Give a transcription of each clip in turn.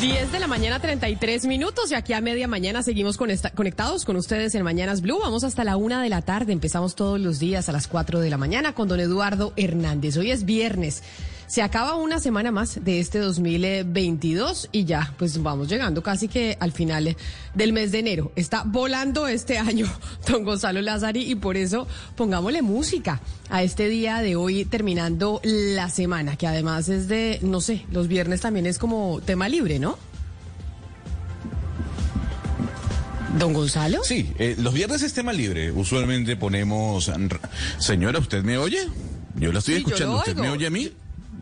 10 de la mañana, 33 minutos y aquí a media mañana seguimos con esta- conectados con ustedes en Mañanas Blue. Vamos hasta la una de la tarde. Empezamos todos los días a las 4 de la mañana con don Eduardo Hernández. Hoy es viernes. Se acaba una semana más de este 2022 y ya, pues vamos llegando casi que al final del mes de enero. Está volando este año don Gonzalo Lázari y por eso pongámosle música a este día de hoy terminando la semana, que además es de, no sé, los viernes también es como tema libre, ¿no? Don Gonzalo. Sí, eh, los viernes es tema libre. Usualmente ponemos... Señora, ¿usted me oye? Yo la estoy Sí, escuchando. ¿Usted me oye a mí?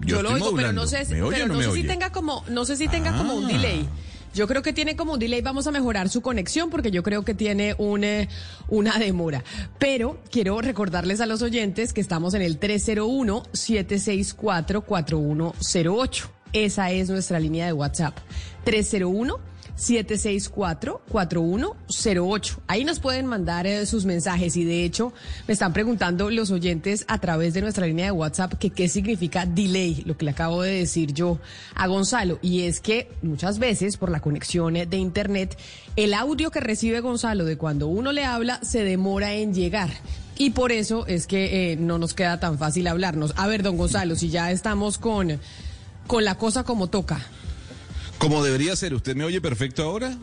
Yo, lo oigo, pero no sé, si- ¿Me oye pero o no, sé si tenga como, no sé si tenga como un Ah. delay. Yo creo que tiene como un delay. Vamos a mejorar su conexión porque yo creo que tiene un, eh, una demora. Pero quiero recordarles a los oyentes que estamos en el 301-764-4108. Esa es nuestra línea de WhatsApp. 301 764-4108. Ahí nos pueden mandar eh, sus mensajes y de hecho me están preguntando los oyentes a través de nuestra línea de WhatsApp que qué significa delay, lo que le acabo de decir yo a Gonzalo. Y es que muchas veces por la conexión de internet, el audio que recibe Gonzalo de cuando uno le habla se demora en llegar. Y por eso es que eh, no nos queda tan fácil hablarnos. A ver, don Gonzalo, si ya estamos con, con la cosa como toca. Como debería ser. ¿Usted me oye perfecto ahora?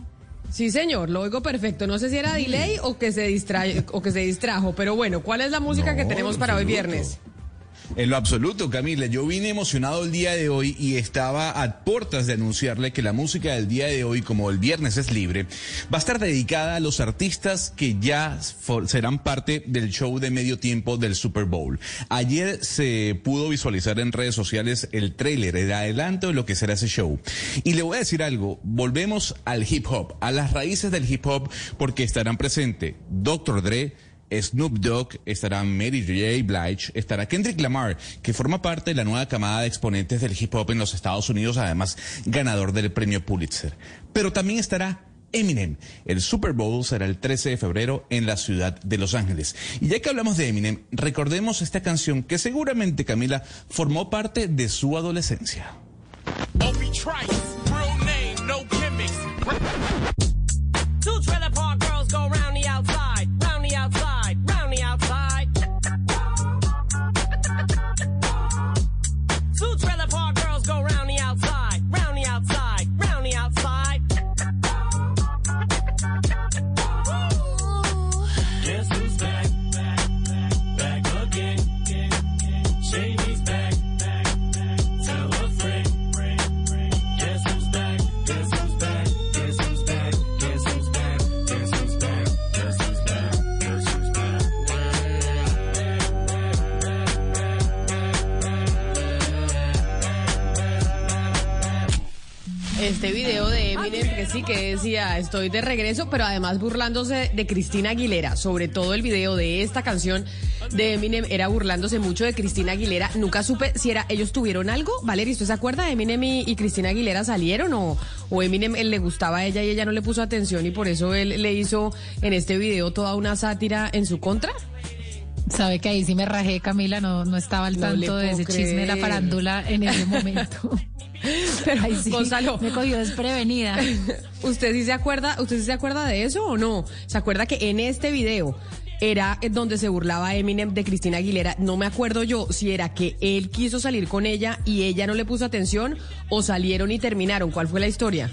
Sí, señor, lo oigo perfecto. No sé si era delay o que se distrae, o que se distrajo, pero bueno, ¿cuál es la música No, que tenemos en para hoy viernes? En lo absoluto, Camila. Yo vine emocionado el día de hoy y estaba a puertas de anunciarle que la música del día de hoy, como el viernes es libre, va a estar dedicada a los artistas que ya serán parte del show de medio tiempo del Super Bowl. Ayer se pudo visualizar en redes sociales el tráiler, el adelanto de lo que será ese show. Y le voy a decir algo, volvemos al hip hop, a las raíces del hip hop, porque estarán presentes Dr. Dre, Snoop Dogg, estará Mary J. Blige, estará Kendrick Lamar, que forma parte de la nueva camada de exponentes del hip hop en los Estados Unidos, además ganador del premio Pulitzer. Pero también estará Eminem. El Super Bowl será el 13 de febrero en la ciudad de Los Ángeles. Y ya que hablamos de Eminem, recordemos esta canción que seguramente Camila formó parte de su adolescencia. Este video de Eminem que sí que decía estoy de regreso, pero además burlándose de Cristina Aguilera. Sobre todo el video de esta canción de Eminem era burlándose mucho de Cristina Aguilera. Nunca supe si era ellos tuvieron algo. Valeria, ¿usted se acuerda? ¿Eminem y, y Cristina Aguilera salieron o, o Eminem él le gustaba a ella y ella no le puso atención y por eso él le hizo en este video toda una sátira en su contra? Sabe que ahí sí me rajé, Camila, no, no estaba al No tanto de ese chisme de la farándula en ese momento. Pero Ay, sí, Gonzalo, me cogió desprevenida. ¿Usted sí se acuerda, usted sí se acuerda de eso o no? ¿Se acuerda que en este video era donde se burlaba Eminem de Cristina Aguilera. No me acuerdo yo si era que él quiso salir con ella y ella no le puso atención o salieron y terminaron. ¿Cuál fue la historia?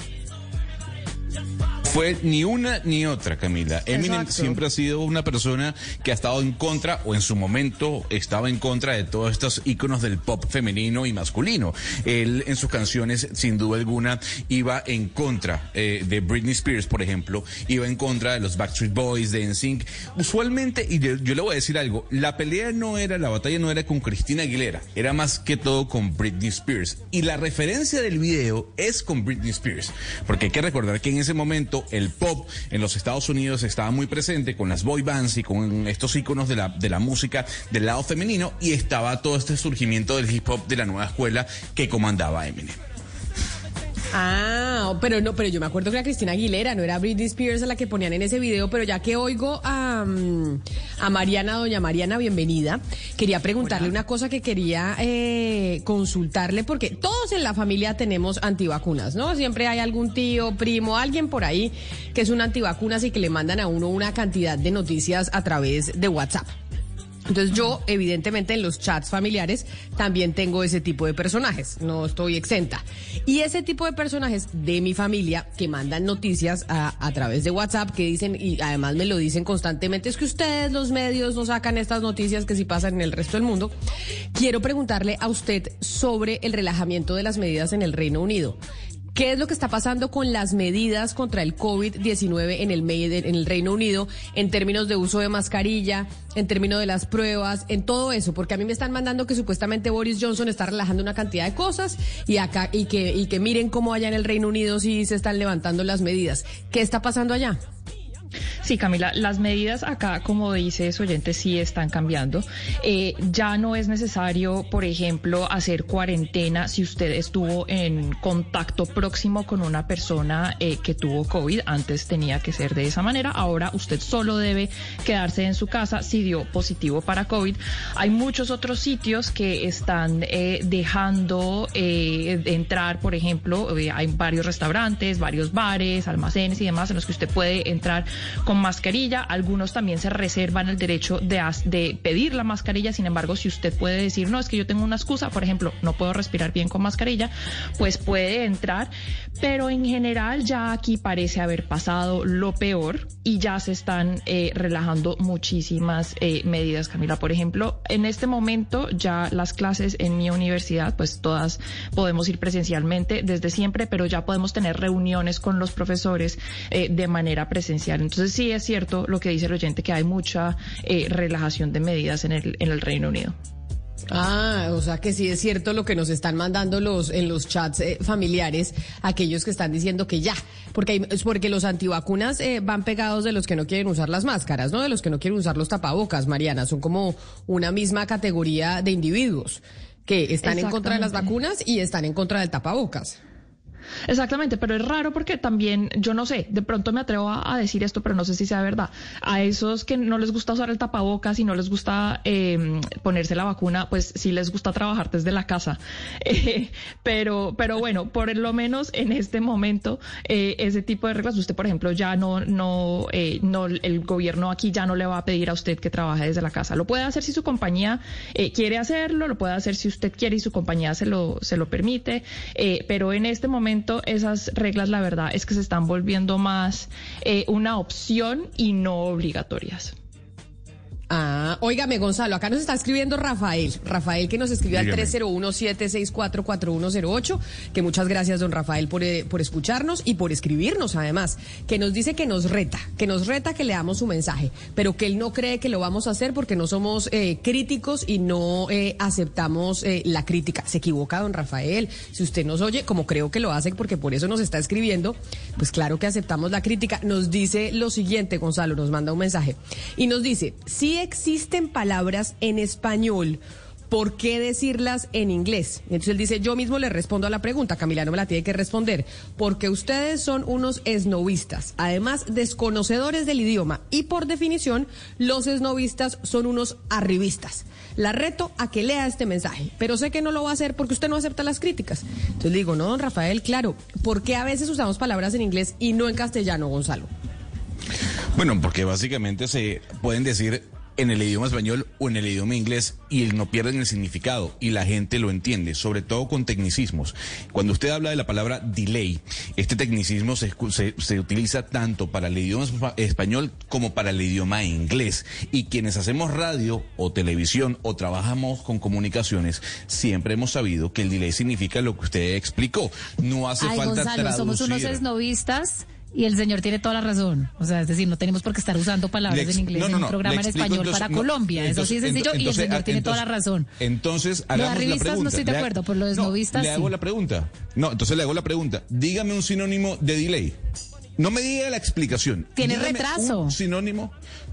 Fue ni una ni otra, Camila. Eminem Exacto. siempre ha sido una persona que ha estado en contra, o en su momento estaba en contra de todos estos íconos del pop femenino y masculino. Él en sus canciones, sin duda alguna, iba en contra eh, de Britney Spears, por ejemplo, iba en contra de los Backstreet Boys, de NSYNC. Usualmente, y yo, yo le voy a decir algo, la pelea no era, la batalla no era con Cristina Aguilera, era más que todo con Britney Spears. Y la referencia del video es con Britney Spears, porque hay que recordar que en ese momento el pop en los Estados Unidos estaba muy presente con las boy bands y con estos íconos de la, de la música del lado femenino y estaba todo este surgimiento del hip hop de la nueva escuela que comandaba Eminem. Ah, pero no, pero yo me acuerdo que era Cristina Aguilera, no era Britney Spears a la que ponían en ese video, pero ya que oigo a, mm, a Mariana, doña Mariana, bienvenida, quería preguntarle una cosa que quería eh, consultarle, porque todos en la familia tenemos antivacunas, ¿no? Siempre hay algún tío, primo, alguien por ahí que es un antivacunas y que le mandan a uno una cantidad de noticias a través de WhatsApp. Entonces yo, evidentemente, en los chats familiares también tengo ese tipo de personajes, no estoy exenta. Y ese tipo de personajes de mi familia que mandan noticias a, a través de WhatsApp, que dicen, y además me lo dicen constantemente, es que ustedes, los medios, no sacan estas noticias que sí pasan en el resto del mundo. Quiero preguntarle a usted sobre el relajamiento de las medidas en el Reino Unido. ¿Qué es lo que está pasando con las medidas contra el COVID-19 en el, en el Reino Unido en términos de uso de mascarilla, en términos de las pruebas, en todo eso? Porque a mí me están mandando que supuestamente Boris Johnson está relajando una cantidad de cosas y acá y que y que miren cómo allá en el Reino Unido sí se están levantando las medidas. ¿Qué está pasando allá? Sí, Camila, las medidas acá, como dice su oyente, sí están cambiando. Eh, ya no es necesario, por ejemplo, hacer cuarentena si usted estuvo en contacto próximo con una persona eh, que tuvo COVID. Antes tenía que ser de esa manera. Ahora usted solo debe quedarse en su casa si dio positivo para COVID. Hay muchos otros sitios que están eh, dejando eh, entrar, por ejemplo, eh, hay varios restaurantes, varios bares, almacenes y demás en los que usted puede entrar con mascarilla. Algunos también se reservan el derecho de, de pedir la mascarilla. Sin embargo, si usted puede decir, no, es que yo tengo una excusa, por ejemplo, no puedo respirar bien con mascarilla, pues puede entrar. Pero en general ya aquí parece haber pasado lo peor y ya se están eh, relajando muchísimas eh, medidas, Camila. Por ejemplo, en este momento ya las clases en mi universidad, pues todas podemos ir presencialmente desde siempre, pero ya podemos tener reuniones con los profesores eh, de manera presencial. Entonces sí es cierto lo que dice el oyente, que hay mucha eh, relajación de medidas en el, en el Reino Unido. Ah, o sea que sí es cierto lo que nos están mandando los en los chats eh, familiares, aquellos que están diciendo que ya, porque hay- es porque los antivacunas eh, van pegados de los que no quieren usar las máscaras, no de los que no quieren usar los tapabocas, Mariana, son como una misma categoría de individuos que están en contra de las vacunas y están en contra del tapabocas. Exactamente, pero es raro porque también, yo no sé, de pronto me atrevo a, decir esto, pero no sé si sea verdad. A esos que no les gusta usar el tapabocas y no les gusta eh, ponerse la vacuna, pues sí les gusta trabajar desde la casa. Eh, pero, pero bueno, por lo menos en este momento, eh, ese tipo de reglas, usted, por ejemplo, ya no, no, eh, no, el gobierno aquí ya no le va a pedir a usted que trabaje desde la casa. Lo puede hacer si su compañía quiere hacerlo, lo puede hacer si usted quiere y su compañía se lo, se lo permite, pero en este momento esas reglas, la verdad, es que se están volviendo más eh, una opción y no obligatorias. Ah, óigame, Gonzalo, acá nos está escribiendo Rafael. Rafael que nos escribió al Dígame. 301-764-4108. Que muchas gracias, don Rafael, por, eh, por escucharnos y por escribirnos, además. Que nos dice que nos reta, que nos reta que leamos su mensaje, pero que él no cree que lo vamos a hacer porque no somos eh, críticos y no eh, aceptamos eh, la crítica. Se equivoca, don Rafael. Si usted nos oye, como creo que lo hace, porque por eso nos está escribiendo, pues claro que aceptamos la crítica. Nos dice lo siguiente, Gonzalo, nos manda un mensaje. Y nos dice, si existen palabras en español, ¿por qué decirlas en inglés? Entonces él dice, yo mismo le respondo a la pregunta, Camila no me la tiene que responder, porque ustedes son unos esnovistas, además desconocedores del idioma, y por definición, los esnovistas son unos arribistas. La reto a que lea este mensaje, pero sé que no lo va a hacer porque usted no acepta las críticas. Entonces le digo, no, don Rafael, claro, ¿por qué a veces usamos palabras en inglés y no en castellano, Gonzalo? Bueno, porque básicamente se pueden decir en el idioma español o en el idioma inglés y no pierden el significado y la gente lo entiende, sobre todo con tecnicismos. Cuando usted habla de la palabra delay, este tecnicismo se, se- se utiliza tanto para el idioma espa- español como para el idioma inglés. Y quienes hacemos radio o televisión o trabajamos con comunicaciones, siempre hemos sabido que el delay significa lo que usted explicó. No hace Ay, falta Gonzalo, somos unos esnovistas y el señor tiene toda la razón. O sea, es decir, no tenemos por qué estar usando palabras ex- en inglés no, no, en no, un programa en español entonces, para no, Colombia. Eso sí es entonces- sencillo y el señor ah, tiene toda la razón. Entonces, hagamos la arribistas no pregunta. estoy de acuerdo, pero lo de esnovistas Le hago sí. la pregunta. No, entonces le hago la pregunta. Dígame un sinónimo de delay. No me diga la explicación. Tiene Dígame retraso. Un sinónimo.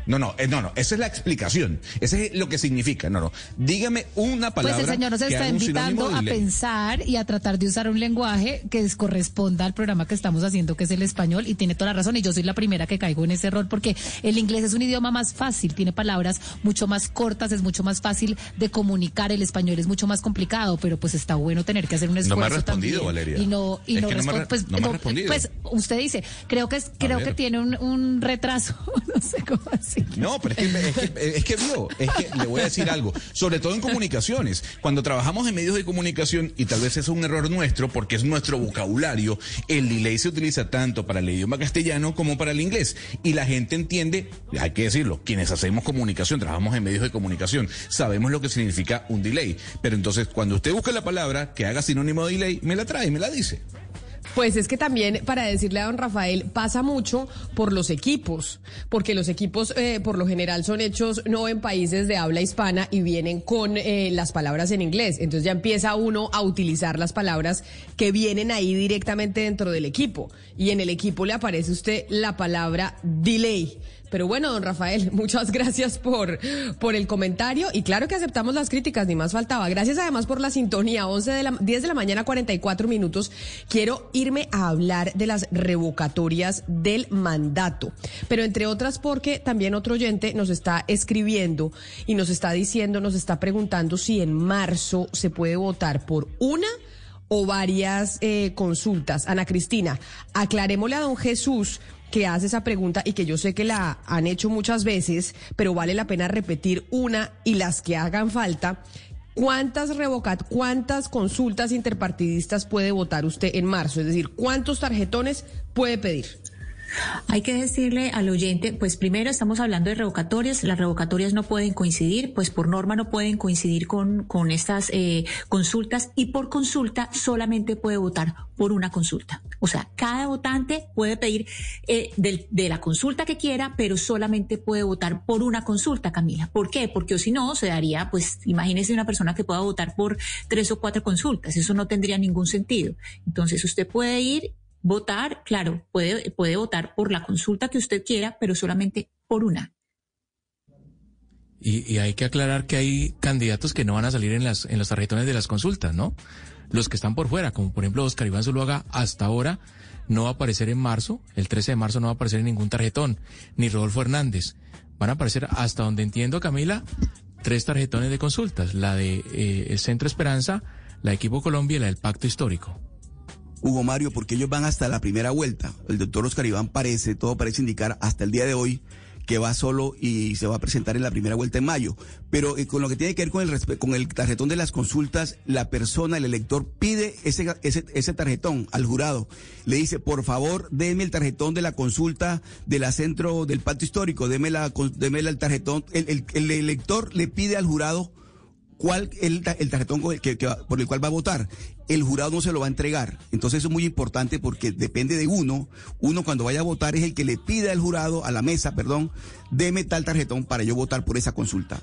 No, no, eh, no, no, esa es la explicación. Ese es lo que significa. No, no. Dígame una Pues palabra. el señor nos está invitando a pensar y a tratar de usar un lenguaje que es- corresponda al programa que estamos haciendo, que es el español, y tiene toda la razón. Y yo soy la primera que caigo en ese error porque el inglés es un idioma más fácil, tiene palabras mucho más cortas, es mucho más fácil de comunicar. El español es mucho más complicado, pero pues está bueno tener que hacer un No me ha esfuerzo respondido, también. Valeria. Y no, y Es no, me pues, no me ha respondido. pues usted dice, creo que es, creo que tiene un, un retraso, no sé cómo así. No, pero es que, es que, es que vio, es que le voy a decir algo, sobre todo en comunicaciones. Cuando trabajamos en medios de comunicación, y tal vez es un error nuestro, porque es nuestro vocabulario, el delay se utiliza tanto para el idioma castellano como para el inglés. Y la gente entiende, hay que decirlo, quienes hacemos comunicación, trabajamos en medios de comunicación, sabemos lo que significa un delay. Pero entonces, cuando usted busca la palabra que haga sinónimo de delay, me la trae, me la dice. Pues es que también, para decirle a don Rafael, pasa mucho por los equipos, porque los equipos eh, por lo general son hechos no en países de habla hispana y vienen con eh, las palabras en inglés. Entonces ya empieza uno a utilizar las palabras que vienen ahí directamente dentro del equipo. Y en el equipo le aparece usted la palabra delay. Pero bueno, don Rafael, muchas gracias por, por el comentario y claro que aceptamos las críticas, ni más faltaba. Gracias además por la sintonía, 11 de la, 10 de la mañana, 44 minutos. Quiero irme a hablar de las revocatorias del mandato, pero entre otras porque también otro oyente nos está escribiendo y nos está diciendo, nos está preguntando si en marzo se puede votar por una o varias eh, consultas. Ana Cristina, aclarémosle a don Jesús que hace esa pregunta y que yo sé que la han hecho muchas veces, pero vale la pena repetir una y las que hagan falta. ¿Cuántas revocat cuántas consultas interpartidistas puede votar usted en marzo? Es decir, ¿cuántos tarjetones puede pedir? Hay que decirle al oyente, pues primero estamos hablando de revocatorias, las revocatorias no pueden coincidir, pues por norma no pueden coincidir con, estas eh, consultas y por consulta solamente puede votar por una consulta. O sea, cada votante puede pedir eh, del- de la consulta que quiera, pero solamente puede votar por una consulta, Camila. ¿Por qué? Porque si no, se daría, pues imagínese una persona que pueda votar por tres o cuatro consultas, eso no tendría ningún sentido. Entonces usted puede ir Votar, claro, puede, puede votar por la consulta que usted quiera, pero solamente por una. Y, hay que aclarar que hay candidatos que no van a salir en, las, en los tarjetones de las consultas, ¿no? Los que están por fuera, como por ejemplo Oscar Iván Zuluaga, hasta ahora no va a aparecer en marzo, el 13 de marzo no va a aparecer en ningún tarjetón, ni Rodolfo Hernández. Van a aparecer, hasta donde entiendo, Camila, tres tarjetones de consultas, la de eh, el Centro Esperanza, la de Equipo Colombia y la del Pacto Histórico. Hugo Mario, porque ellos van hasta la primera vuelta. El doctor Oscar Iván parece, todo parece indicar hasta el día de hoy que va solo y se va a presentar en la primera vuelta en mayo. Pero eh, con lo que tiene que ver con el, con el tarjetón de las consultas, la persona, el elector, pide ese, ese, ese tarjetón al jurado. Le dice, por favor, déme el tarjetón de la consulta de la centro del pacto histórico, déme, la, déme el tarjetón. El- el elector le pide al jurado cuál ta- el tarjetón que- por el cual va a votar. El jurado no se lo va a entregar. Entonces eso es muy importante porque depende de uno. Uno cuando vaya a votar es el que le pide al jurado, a la mesa, perdón, deme tal tarjetón para yo votar por esa consulta.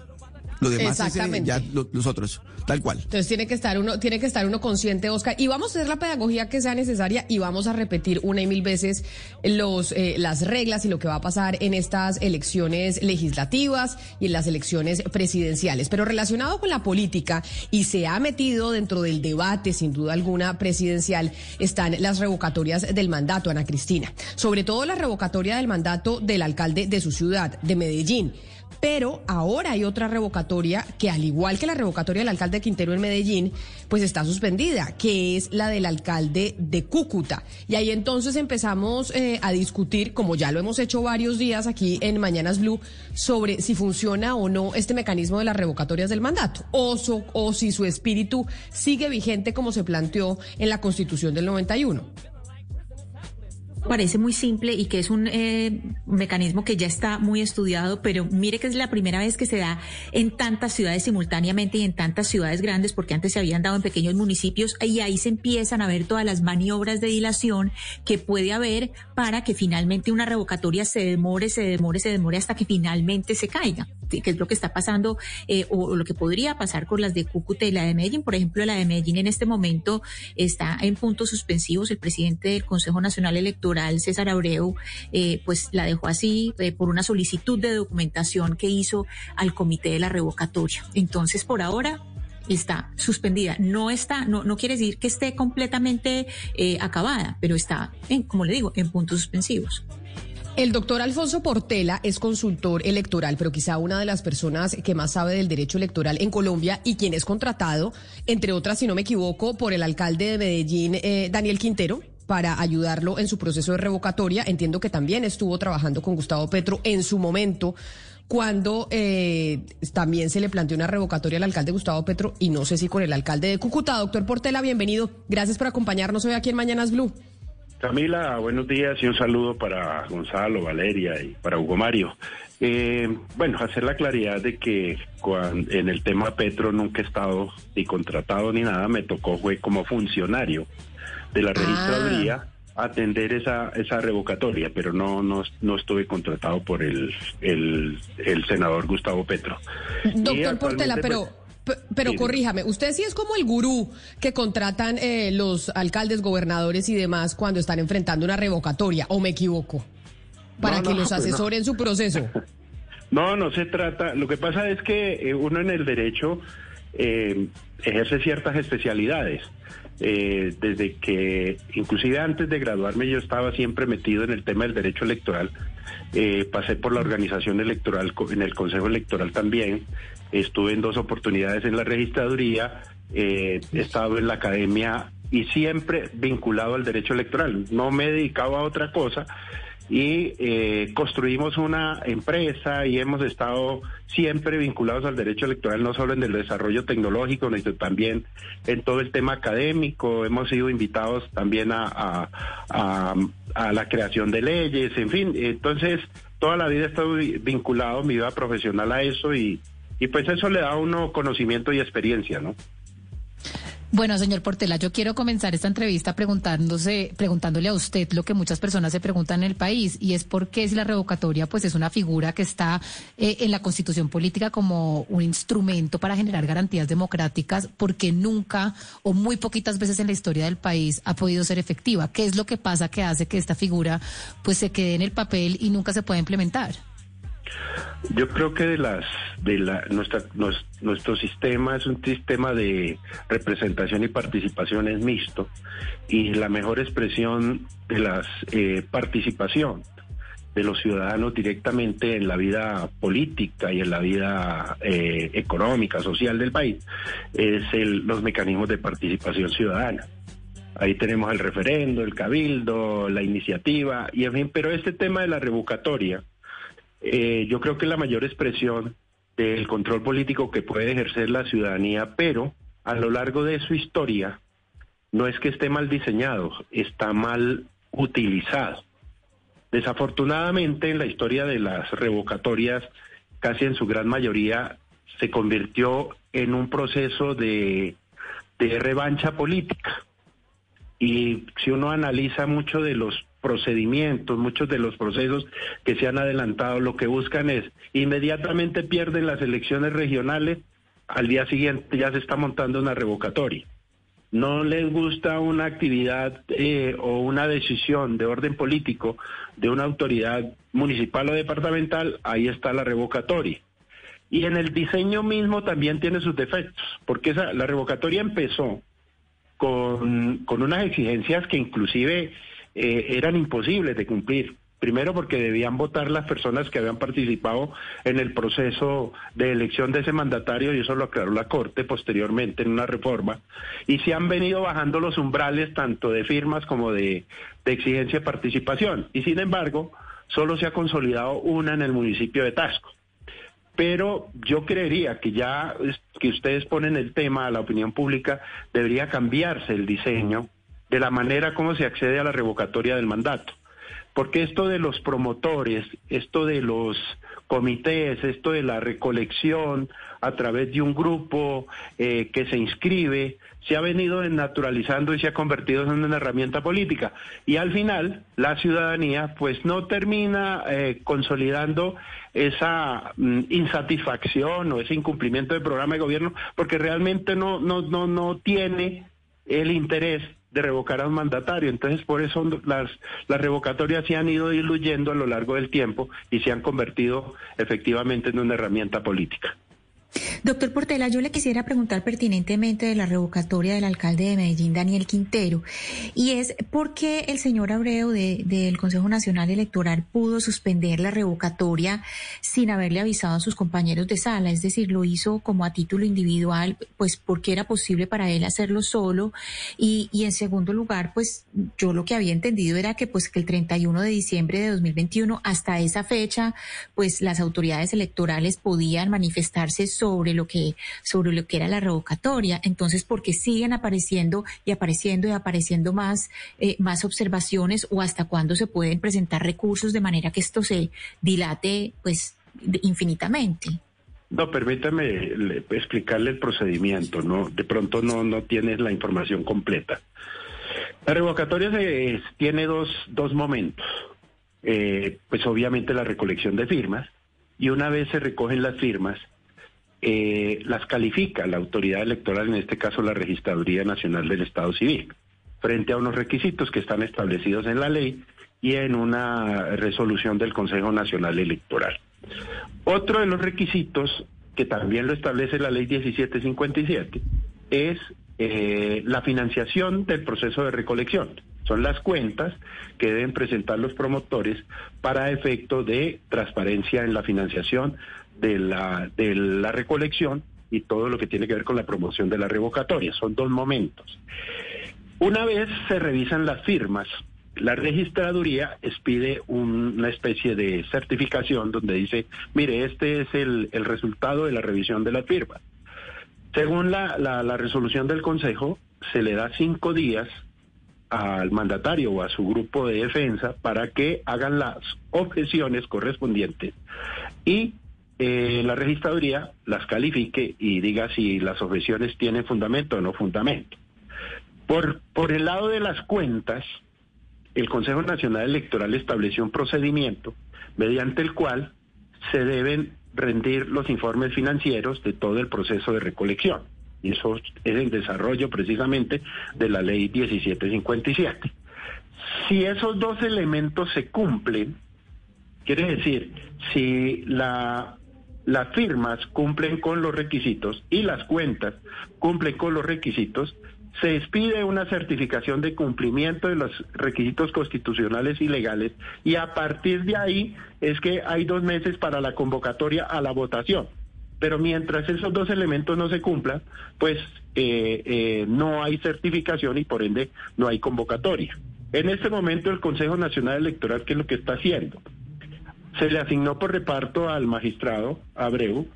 Lo demás es eh, ya lo- los otros, tal cual. Entonces tiene que estar uno, tiene que estar uno consciente, Oscar, y vamos a hacer la pedagogía que sea necesaria y vamos a repetir una y mil veces los eh, las reglas y lo que va a pasar en estas elecciones legislativas y en las elecciones presidenciales. Pero relacionado con la política y se ha metido dentro del debate, sin duda alguna, presidencial, están las revocatorias del mandato, Ana Cristina. Sobre todo la revocatoria del mandato del alcalde de su ciudad, de Medellín. Pero ahora hay otra revocatoria que, al igual que la revocatoria del alcalde Quintero en Medellín, pues está suspendida, que es la del alcalde de Cúcuta. Y ahí entonces empezamos eh, a discutir, como ya lo hemos hecho varios días aquí en Mañanas Blue, sobre si funciona o no este mecanismo de las revocatorias del mandato, o, o si su espíritu sigue vigente como se planteó en la Constitución del 91. Parece muy simple y que es un eh, mecanismo que ya está muy estudiado, pero mire que es la primera vez que se da en tantas ciudades simultáneamente y en tantas ciudades grandes, porque antes se habían dado en pequeños municipios y ahí se empiezan a ver todas las maniobras de dilación que puede haber para que finalmente una revocatoria se demore, se demore, se demore hasta que finalmente se caiga. Que es lo que está pasando eh, o, o lo que podría pasar con las de Cúcuta y la de Medellín. Por ejemplo, la de Medellín en este momento está en puntos suspensivos. El presidente del Consejo Nacional Electoral, César Abreu, eh, pues la dejó así eh, por una solicitud de documentación que hizo al comité de la revocatoria. Entonces, por ahora está suspendida. No está, no, no quiere decir que esté completamente eh, acabada, pero está, en, como le digo, en puntos suspensivos. El doctor Alfonso Portela es consultor electoral, pero quizá una de las personas que más sabe del derecho electoral en Colombia y quien es contratado, entre otras, si no me equivoco, por el alcalde de Medellín, eh, Daniel Quintero para ayudarlo en su proceso de revocatoria. Entiendo que también estuvo trabajando con Gustavo Petro en su momento cuando eh, también se le planteó una revocatoria al alcalde Gustavo Petro y no sé si con el alcalde de Cúcuta. Doctor Portela, bienvenido. Gracias por acompañarnos hoy aquí en Mañanas Blue. Camila, buenos días y un saludo para Gonzalo, Valeria y para Hugo Mario. Eh, bueno, hacer la claridad de que en el tema Petro nunca he estado ni contratado ni nada, me tocó fue como funcionario de la registraduría atender esa esa revocatoria, pero no no, no estuve contratado por el, el, el senador Gustavo Petro. Doctor Portela, pero, pues, pero sí, corríjame, usted sí es como el gurú que contratan eh, los alcaldes, gobernadores y demás cuando están enfrentando una revocatoria, ¿o me equivoco? Para No, que no, los pues no. asesoren su proceso. No, no se trata. Lo que pasa es que eh, uno en el derecho eh, ejerce ciertas especialidades. Eh, desde que, inclusive antes de graduarme, yo estaba siempre metido en el tema del derecho electoral. Eh, pasé por la organización electoral, en el Consejo Electoral también. Estuve en dos oportunidades en la registraduría. eh, he estado en la academia y siempre vinculado al derecho electoral. No me he dedicado a otra cosa y eh, construimos una empresa y hemos estado siempre vinculados al derecho electoral, no solo en el desarrollo tecnológico, sino también en todo el tema académico. Hemos sido invitados también a, a, a- la creación de leyes, en fin. Entonces, toda la vida he estado vi- vinculado, mi vida profesional a eso y, y pues eso le da uno conocimiento y experiencia, ¿no? Bueno, señor Portela, yo quiero comenzar esta entrevista preguntándose, preguntándole a usted lo que muchas personas se preguntan en el país y es por qué si la revocatoria pues es una figura que está eh, en la Constitución política como un instrumento para generar garantías democráticas, porque nunca o muy poquitas veces en la historia del país ha podido ser efectiva. ¿Qué es lo que pasa que hace que esta figura pues se quede en el papel y nunca se pueda implementar? Yo creo que de las de la nuestra nuestro sistema es un sistema de representación y participación es mixto y la mejor expresión de las eh, participación de los ciudadanos directamente en la vida política y en la vida eh, económica, social del país, es el- los mecanismos de participación ciudadana. Ahí tenemos el referendo, el cabildo, la iniciativa, y en fin, pero este tema de la revocatoria, eh, yo creo que es la mayor expresión del control político que puede ejercer la ciudadanía, pero a lo largo de su historia no es que esté mal diseñado, está mal utilizado. Desafortunadamente en la historia de las revocatorias, casi en su gran mayoría, se convirtió en un proceso de, de revancha política. Y si uno analiza mucho de los procedimientos, muchos de los procesos que se han adelantado, lo que buscan es inmediatamente pierden las elecciones regionales, al día siguiente ya se está montando una revocatoria. No les gusta una actividad eh, o una decisión de orden político de una autoridad municipal o departamental, ahí está la revocatoria. Y en el diseño mismo también tiene sus defectos, porque esa, la revocatoria empezó con, con unas exigencias que inclusive eh, eran imposibles de cumplir. Primero porque debían votar las personas que habían participado en el proceso de elección de ese mandatario y eso lo aclaró la Corte posteriormente en una reforma. Y se han venido bajando los umbrales tanto de firmas como de, de exigencia de participación. Y sin embargo, solo se ha consolidado una en el municipio de Tasco. Pero yo creería que ya que ustedes ponen el tema a la opinión pública, debería cambiarse el diseño de la manera como se accede a la revocatoria del mandato. Porque esto de los promotores, esto de los comités, esto de la recolección a través de un grupo eh, que se inscribe, se ha venido desnaturalizando y se ha convertido en una herramienta política. Y al final, la ciudadanía pues no termina eh, consolidando esa mm, insatisfacción o ese incumplimiento del programa de gobierno porque realmente no, no, no, no tiene el interés de revocar a un mandatario. Entonces, por eso las, las revocatorias se han ido diluyendo a lo largo del tiempo y se han convertido efectivamente en una herramienta política. Doctor Portela, yo le quisiera preguntar pertinentemente de la revocatoria del alcalde de Medellín, Daniel Quintero, y es por qué el señor Abreu de- del Consejo Nacional Electoral pudo suspender la revocatoria sin haberle avisado a sus compañeros de sala, es decir, lo hizo como a título individual, pues porque era posible para él hacerlo solo, y, en segundo lugar, pues yo lo que había entendido era que pues que el 31 de diciembre de 2021 hasta esa fecha, pues las autoridades electorales podían manifestarse sobre lo que sobre lo que era la revocatoria. Entonces, porque siguen apareciendo y apareciendo y apareciendo más eh, más observaciones o hasta cuándo se pueden presentar recursos de manera que esto se dilate pues infinitamente. No, permítame le- explicarle el procedimiento, ¿no? De pronto no, no tienes la información completa. La revocatoria se- tiene dos, dos momentos. Eh, pues obviamente la recolección de firmas y una vez se recogen las firmas, eh, las califica la autoridad electoral, en este caso la Registraduría Nacional del Estado Civil, frente a unos requisitos que están establecidos en la ley y en una resolución del Consejo Nacional Electoral. Otro de los requisitos, que también lo establece la ley 1757, es eh, la financiación del proceso de recolección. Son las cuentas que deben presentar los promotores para efecto de transparencia en la financiación de la, de la recolección y todo lo que tiene que ver con la promoción de la revocatoria. Son dos momentos. Una vez se revisan las firmas, la registraduría expide un- una especie de certificación donde dice, mire, este es el, el resultado de la revisión de las firmas. Según la, la- la resolución del Consejo, se le da cinco días al mandatario o a su grupo de defensa para que hagan las objeciones correspondientes y eh, la registraduría las califique y diga si las objeciones tienen fundamento o no fundamento. Por, por el lado de las cuentas, el Consejo Nacional Electoral estableció un procedimiento mediante el cual se deben rendir los informes financieros de todo el proceso de recolección. Y eso es el desarrollo precisamente de la ley 1757. Si esos dos elementos se cumplen, quiere decir, si la, las firmas cumplen con los requisitos y las cuentas cumplen con los requisitos, se expide una certificación de cumplimiento de los requisitos constitucionales y legales y a partir de ahí es que hay dos meses para la convocatoria a la votación. Pero mientras esos dos elementos no se cumplan, pues eh, eh, no hay certificación y por ende no hay convocatoria. En este momento el Consejo Nacional Electoral, ¿qué es lo que está haciendo? Se le asignó por reparto al magistrado Abreu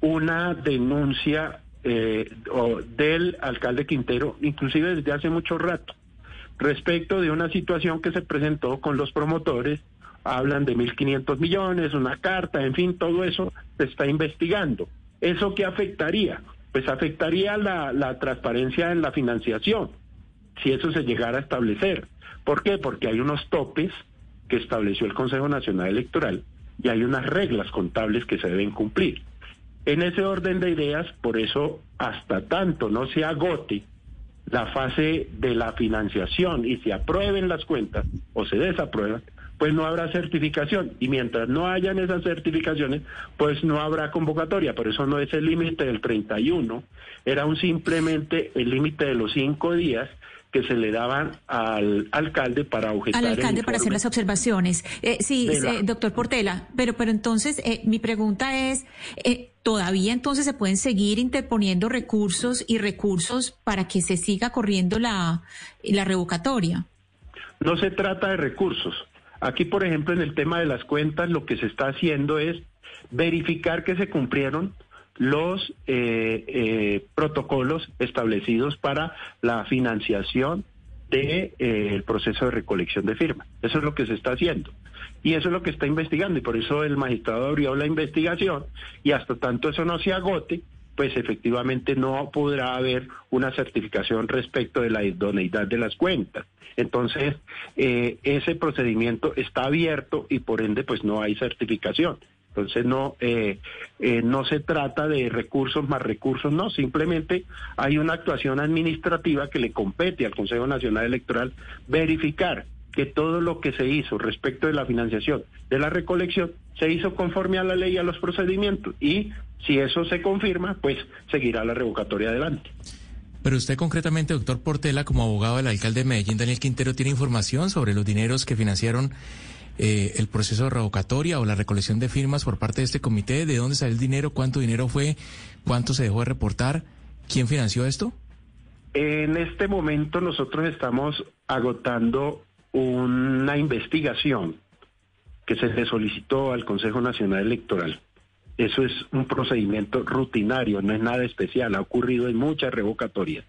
una denuncia eh, del alcalde Quintero, inclusive desde hace mucho rato, respecto de una situación que se presentó con los promotores. Hablan de 1.500 millones, una carta, en fin, todo eso se está investigando. ¿Eso qué afectaría? Pues afectaría la transparencia en la financiación, si eso se llegara a establecer. ¿Por qué? Porque hay unos topes que estableció el Consejo Nacional Electoral y hay unas reglas contables que se deben cumplir. En ese orden de ideas, por eso, hasta tanto no se agote la fase de la financiación y se aprueben las cuentas o se desaprueban, pues no habrá certificación. Y mientras no hayan esas certificaciones, pues no habrá convocatoria. Por eso no es el límite del 31, era un simplemente el límite de los cinco días que se le daban al alcalde para objetar al el alcalde para hacer las observaciones. Eh, sí, la- eh, doctor Portela, pero, pero entonces eh, mi pregunta es, eh, ¿todavía entonces se pueden seguir interponiendo recursos y recursos para que se siga corriendo la, la revocatoria? No se trata de recursos. Aquí, por ejemplo, en el tema de las cuentas, lo que se está haciendo es verificar que se cumplieron los eh, eh, protocolos establecidos para la financiación del proceso de recolección de firmas. Eso es lo que se está haciendo. Y eso es lo que está investigando. Y por eso el magistrado abrió la investigación. Y hasta tanto eso no se agote, pues efectivamente no podrá haber una certificación respecto de la idoneidad de las cuentas. Entonces, eh, ese procedimiento está abierto y por ende, pues no hay certificación. Entonces, no, eh, eh, no se trata de recursos más recursos, no, simplemente hay una actuación administrativa que le compete al Consejo Nacional Electoral verificar que todo lo que se hizo respecto de la financiación de la recolección se hizo conforme a la ley y a los procedimientos. Y si eso se confirma, pues seguirá la revocatoria adelante. Pero usted concretamente, doctor Portela, como abogado del alcalde de Medellín, Daniel Quintero, ¿tiene información sobre los dineros que financiaron eh, el proceso de revocatoria o la recolección de firmas por parte de este comité? ¿De dónde salió el dinero? ¿Cuánto dinero fue? ¿Cuánto se dejó de reportar? ¿Quién financió esto? En este momento nosotros estamos agotando una investigación que se solicitó al Consejo Nacional Electoral. Eso es un procedimiento rutinario, no es nada especial, ha ocurrido en muchas revocatorias,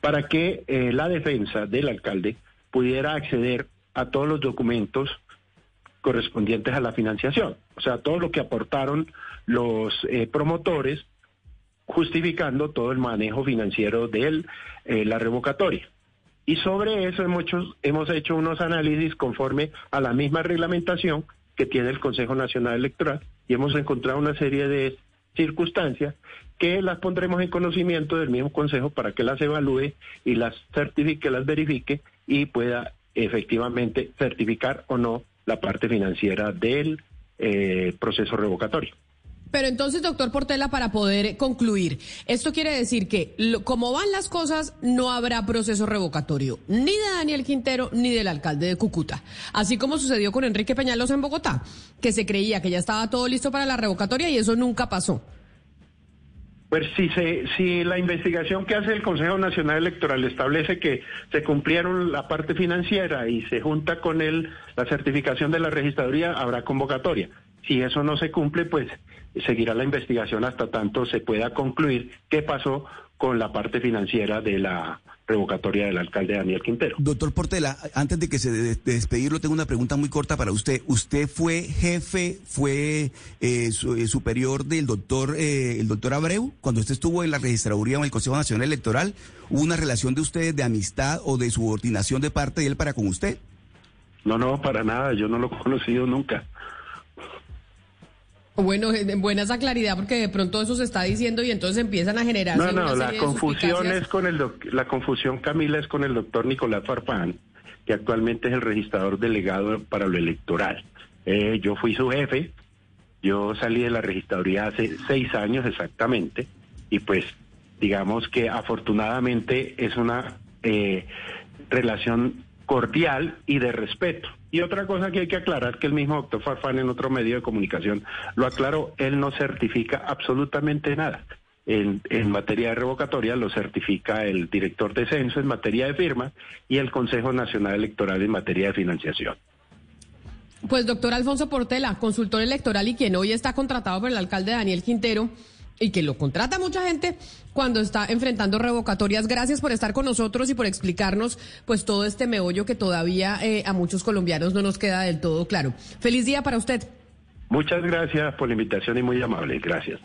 para que eh, la defensa del alcalde pudiera acceder a todos los documentos correspondientes a la financiación, o sea, todo lo que aportaron los eh, promotores justificando todo el manejo financiero de eh, la revocatoria. Y sobre eso hecho, hemos hecho unos análisis conforme a la misma reglamentación que tiene el Consejo Nacional Electoral y hemos encontrado una serie de circunstancias que las pondremos en conocimiento del mismo Consejo para que las evalúe y las certifique, las verifique y pueda efectivamente certificar o no la parte financiera del eh, proceso revocatorio. Pero entonces, doctor Portela, para poder concluir, esto quiere decir que lo- como van las cosas, no habrá proceso revocatorio, ni de Daniel Quintero, ni del alcalde de Cúcuta. Así como sucedió con Enrique Peñalosa en Bogotá, que se creía que ya estaba todo listo para la revocatoria y eso nunca pasó. Pues si, se, si la investigación que hace el Consejo Nacional Electoral establece que se cumplieron la parte financiera y se junta con él la certificación de la registraduría, habrá convocatoria. Si eso no se cumple, pues seguirá la investigación hasta tanto se pueda concluir qué pasó con la parte financiera de la revocatoria del alcalde Daniel Quintero. Doctor Portela, antes de que se de, de despedirlo, tengo una pregunta muy corta para usted. ¿Usted fue jefe, fue eh, eh, superior del doctor, eh, el doctor Abreu, cuando usted estuvo en la registraduría o en el Consejo Nacional Electoral? ¿Hubo una relación de ustedes de amistad o de subordinación de parte de él para con usted? No, no, para nada, yo no lo he conocido nunca. Bueno, eh, buena esa claridad porque de pronto eso se está diciendo y entonces empiezan a generar. No, no, la confusión es con el doc- la confusión Camila es con el doctor Nicolás Farfán, que actualmente es el registrador delegado para lo electoral. Eh, yo fui su jefe, yo salí de la registraduría hace seis años exactamente, y pues digamos que afortunadamente es una eh, relación cordial y de respeto. Y otra cosa que hay que aclarar, que el mismo doctor Farfán en otro medio de comunicación lo aclaró, él no certifica absolutamente nada. En, en materia de revocatoria lo certifica el director de censo en materia de firma y el Consejo Nacional Electoral en materia de financiación. Pues doctor Alfonso Portela, consultor electoral y quien hoy está contratado por el alcalde Daniel Quintero y que lo contrata mucha gente cuando está enfrentando revocatorias. Gracias por estar con nosotros y por explicarnos pues todo este meollo que todavía eh, a muchos colombianos no nos queda del todo claro. Feliz día para usted. Muchas gracias por la invitación y muy amable. Gracias.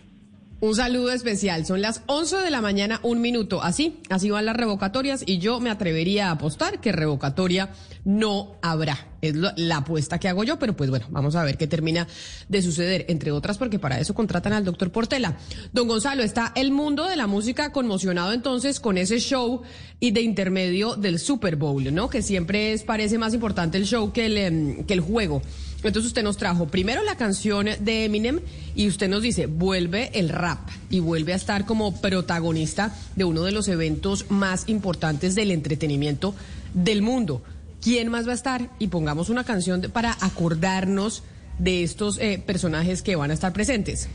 Un saludo especial. Son las 11 de la mañana, un minuto. Así, así van las revocatorias y yo me atrevería a apostar que revocatoria no habrá. Es lo- la apuesta que hago yo, pero pues bueno, vamos a ver qué termina de suceder, entre otras porque para eso contratan al doctor Portela. Don Gonzalo, está el mundo de la música conmocionado entonces con ese show y de intermedio del Super Bowl, ¿no? Que siempre es, parece más importante el show que el, em, que el juego. Entonces usted nos trajo primero la canción de Eminem y usted nos dice, vuelve el rap y vuelve a estar como protagonista de uno de los eventos más importantes del entretenimiento del mundo. ¿Quién más va a estar? Y pongamos una canción para acordarnos de estos eh, personajes que van a estar presentes.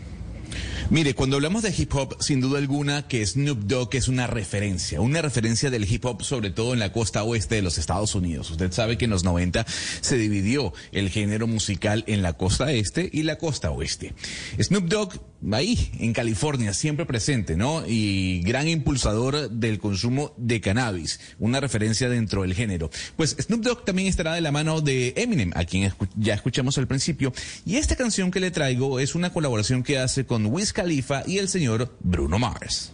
Mire, cuando hablamos de hip hop, sin duda alguna que Snoop Dogg es una referencia, una referencia del hip hop sobre todo en la costa oeste de los Estados Unidos. Usted sabe que en los 90 se dividió el género musical en la costa este y la costa oeste. Snoop Dogg, ahí, en California, siempre presente, ¿no? Y gran impulsador del consumo de cannabis, una referencia dentro del género. Pues Snoop Dogg también estará de la mano de Eminem, a quien ya escuchamos al principio. Y esta canción que le traigo es una colaboración que hace con Wiz Khalifa y el señor Bruno Mars.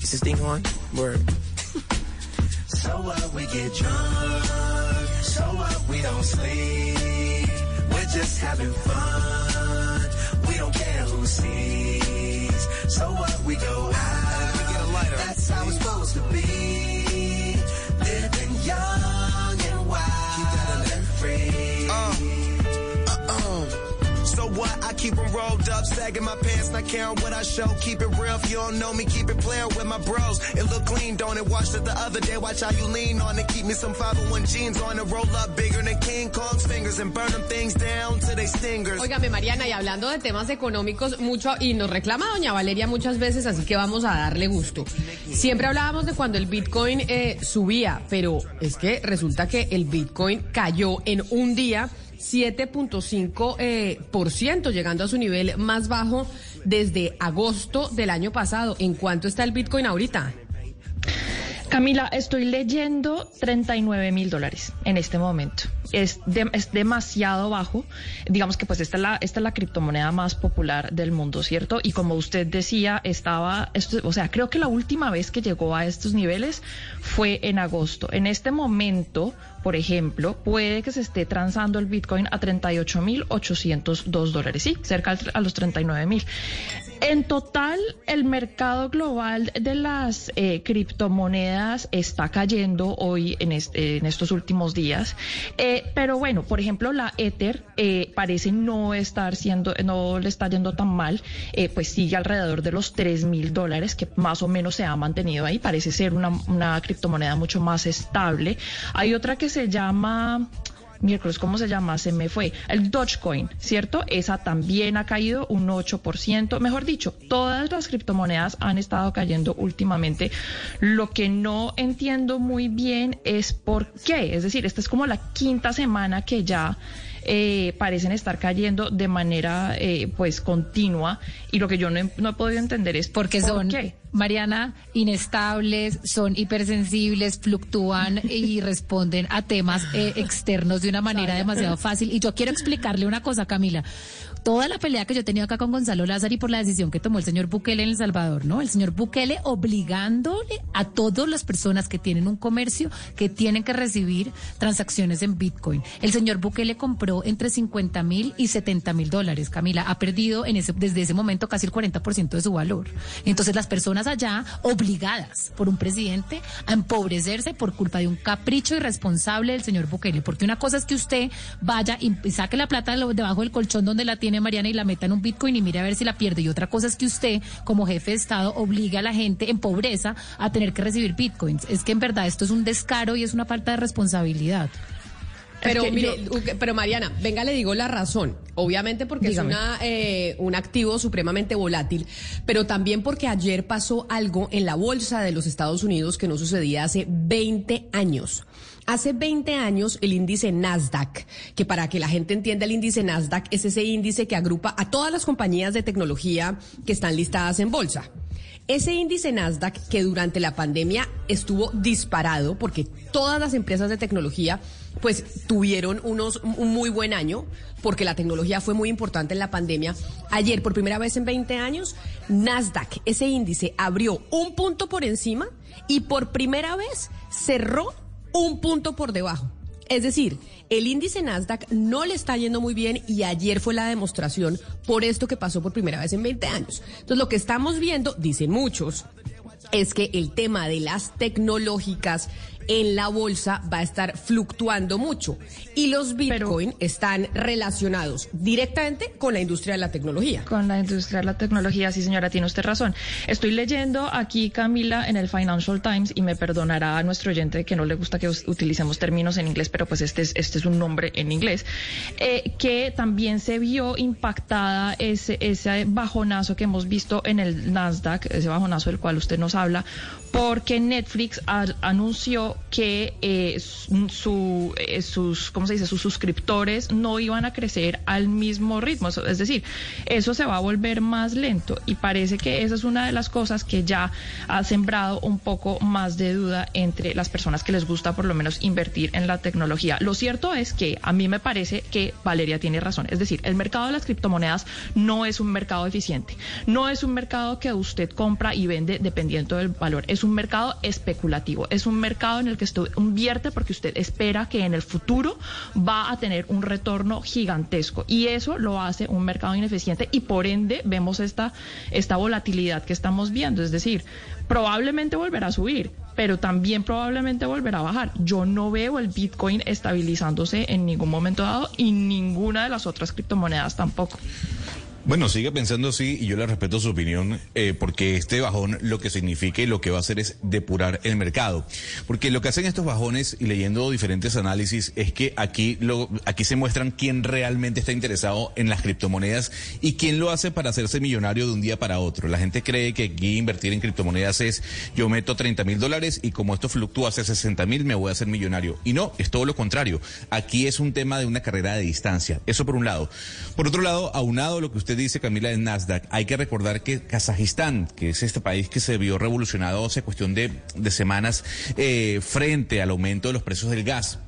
Is this thing on? Word. so what? We get drunk. So what? We don't sleep. We're just having fun. We don't care who sees. So what? We go out. We get a lighter. That's how it's supposed to be. What? I keep 'em rolled up, sagging my pants, not caring what I show. Keep it real if you don't know me, keep it playing with my bros. It look clean, don't it? Watched it the other day, watch how you lean on it. Keep me some 501 jeans on it, roll up bigger than King Kong's fingers and burn them things down to they stingers. Óigame, Mariana, y hablando de temas económicos, mucho, y nos reclama doña Valeria muchas veces, así que vamos a darle gusto. Siempre hablábamos de cuando el Bitcoin eh, subía, pero es que resulta que el Bitcoin cayó en un día 7.5%, eh, llegando a su nivel más bajo desde agosto del año pasado. ¿En cuánto está el Bitcoin ahorita? Camila, estoy leyendo 39 mil dólares en este momento. Es, es demasiado bajo. Digamos que pues esta es, la, criptomoneda más popular del mundo, ¿cierto? Y como usted decía, estaba, o sea, creo que la última vez que llegó a estos niveles fue en agosto. En este momento, por ejemplo, puede que se esté transando el Bitcoin a 38 mil 802 dólares, sí, cerca a los 39 mil. En total, el mercado global de las eh, criptomonedas está cayendo hoy en, estos últimos días. Eh, pero bueno, por ejemplo, la Ether eh, parece no estar siendo, no le está yendo tan mal, pues sigue alrededor de los 3 mil dólares, que más o menos se ha mantenido ahí. Parece ser una criptomoneda mucho más estable. Hay otra que se llama miércoles, ¿cómo se llama? Se me fue. El Dogecoin, ¿cierto? Esa también ha caído un 8%. Mejor dicho, todas las criptomonedas han estado cayendo últimamente. Lo que no entiendo muy bien es por qué. Es decir, esta es como la quinta semana que ya eh, parecen estar cayendo de manera eh, pues continua y lo que yo no he, no he podido entender es Porque ¿por son, qué? Mariana, inestables, son hipersensibles, fluctúan y responden a temas eh, externos de una manera demasiado fácil. Y yo quiero explicarle una cosa, Camila. Toda la pelea que yo he tenido acá con Gonzalo Lázaro y por la decisión que tomó el señor Bukele en El Salvador, ¿no? El señor Bukele obligándole a todas las personas que tienen un comercio que tienen que recibir transacciones en Bitcoin. El señor Bukele compró entre 50 mil y 70 mil dólares, Camila. Ha perdido desde ese momento casi el 40% de su valor. Entonces las personas allá obligadas por un presidente a empobrecerse por culpa de un capricho irresponsable del señor Bukele. Porque una cosa es que usted vaya y saque la plata debajo del colchón donde la tiene Mariana y la meta en un Bitcoin y mire a ver si la pierde. Y otra cosa es que usted, como jefe de Estado, obligue a la gente en pobreza a tener que recibir Bitcoins. Es que en verdad esto es un descaro y es una falta de responsabilidad. Pero, que mire, yo- pero Mariana, venga, le digo la razón. Obviamente porque Dígame. es una, eh, un activo supremamente volátil, pero también porque ayer pasó algo en la bolsa de los Estados Unidos que no sucedía hace 20 años. Hace 20 años el índice Nasdaq, que para que la gente entienda el índice Nasdaq es ese índice que agrupa a todas las compañías de tecnología que están listadas en bolsa. Ese índice Nasdaq que durante la pandemia estuvo disparado porque todas las empresas de tecnología pues tuvieron unos un muy buen año porque la tecnología fue muy importante en la pandemia. Ayer por primera vez en 20 años Nasdaq, ese índice abrió un punto por encima y por primera vez cerró un punto por debajo. Es decir, el índice Nasdaq no le está yendo muy bien y ayer fue la demostración por esto que pasó por primera vez en 20 años. Entonces, lo que estamos viendo, dicen muchos, es que el tema de las tecnológicas en la bolsa va a estar fluctuando mucho. Y los Bitcoin están relacionados directamente con la industria de la tecnología. Con la industria de la tecnología, sí señora, tiene usted razón. Estoy leyendo aquí, Camila, en el Financial Times, y me perdonará a nuestro oyente que no le gusta que utilicemos términos en inglés, pero pues este es, este es un nombre en inglés, eh, que también se vio impactada ese, ese bajonazo que hemos visto en el Nasdaq, ese bajonazo del cual usted nos habla, porque Netflix anunció que eh, su, eh, sus, ¿cómo se dice? Sus suscriptores no iban a crecer al mismo ritmo. Es decir, eso se va a volver más lento y parece que esa es una de las cosas que ya ha sembrado un poco más de duda entre las personas que les gusta por lo menos invertir en la tecnología. Lo cierto es que a mí me parece que Valeria tiene razón. Es decir, el mercado de las criptomonedas no es un mercado eficiente. No es un mercado que usted compra y vende dependiendo del valor. Un mercado especulativo. Es un mercado en el que usted invierte porque usted espera que en el futuro va a tener un retorno gigantesco. Y eso lo hace un mercado ineficiente y por ende vemos esta, esta volatilidad que estamos viendo. Es decir, probablemente volverá a subir, pero también probablemente volverá a bajar. Yo no veo el Bitcoin estabilizándose en ningún momento dado y ninguna de las otras criptomonedas tampoco. Bueno, sigue pensando así y yo le respeto su opinión eh, porque este bajón lo que significa y lo que va a hacer es depurar el mercado. Porque lo que hacen estos bajones y leyendo diferentes análisis es que aquí, lo, aquí se muestran quién realmente está interesado en las criptomonedas y quién lo hace para hacerse millonario de un día para otro. La gente cree que aquí invertir en criptomonedas es yo meto 30 mil dólares y como esto fluctúa hacia 60 mil me voy a hacer millonario. Y no, es todo lo contrario. Aquí es un tema de una carrera de distancia. Eso por un lado. Por otro lado, aunado lo que usted dice, Camila, de Nasdaq, hay que recordar que Kazajistán, que es este país que se vio revolucionado hace cuestión de, de semanas eh, frente al aumento de los precios del gas,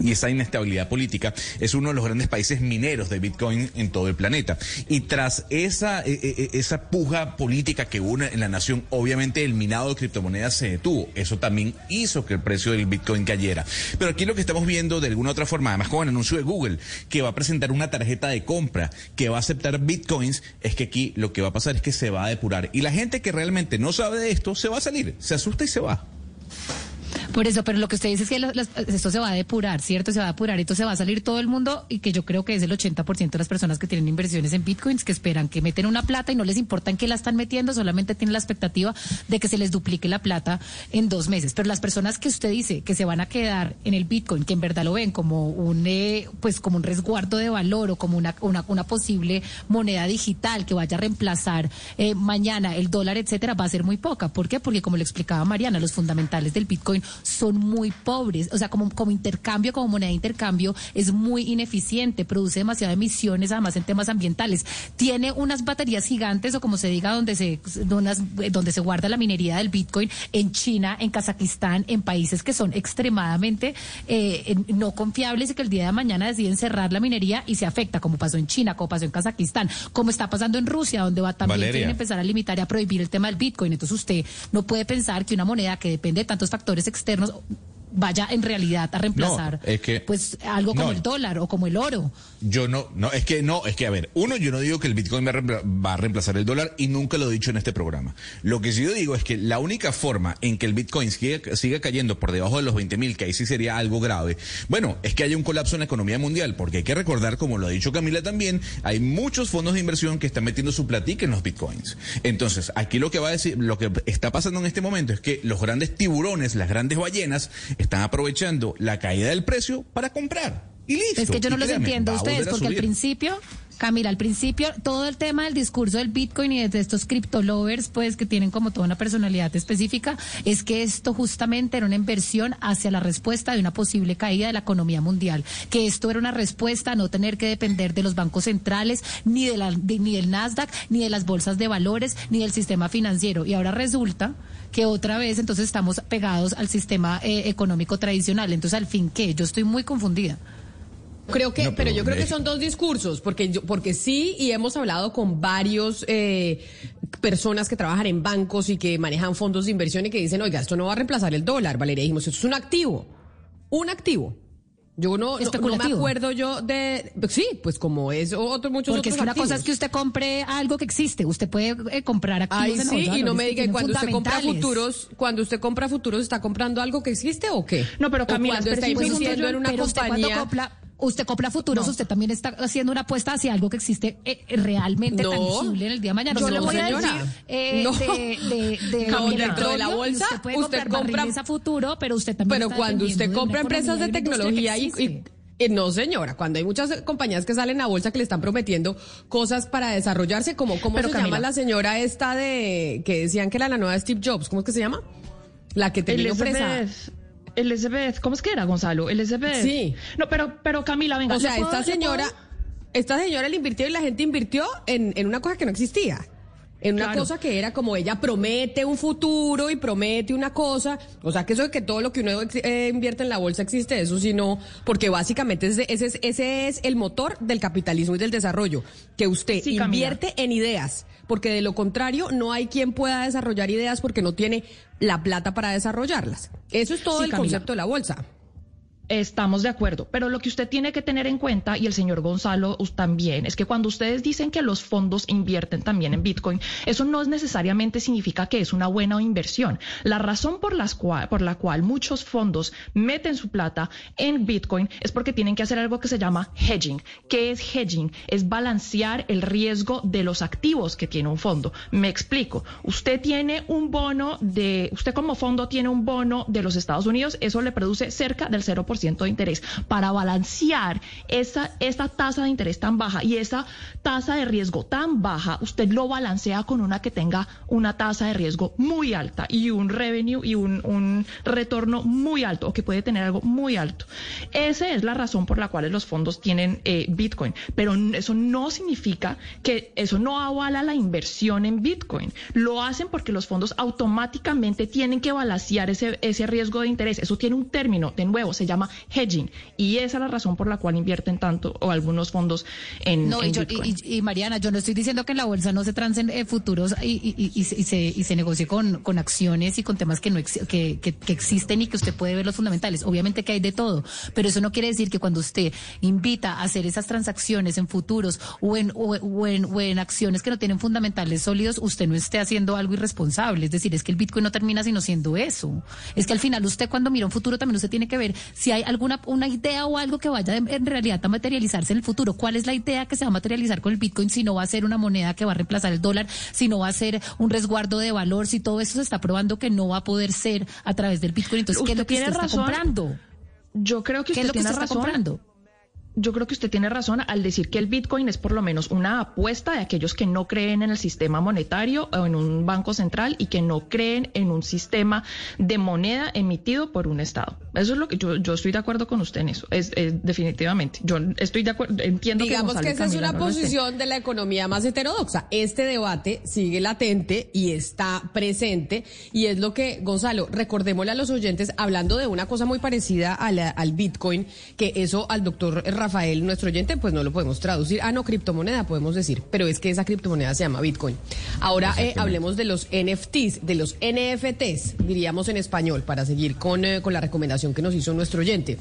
y esa inestabilidad política es uno de los grandes países mineros de Bitcoin en todo el planeta. Y tras esa, eh, eh, esa puja política que hubo en la nación, obviamente el minado de criptomonedas se detuvo. Eso también hizo que el precio del Bitcoin cayera. Pero aquí lo que estamos viendo de alguna otra forma, además con el anuncio de Google, que va a presentar una tarjeta de compra que va a aceptar Bitcoins, es que aquí lo que va a pasar es que se va a depurar. Y la gente que realmente no sabe de esto se va a salir, se asusta y se va. Por eso, pero lo que usted dice es que esto se va a depurar, ¿cierto? Se va a depurar, entonces va a salir todo el mundo y que yo creo que es el 80% de las personas que tienen inversiones en bitcoins que esperan que meten una plata y no les importa en qué la están metiendo, solamente tienen la expectativa de que se les duplique la plata en dos meses. Pero las personas que usted dice que se van a quedar en el bitcoin, que en verdad lo ven como un, eh, pues como un resguardo de valor o como una, una, posible moneda digital que vaya a reemplazar eh, mañana el dólar, etcétera, va a ser muy poca. ¿Por qué? Porque como le explicaba Mariana, los fundamentales del bitcoin son muy pobres. O sea, como, como intercambio, como moneda de intercambio, es muy ineficiente, produce demasiadas emisiones, además en temas ambientales. Tiene unas baterías gigantes, o como se diga, donde se, donde se guarda la minería del bitcoin en China, en Kazajistán, en países que son extremadamente eh, no confiables y que el día de mañana deciden cerrar la minería y se afecta, como pasó en China, como pasó en Kazajistán, como está pasando en Rusia, donde va también quieren empezar a limitar y a prohibir el tema del bitcoin. Entonces usted no puede pensar que una moneda que depende de tantos factores externos vaya en realidad a reemplazar es que- pues algo como no. el dólar o como el oro. Yo no, no, es que no, es que a ver, uno, yo no digo que el Bitcoin va a, reempla- va a reemplazar el dólar y nunca lo he dicho en este programa. Lo que sí yo digo es que la única forma en que el Bitcoin siga, siga cayendo por debajo de los 20 mil, que ahí sí sería algo grave, bueno, es que haya un colapso en la economía mundial, porque hay que recordar, como lo ha dicho Camila también, hay muchos fondos de inversión que están metiendo su platica en los Bitcoins. Entonces, aquí lo que va a decir, lo que está pasando en este momento es que los grandes tiburones, las grandes ballenas, están aprovechando la caída del precio para comprar. Y listo. Es que yo no los entiendo a ustedes, a porque al principio, Camila, al principio, todo el tema del discurso del Bitcoin y de estos cripto lovers, pues que tienen como toda una personalidad específica, es que esto justamente era una inversión hacia la respuesta de una posible caída de la economía mundial. Que esto era una respuesta a no tener que depender de los bancos centrales, ni, de la, de- ni del Nasdaq, ni de las bolsas de valores, ni del sistema financiero. Y ahora resulta que otra vez entonces estamos pegados al sistema eh, económico tradicional. Entonces, al fin, ¿qué? Yo estoy muy confundida. Creo que, No, pero, pero yo creo que son dos discursos, porque yo, porque sí, y hemos hablado con varios eh, personas que trabajan en bancos y que manejan fondos de inversión y que dicen, oiga, esto no va a reemplazar el dólar, Valeria, dijimos, esto es un activo, un activo. Yo no, no, no me acuerdo yo de... Sí, pues como es otros muchos Porque es otros que una cosa es que usted compre algo que existe. Usted puede eh, comprar activos Ay, en sí, y no me que diga, tienen cuando usted compra futuros, cuando usted compra futuros, ¿está comprando algo que existe o qué? No, pero Camila, cuando está invirtiendo en una pero usted cuando compañía... compra, usted compra futuros, usted también está haciendo una apuesta hacia algo que existe eh, realmente No. tangible en el día de mañana. Yo No le voy a puede decir, eh, no. de, de, de No, dentro de la bolsa, usted puede usted comprar compra- a futuro, pero usted también Pero está cuando usted compra empresas de tecnología y, y no señora, cuando hay muchas compañías que salen a bolsa que le están prometiendo cosas para desarrollarse, como cómo Pero, se Camila. llama la señora esta de que decían que era la nueva Steve Jobs, ¿cómo es que se llama? La que terminó presa. Elizabeth, Elizabeth, ¿cómo es que era, Gonzalo? Elizabeth. Sí. No, pero, pero Camila, venga. O sea, ¿le puedo- esta señora, puedo? esta señora le invirtió y la gente invirtió en, en una cosa que no existía. En una Claro. cosa que era como ella promete un futuro y promete una cosa. O sea, que eso de que todo lo que uno eh, invierte en la bolsa existe, eso sí no. Porque básicamente ese, ese, es, ese es el motor del capitalismo y del desarrollo. Que usted Sí, Camila. invierte en ideas. Porque de lo contrario, no hay quien pueda desarrollar ideas porque no tiene la plata para desarrollarlas. Eso es todo Sí, el Camila. concepto de la bolsa. Estamos de acuerdo, pero lo que usted tiene que tener en cuenta, y el señor Gonzalo también, es que cuando ustedes dicen que los fondos invierten también en Bitcoin, eso no es necesariamente significa que es una buena inversión. La razón por, las cua- por la cual muchos fondos meten su plata en Bitcoin es porque tienen que hacer algo que se llama hedging. ¿Qué es hedging? Es balancear el riesgo de los activos que tiene un fondo. Me explico. Usted tiene un bono de, usted como fondo tiene un bono de los Estados Unidos, eso le produce cerca del 0% de interés. Para balancear esa, esa tasa de interés tan baja y esa tasa de riesgo tan baja, usted lo balancea con una que tenga una tasa de riesgo muy alta y un revenue y un, un retorno muy alto o que puede tener algo muy alto. Esa es la razón por la cual los fondos tienen eh, Bitcoin, pero eso no significa que eso no avala la inversión en Bitcoin. Lo hacen porque los fondos automáticamente tienen que balancear ese, ese riesgo de interés. Eso tiene un término, de nuevo, se llama hedging. Y esa es la razón por la cual invierten tanto o algunos fondos en, No, en y, yo- Bitcoin. y- y- Mariana, yo no estoy diciendo que en la bolsa no se trancen eh, futuros y, y- se, y se- y se negocie con, con acciones y con temas que no ex- que, que- que existen y que usted puede ver los fundamentales. Obviamente que hay de todo, pero eso no quiere decir que cuando usted invita a hacer esas transacciones en futuros o en, o, o en, o en acciones que no tienen fundamentales sólidos, usted no esté haciendo algo irresponsable. Es decir, es que el Bitcoin no termina sino siendo eso. Es que al final usted cuando mira un futuro también usted tiene que ver si hay alguna una idea o algo que vaya en, realidad a materializarse en el futuro. ¿Cuál es la idea que se va a materializar con el Bitcoin si no va a ser una moneda que va a reemplazar el dólar, si no va a ser un resguardo de valor, si todo eso se está probando que no va a poder ser a través del Bitcoin? Entonces, ¿qué es lo que tiene está comprando? Yo creo que ¿Qué usted es lo que tiene usted está razón. comprando? Yo creo que usted tiene razón al decir que el Bitcoin es por lo menos una apuesta de aquellos que no creen en el sistema monetario o en un banco central y que no creen en un sistema de moneda emitido por un Estado. Eso es lo que yo, yo estoy de acuerdo con usted en eso. Es, es definitivamente. Yo estoy de acuerdo. Entiendo Digamos que, que, Gonzalo y esa es una no posición de la economía más heterodoxa. Este debate sigue latente y está presente y es lo que, Gonzalo, recordémosle a los oyentes, hablando de una cosa muy parecida a la- al Bitcoin, que eso al doctor Rafael, nuestro oyente, pues no lo podemos traducir. Ah, no, criptomoneda podemos decir, pero es que esa criptomoneda se llama Bitcoin. Ahora eh, hablemos de los NFTs, de los NFTs, diríamos en español, para seguir con, eh, con la recomendación que nos hizo nuestro oyente.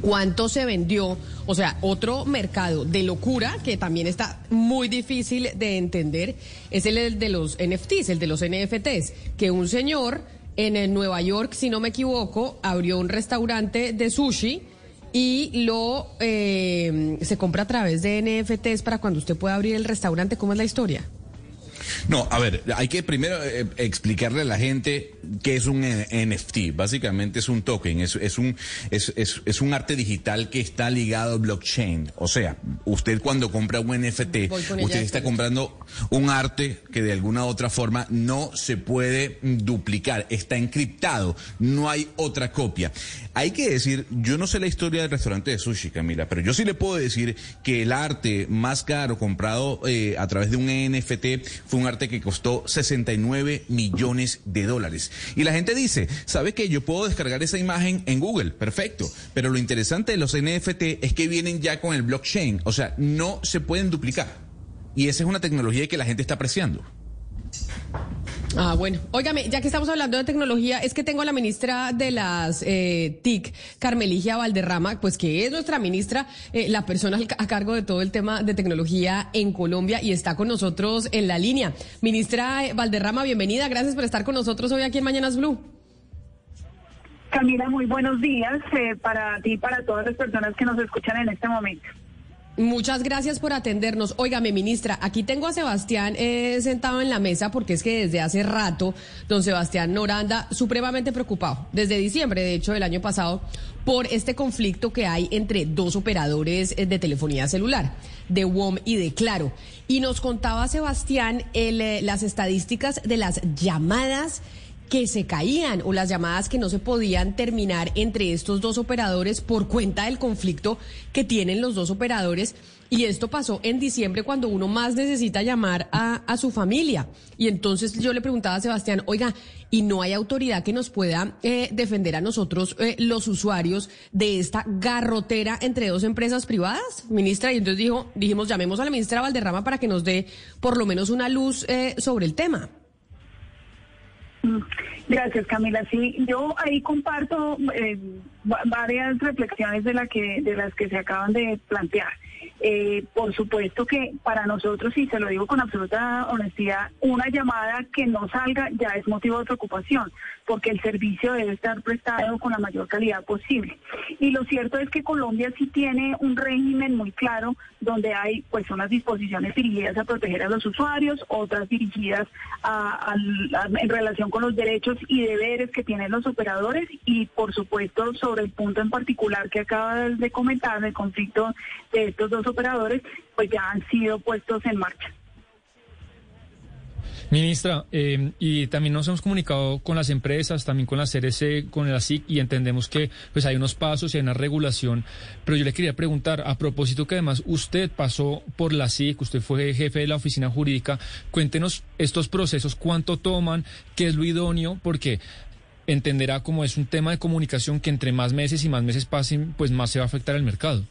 ¿Cuánto se vendió? O sea, otro mercado de locura que también está muy difícil de entender es el de los NFTs, el de los NFTs, que un señor en eh, Nueva York, si no me equivoco, abrió un restaurante de sushi y lo eh, se compra a través de NFTs para cuando usted pueda abrir el restaurante. ¿Cómo es la historia? No, a ver, hay que primero eh, explicarle a la gente qué es un NFT. Básicamente es un token, es, es un, es, es- es un arte digital que está ligado al blockchain. O sea, usted cuando compra un NFT, usted está comprando un arte que de alguna u otra forma no se puede duplicar, está encriptado, no hay otra copia. Hay que decir, yo no sé la historia del restaurante de sushi, Camila, pero yo sí le puedo decir que el arte más caro comprado eh, a través de un NFT fue un arte que costó 69 millones de dólares. Y la gente dice, ¿sabe qué? Yo puedo descargar esa imagen en Google, perfecto. Pero lo interesante de los NFT es que vienen ya con el blockchain, o sea, no se pueden duplicar. Y esa es una tecnología que la gente está apreciando. Ah, bueno. Óigame, ya que estamos hablando de tecnología, es que tengo a la ministra de las eh, TIC, Carmeligia Valderrama, pues que es nuestra ministra, eh, la persona a cargo de todo el tema de tecnología en Colombia y está con nosotros en la línea. Ministra eh, Valderrama, bienvenida. Gracias por estar con nosotros hoy aquí en Mañanas Blue. Camila, muy buenos días eh, para ti y para todas las personas que nos escuchan en este momento. Muchas gracias por atendernos. Óigame, ministra, aquí tengo a Sebastián eh, sentado en la mesa porque es que desde hace rato don Sebastián Noranda supremamente preocupado, desde diciembre, de hecho, del año pasado, por este conflicto que hay entre dos operadores eh, de telefonía celular, de WOM y de Claro. Y nos contaba Sebastián el, eh, las estadísticas de las llamadas que se caían o las llamadas que no se podían terminar entre estos dos operadores por cuenta del conflicto que tienen los dos operadores. Y esto pasó en diciembre cuando uno más necesita llamar a, a su familia. Y entonces yo le preguntaba a Sebastián, oiga, ¿y no hay autoridad que nos pueda eh, defender a nosotros, eh, los usuarios, de esta garrotera entre dos empresas privadas, ministra? Y entonces dijo, dijimos, llamemos a la ministra Valderrama para que nos dé por lo menos una luz eh, sobre el tema. Mm, Gracias, Camila. Sí, yo ahí comparto eh, va- varias reflexiones de, la que, de las que se acaban de plantear. Eh, por supuesto que para nosotros, y se lo digo con absoluta honestidad, una llamada que no salga ya es motivo de preocupación, porque el servicio debe estar prestado con la mayor calidad posible. Y lo cierto es que Colombia sí tiene un régimen muy claro donde hay pues unas disposiciones dirigidas a proteger a los usuarios, otras dirigidas en relación con los derechos y deberes que tienen los operadores y por supuesto sobre el punto en particular que acabas de comentar, el conflicto de estos dos operadores, pues ya han sido puestos en marcha. Ministra, eh, y también nos hemos comunicado con las empresas, también con la CRC, con la SIC, y entendemos que pues hay unos pasos y hay una regulación. Pero yo le quería preguntar, a propósito que además usted pasó por la SIC, usted fue jefe de la oficina jurídica, cuéntenos estos procesos, cuánto toman, qué es lo idóneo, porque entenderá como es un tema de comunicación que entre más meses y más meses pasen, pues más se va a afectar el mercado.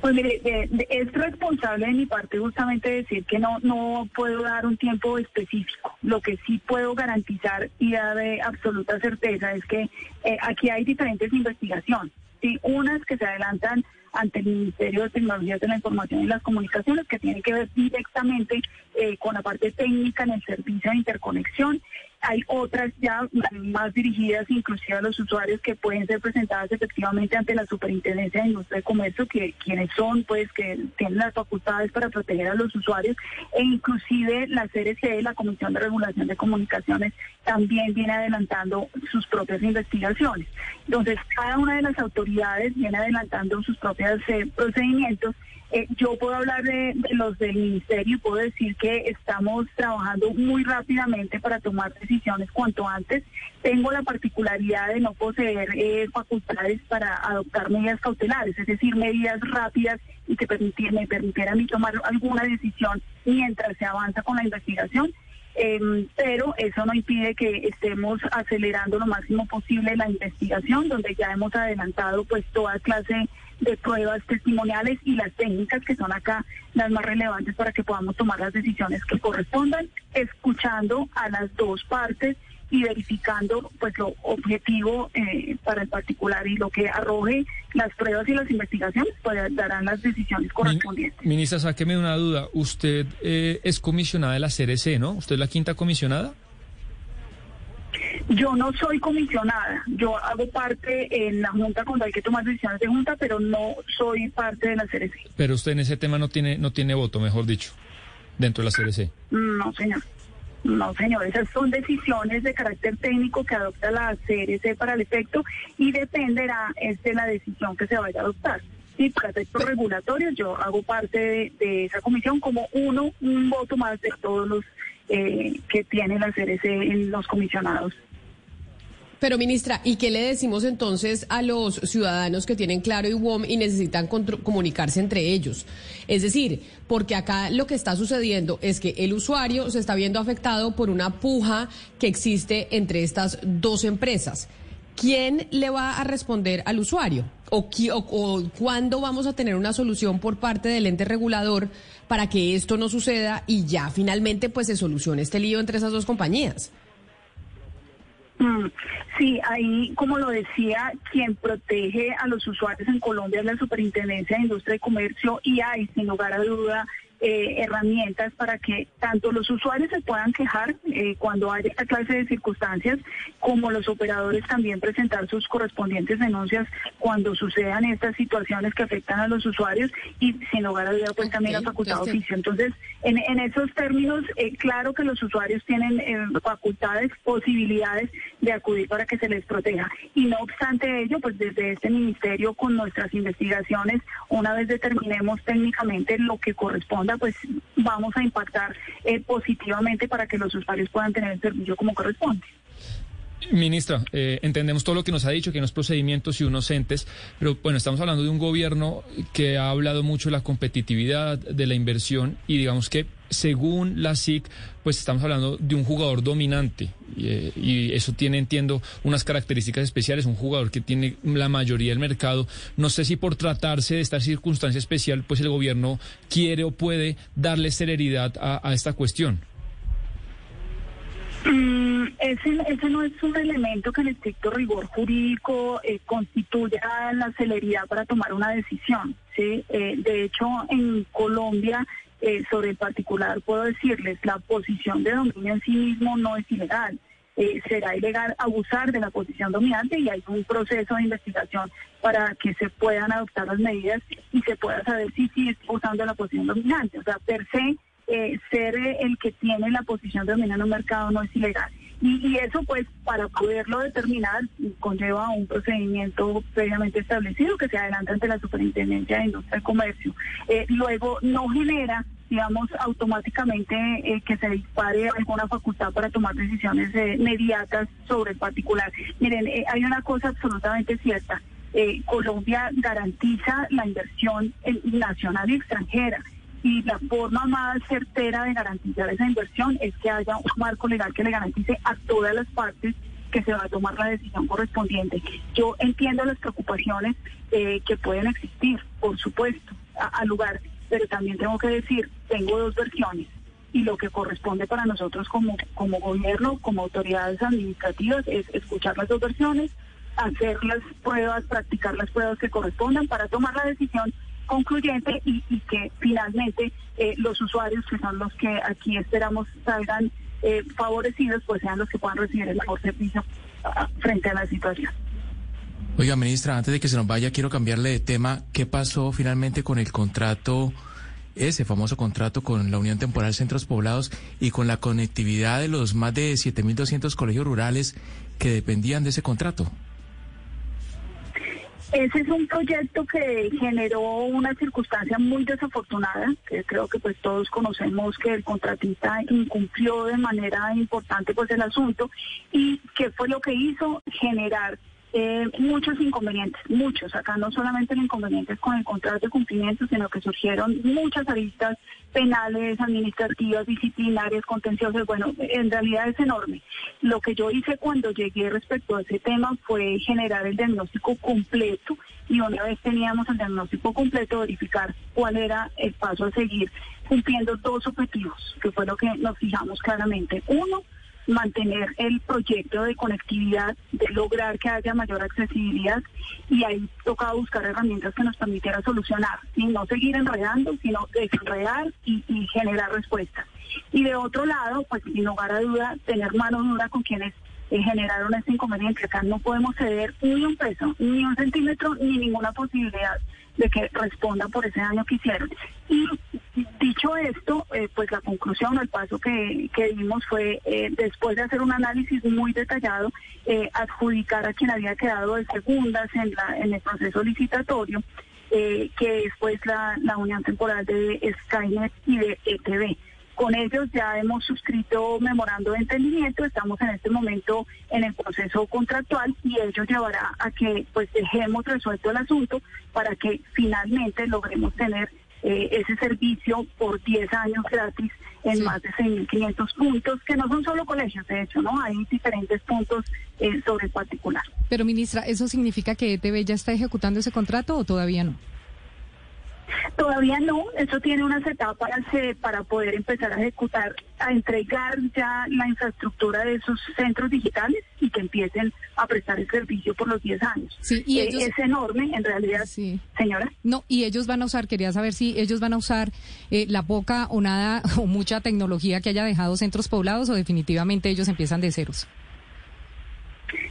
Pues mire, de- es responsable de mi parte justamente decir que no, no puedo dar un tiempo específico. Lo que sí puedo garantizar y dar de absoluta certeza es que eh, aquí hay diferentes investigaciones. ¿sí? Unas que se adelantan ante el Ministerio de Tecnologías de la Información y las Comunicaciones, que tienen que ver directamente eh, con la parte técnica en el servicio de interconexión. Hay otras ya más dirigidas inclusive a los usuarios que pueden ser presentadas efectivamente ante la Superintendencia de Industria y Comercio, que quienes son, pues, que tienen las facultades para proteger a los usuarios, e inclusive la CRC, la Comisión de Regulación de Comunicaciones, también viene adelantando sus propias investigaciones. Entonces, cada una de las autoridades viene adelantando sus propios procedimientos. Eh, yo puedo hablar de, los del ministerio y puedo decir que estamos trabajando muy rápidamente para tomar decisiones cuanto antes. Tengo la particularidad de no poseer eh, facultades para adoptar medidas cautelares, es decir, medidas rápidas y que me permitieran a tomar alguna decisión mientras se avanza con la investigación. Em, pero eso no impide que estemos acelerando lo máximo posible la investigación, donde ya hemos adelantado pues toda clase pruebas testimoniales y las técnicas que son acá las más relevantes para que podamos tomar las decisiones que correspondan, escuchando a las dos partes y verificando pues lo objetivo eh, para el particular y lo que arroje las pruebas y las investigaciones pues darán las decisiones correspondientes. Ministra, sáqueme una duda. Usted eh, es comisionada de la CRC, ¿no? ¿Usted es la quinta comisionada? Yo no soy comisionada, yo hago parte en la Junta cuando hay que tomar decisiones de Junta, pero no soy parte de la CRC. Pero usted en ese tema no tiene, no tiene voto, mejor dicho, dentro de la CRC. No, señor. No, señor, esas son decisiones de carácter técnico que adopta la CRC para el efecto y dependerá es de la decisión que se vaya a adoptar. Y para efectos regulatorios yo hago parte de, de esa comisión como uno, un voto más de todos los eh, que tiene la CRC en los comisionados. Pero ministra, ¿y qué le decimos entonces a los ciudadanos que tienen Claro y WOM y necesitan comunicarse entre ellos? Es decir, porque acá lo que está sucediendo es que el usuario se está viendo afectado por una puja que existe entre estas dos empresas. ¿Quién le va a responder al usuario? ¿O, o- o cuándo vamos a tener una solución por parte del ente regulador para que esto no suceda y ya finalmente pues se solucione este lío entre esas dos compañías? Mm, Sí, ahí, como lo decía, quien protege a los usuarios en Colombia es la Superintendencia de Industria y Comercio y hay, sin lugar a duda, eh, herramientas para que tanto los usuarios se puedan quejar eh, cuando haya esta clase de circunstancias, como los operadores también presentar sus correspondientes denuncias cuando sucedan estas situaciones que afectan a los usuarios y, sin lugar a duda, pues también la facultad de oficio. Entonces, en, en esos términos, eh, claro que los usuarios tienen facultades, posibilidades de acudir para que se les proteja. Y no obstante ello, pues desde este ministerio, con nuestras investigaciones, una vez determinemos técnicamente lo que pues vamos a impactar eh, positivamente para que los usuarios puedan tener el servicio como corresponde. Ministra, eh, entendemos todo lo que nos ha dicho, que hay unos procedimientos y unos entes, pero bueno, estamos hablando de un gobierno que ha hablado mucho de la competitividad, de la inversión y digamos que según la SIC, pues estamos hablando de un jugador dominante y, eh, eso tiene, entiendo, unas características especiales, un jugador que tiene la mayoría del mercado. No sé si por tratarse de esta circunstancia especial, pues el gobierno quiere o puede darle celeridad a esta cuestión. Mm, ese, no es un elemento que en estricto rigor jurídico eh, constituya la celeridad para tomar una decisión. ¿sí? Eh, de hecho, en Colombia, eh, sobre el particular, puedo decirles, la posición de dominio en sí mismo no es ilegal. Eh, será ilegal abusar de la posición dominante y hay un proceso de investigación para que se puedan adoptar las medidas y se pueda saber si sí está usando la posición dominante. O sea, per se, eh, ser eh, el que tiene la posición dominio en un mercado no es ilegal. Y, eso, pues, para poderlo determinar, conlleva un procedimiento previamente establecido que se adelanta ante la Superintendencia de Industria y Comercio. Eh, luego, no genera, digamos, automáticamente que se dispare alguna facultad para tomar decisiones eh, sobre el particular. Miren, hay una cosa absolutamente cierta. Colombia garantiza la inversión nacional y extranjera. Y la forma más certera de garantizar esa inversión es que haya un marco legal que le garantice a todas las partes que se va a tomar la decisión correspondiente. Yo entiendo las preocupaciones eh, que pueden existir, por supuesto, al lugar, pero también tengo que decir, tengo dos versiones y lo que corresponde para nosotros como, como gobierno, como autoridades administrativas, es escuchar las dos versiones, hacer las pruebas, practicar las pruebas que correspondan para tomar la decisión concluyente y, que finalmente eh, los usuarios, que son los que aquí esperamos salgan eh, favorecidos, pues sean los que puedan recibir el mejor servicio ah, frente a la situación. Oiga, ministra, antes de que se nos vaya, quiero cambiarle de tema. ¿Qué pasó finalmente con el contrato, ese famoso contrato con la Unión Temporal Centros Poblados y con la conectividad de los más de 7.200 colegios rurales que dependían de ese contrato? Ese es un proyecto que generó una circunstancia muy desafortunada, que creo que pues todos conocemos que el contratista incumplió de manera importante pues el asunto y que fue lo que hizo generar eh, muchos inconvenientes, muchos. Acá no solamente el inconveniente con el contrato de cumplimiento, sino que surgieron muchas aristas penales, administrativas, disciplinarias, contenciosas. Bueno, en realidad es enorme. Lo que yo hice cuando llegué respecto a ese tema fue generar el diagnóstico completo y una vez teníamos el diagnóstico completo, verificar cuál era el paso a seguir, cumpliendo dos objetivos, que fue lo que nos fijamos claramente. Uno, mantener el proyecto de conectividad, de lograr que haya mayor accesibilidad y ahí tocaba buscar herramientas que nos permitieran solucionar y no seguir enredando, sino desenredar y, y generar respuestas. Y de otro lado, pues sin lugar a duda, tener mano dura con quienes eh, generaron este inconveniente. Acá no podemos ceder ni un peso, ni un centímetro, ni ninguna posibilidad de que respondan por ese daño que hicieron. Y dicho esto, eh, pues la conclusión o el paso que, que dimos fue, eh, después de hacer un análisis muy detallado, eh, adjudicar a quien había quedado de segundas en, la, en el proceso licitatorio, que es pues la, la unión temporal de Skynet y de ETV. Con ellos ya hemos suscrito memorando de entendimiento, estamos en este momento en el proceso contractual y ello llevará a que pues dejemos resuelto el asunto para que finalmente logremos tener eh, ese servicio por 10 años gratis en más de 6.500 puntos, que no son solo colegios, de hecho, ¿no? Hay diferentes puntos eh, sobre el particular. Pero, ministra, ¿eso significa que ETV ya está ejecutando ese contrato o todavía no? Todavía no, eso tiene unas etapas eh, para poder empezar a ejecutar, a entregar ya la infraestructura de esos centros digitales y que empiecen a prestar el servicio por los 10 años. Sí, y Eh, ellos- Es enorme, en realidad, señora. No, y ellos van a usar, quería saber si ellos van a usar eh, la poca o nada o mucha tecnología que haya dejado centros poblados o definitivamente ellos empiezan de ceros.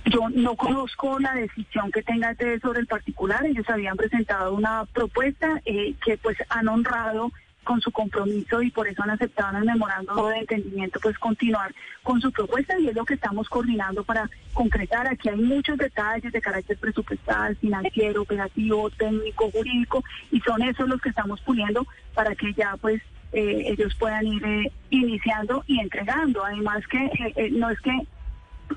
Yo no conozco la decisión que tenga ETV sobre el particular. Ellos habían presentado una propuesta eh, que pues han honrado con su compromiso y por eso han aceptado en el memorándum de entendimiento pues continuar con su propuesta y es lo que estamos coordinando para concretar. Aquí hay muchos detalles de carácter presupuestal, financiero, operativo, técnico, jurídico y son esos los que estamos puliendo para que ya pues eh, ellos puedan ir eh, iniciando y entregando. Además que no es que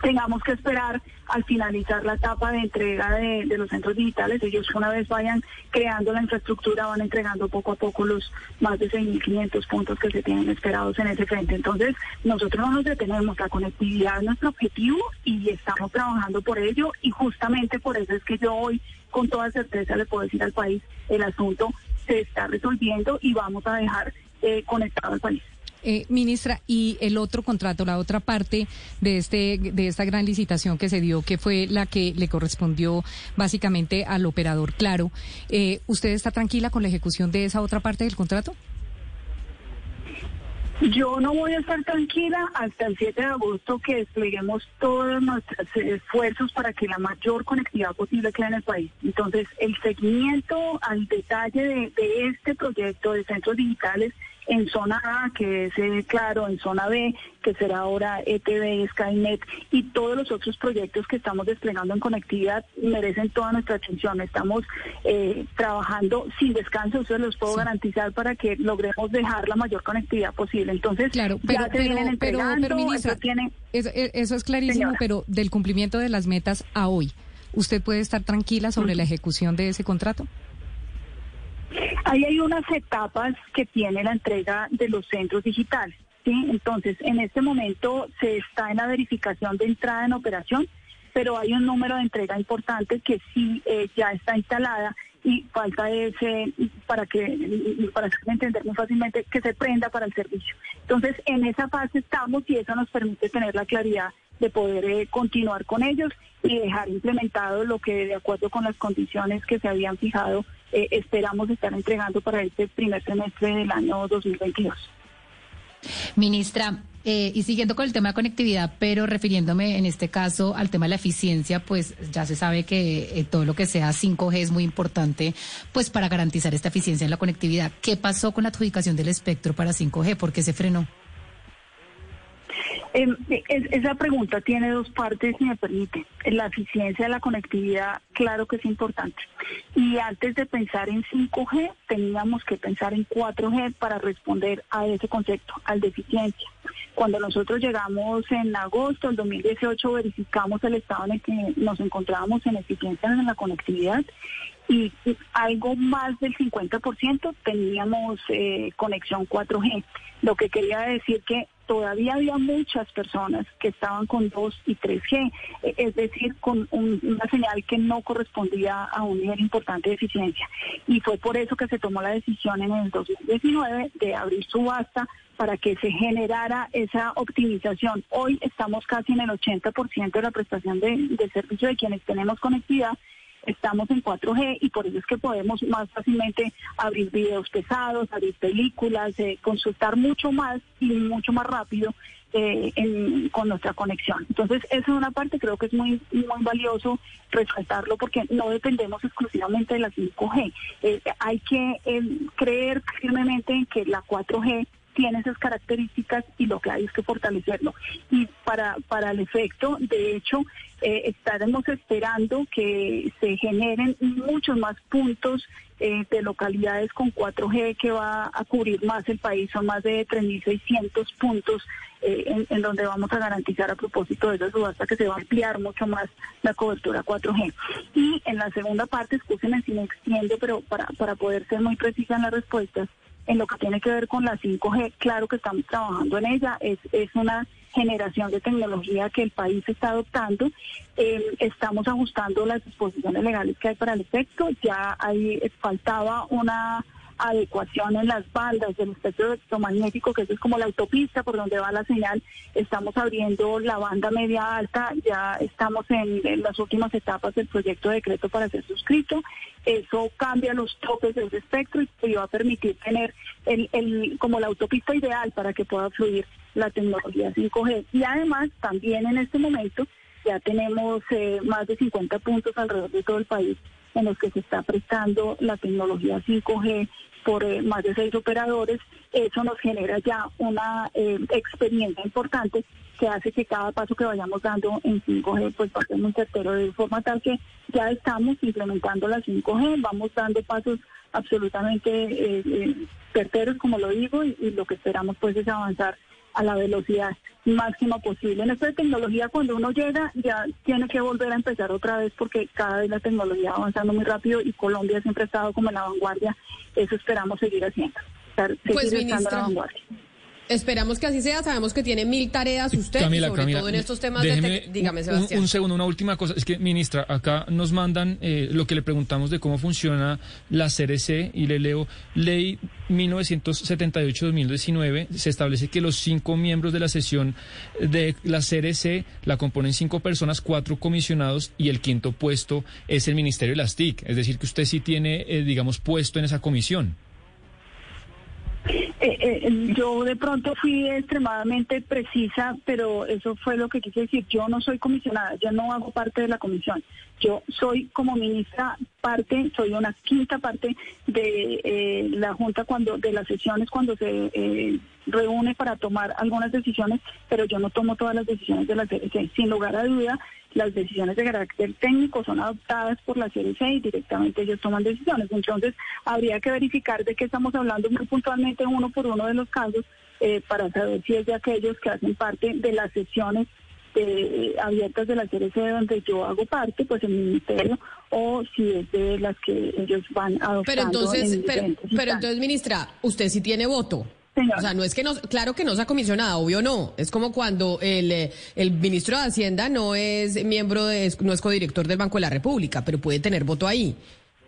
tengamos que esperar al finalizar la etapa de entrega de, los centros digitales. Ellos una vez vayan creando la infraestructura, van entregando poco a poco los más de 6.500 puntos que se tienen esperados en ese frente. Entonces, nosotros no nos detenemos, la conectividad es nuestro objetivo y estamos trabajando por ello y justamente por eso es que yo hoy con toda certeza le puedo decir al país, el asunto se está resolviendo y vamos a dejar eh, conectado al país. Eh, ministra, y el otro contrato, la otra parte de este de esta gran licitación que se dio, que fue la que le correspondió básicamente al operador Claro, eh, ¿usted está tranquila con la ejecución de esa otra parte del contrato? Yo no voy a estar tranquila hasta el 7 de agosto que despleguemos todos nuestros esfuerzos para que la mayor conectividad posible quede en el país. Entonces, el seguimiento al detalle de, de este proyecto de centros digitales en zona A, que es eh, claro, en zona B, que será ahora E ETV, Skynet, y todos los otros proyectos que estamos desplegando en conectividad merecen toda nuestra atención. Estamos eh, trabajando sin descanso, eso los puedo garantizar para que logremos dejar la mayor conectividad posible. Entonces, Claro, ya pero, se pero, vienen pero, entregando, pero, ministra, eso tiene... eso, eso es clarísimo, Señora. pero del cumplimiento de las metas a hoy, ¿usted puede estar tranquila sobre la ejecución de ese contrato? Ahí hay unas etapas que tiene la entrega de los centros digitales. ¿sí? Entonces, en este momento se está en la verificación de entrada en operación, pero hay un número de entrega importante que sí eh, ya está instalada y falta ese para que para entender muy fácilmente que se prenda para el servicio. Entonces, en esa fase estamos y eso nos permite tener la claridad de poder eh, continuar con ellos y dejar implementado lo que de acuerdo con las condiciones que se habían fijado eh, esperamos estar entregando para este primer semestre del año 2022. Ministra, eh, y siguiendo con el tema de conectividad, pero refiriéndome en este caso al tema de la eficiencia, pues ya se sabe que eh, todo lo que sea 5G es muy importante, pues para garantizar esta eficiencia en la conectividad. ¿Qué pasó con la adjudicación del espectro para 5G? ¿Por qué se frenó? Eh, es- esa pregunta tiene dos partes, si me permite. La eficiencia de la conectividad, claro que es importante. Y antes de pensar en 5G, teníamos que pensar en 4G para responder a ese concepto, al de eficiencia. Cuando nosotros llegamos en agosto del 2018, verificamos el estado en el que nos encontrábamos en eficiencia en la conectividad y algo más del 50% teníamos eh, conexión 4G, lo que quería decir que todavía había muchas personas que estaban con 2 y 3G, eh, es decir, con un- una señal que no correspondía a un nivel importante de eficiencia. Y fue por eso que se tomó la decisión en el 2019 de abrir subasta para que se generara esa optimización. Hoy estamos casi en el 80% de la prestación de, de servicio de quienes tenemos conectividad estamos en 4G y por eso es que podemos más fácilmente abrir videos pesados, abrir películas, eh, consultar mucho más y mucho más rápido eh, en- con nuestra conexión. Entonces, esa es una parte, creo que es muy, muy valioso resaltarlo porque no dependemos exclusivamente de la 5G. Eh, hay que eh, creer firmemente en que la 4G tiene esas características y lo que hay es que fortalecerlo. Y para, para el efecto, de hecho, eh, estaremos esperando que se generen muchos más puntos eh, de localidades con 4G que va a cubrir más el país, son más de 3.600 puntos eh, en, en donde vamos a garantizar a propósito de esa subasta que se va a ampliar mucho más la cobertura 4G. Y en la segunda parte, escúcheme si me extiendo, pero para, para poder ser muy precisa en las respuestas, en lo que tiene que ver con la 5G, claro que estamos trabajando en ella, es, es una generación de tecnología que el país está adoptando. Eh, estamos ajustando las disposiciones legales que hay para el efecto. Ya ahí faltaba una adecuación en las bandas del espectro electromagnético, que eso es como la autopista por donde va la señal. Estamos abriendo la banda media alta, ya estamos en, las últimas etapas del proyecto de decreto para ser suscrito. Eso cambia los topes de ese espectro y va a permitir tener el, como la autopista ideal para que pueda fluir la tecnología 5G. Y además, también en este momento, ya tenemos eh, más de 50 puntos alrededor de todo el país en los que se está prestando la tecnología 5G por eh, más de seis operadores. Eso nos genera ya una eh, experiencia importante que hace que cada paso que vayamos dando en 5G pues va a de forma tal que ya estamos implementando la 5G, vamos dando pasos absolutamente eh, certeros como lo digo y, y lo que esperamos pues es avanzar a la velocidad máxima posible. En esta tecnología, cuando uno llega, ya tiene que volver a empezar otra vez porque cada vez la tecnología va avanzando muy rápido y Colombia siempre ha estado como en la vanguardia. Eso esperamos seguir haciendo. Estar, Pues, seguir estando a la ministra, vanguardia. Esperamos que así sea. Sabemos que tiene mil tareas usted, Camila, sobre Camila, todo en estos temas de... déjeme tec- Dígame, un- Sebastián. Un, segundo, una última cosa. Es que, ministra, acá nos mandan eh, lo que le preguntamos de cómo funciona la CRC y le leo Ley 1978-2019. Se establece que los cinco miembros de la sesión de la CRC la componen cinco personas, cuatro comisionados y el quinto puesto es el Ministerio de las TIC. Es decir, que usted sí tiene, eh, digamos, puesto en esa comisión. Eh, eh, yo de pronto fui extremadamente precisa, pero eso fue lo que quise decir. Yo no soy comisionada, yo no hago parte de la comisión. Yo soy como ministra parte, soy una quinta parte de eh, la Junta cuando, de las sesiones cuando se eh, reúne para tomar algunas decisiones, pero yo no tomo todas las decisiones de la CRC. Sin lugar a duda, las decisiones de carácter técnico son adoptadas por la CRC y directamente ellos toman decisiones. Entonces, habría que verificar de qué estamos hablando muy puntualmente uno por uno de los casos eh, para saber si es de aquellos que hacen parte de las sesiones eh, abiertas de la CRC donde yo hago parte, pues el ministerio, o si es de las que ellos van adoptando. Pero entonces, en pero, pero entonces, ministra, usted sí tiene voto. O sea, no es que no, claro que no sea comisionada, obvio no. Es como cuando el, el ministro de Hacienda no es miembro de, no es codirector del Banco de la República, pero puede tener voto ahí.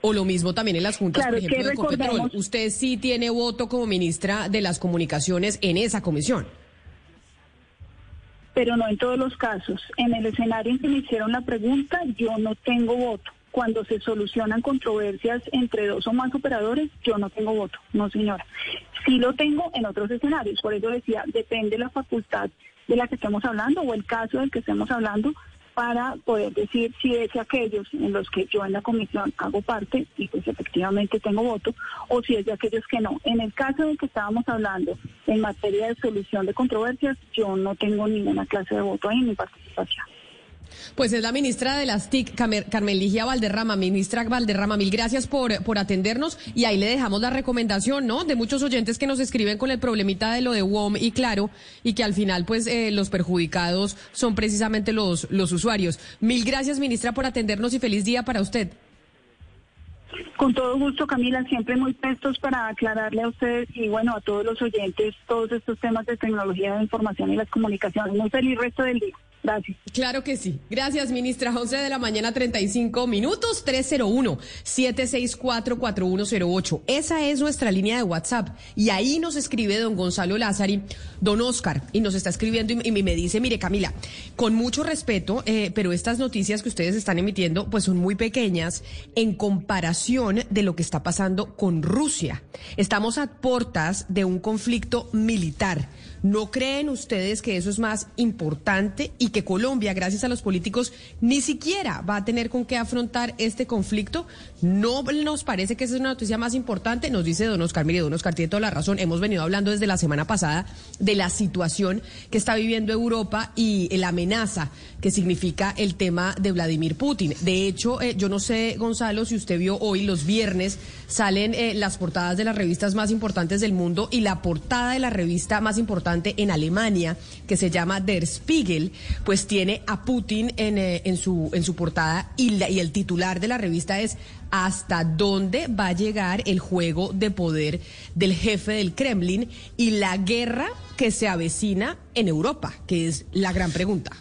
O lo mismo también en las juntas, Claro, por ejemplo, de recordemos- Usted sí tiene voto como ministra de las comunicaciones en esa comisión. pero no en todos los casos. En el escenario en que me hicieron la pregunta, yo no tengo voto. Cuando se solucionan controversias entre dos o más operadores, yo no tengo voto, no señora. Sí lo tengo en otros escenarios, por eso decía, depende la facultad de la que estemos hablando o el caso del que estemos hablando para poder decir si es aquellos en los que yo en la comisión hago parte y pues efectivamente tengo voto o si es de aquellos que no. En el caso del que estábamos hablando en materia de solución de controversias, yo no tengo ninguna clase de voto ahí ni participación. Pues es la ministra de las TIC, Carmen Ligia Valderrama. Ministra Valderrama, mil gracias por, por atendernos y ahí le dejamos la recomendación, ¿no? De muchos oyentes que nos escriben con el problemita de lo de WOM y claro, y que al final, pues, eh, los perjudicados son precisamente los, los usuarios. Mil gracias, ministra, por atendernos y feliz día para usted. Con todo gusto, Camila, siempre muy prestos para aclararle a ustedes y bueno, a todos los oyentes todos estos temas de tecnología de información y las comunicaciones. Muy feliz resto del día. Gracias. Claro que sí. Gracias, ministra. 11 de la mañana, 35 minutos, 301-764-4108. Esa es nuestra línea de WhatsApp. Y ahí nos escribe don Gonzalo Lázari, don Oscar, y nos está escribiendo y, y me dice, mire, Camila, con mucho respeto, eh, pero estas noticias que ustedes están emitiendo, pues son muy pequeñas en comparación de lo que está pasando con Rusia. Estamos a portas de un conflicto militar. ¿No creen ustedes que eso es más importante y que Colombia, gracias a los políticos, ni siquiera va a tener con qué afrontar este conflicto. No nos parece que esa es una noticia más importante, nos dice don Oscar. Mire, don Oscar tiene toda la razón. Hemos venido hablando desde la semana pasada de la situación que está viviendo Europa y la amenaza que significa el tema de Vladimir Putin. De hecho, eh, yo no sé, Gonzalo, si usted vio hoy los viernes salen eh, las portadas de las revistas más importantes del mundo y la portada de la revista más importante en Alemania, que se llama Der Spiegel, pues tiene a Putin en, eh, en su, en su portada y, la- y el titular de la revista es hasta dónde va a llegar el juego de poder del jefe del Kremlin y la guerra que se avecina en Europa, que es la gran pregunta.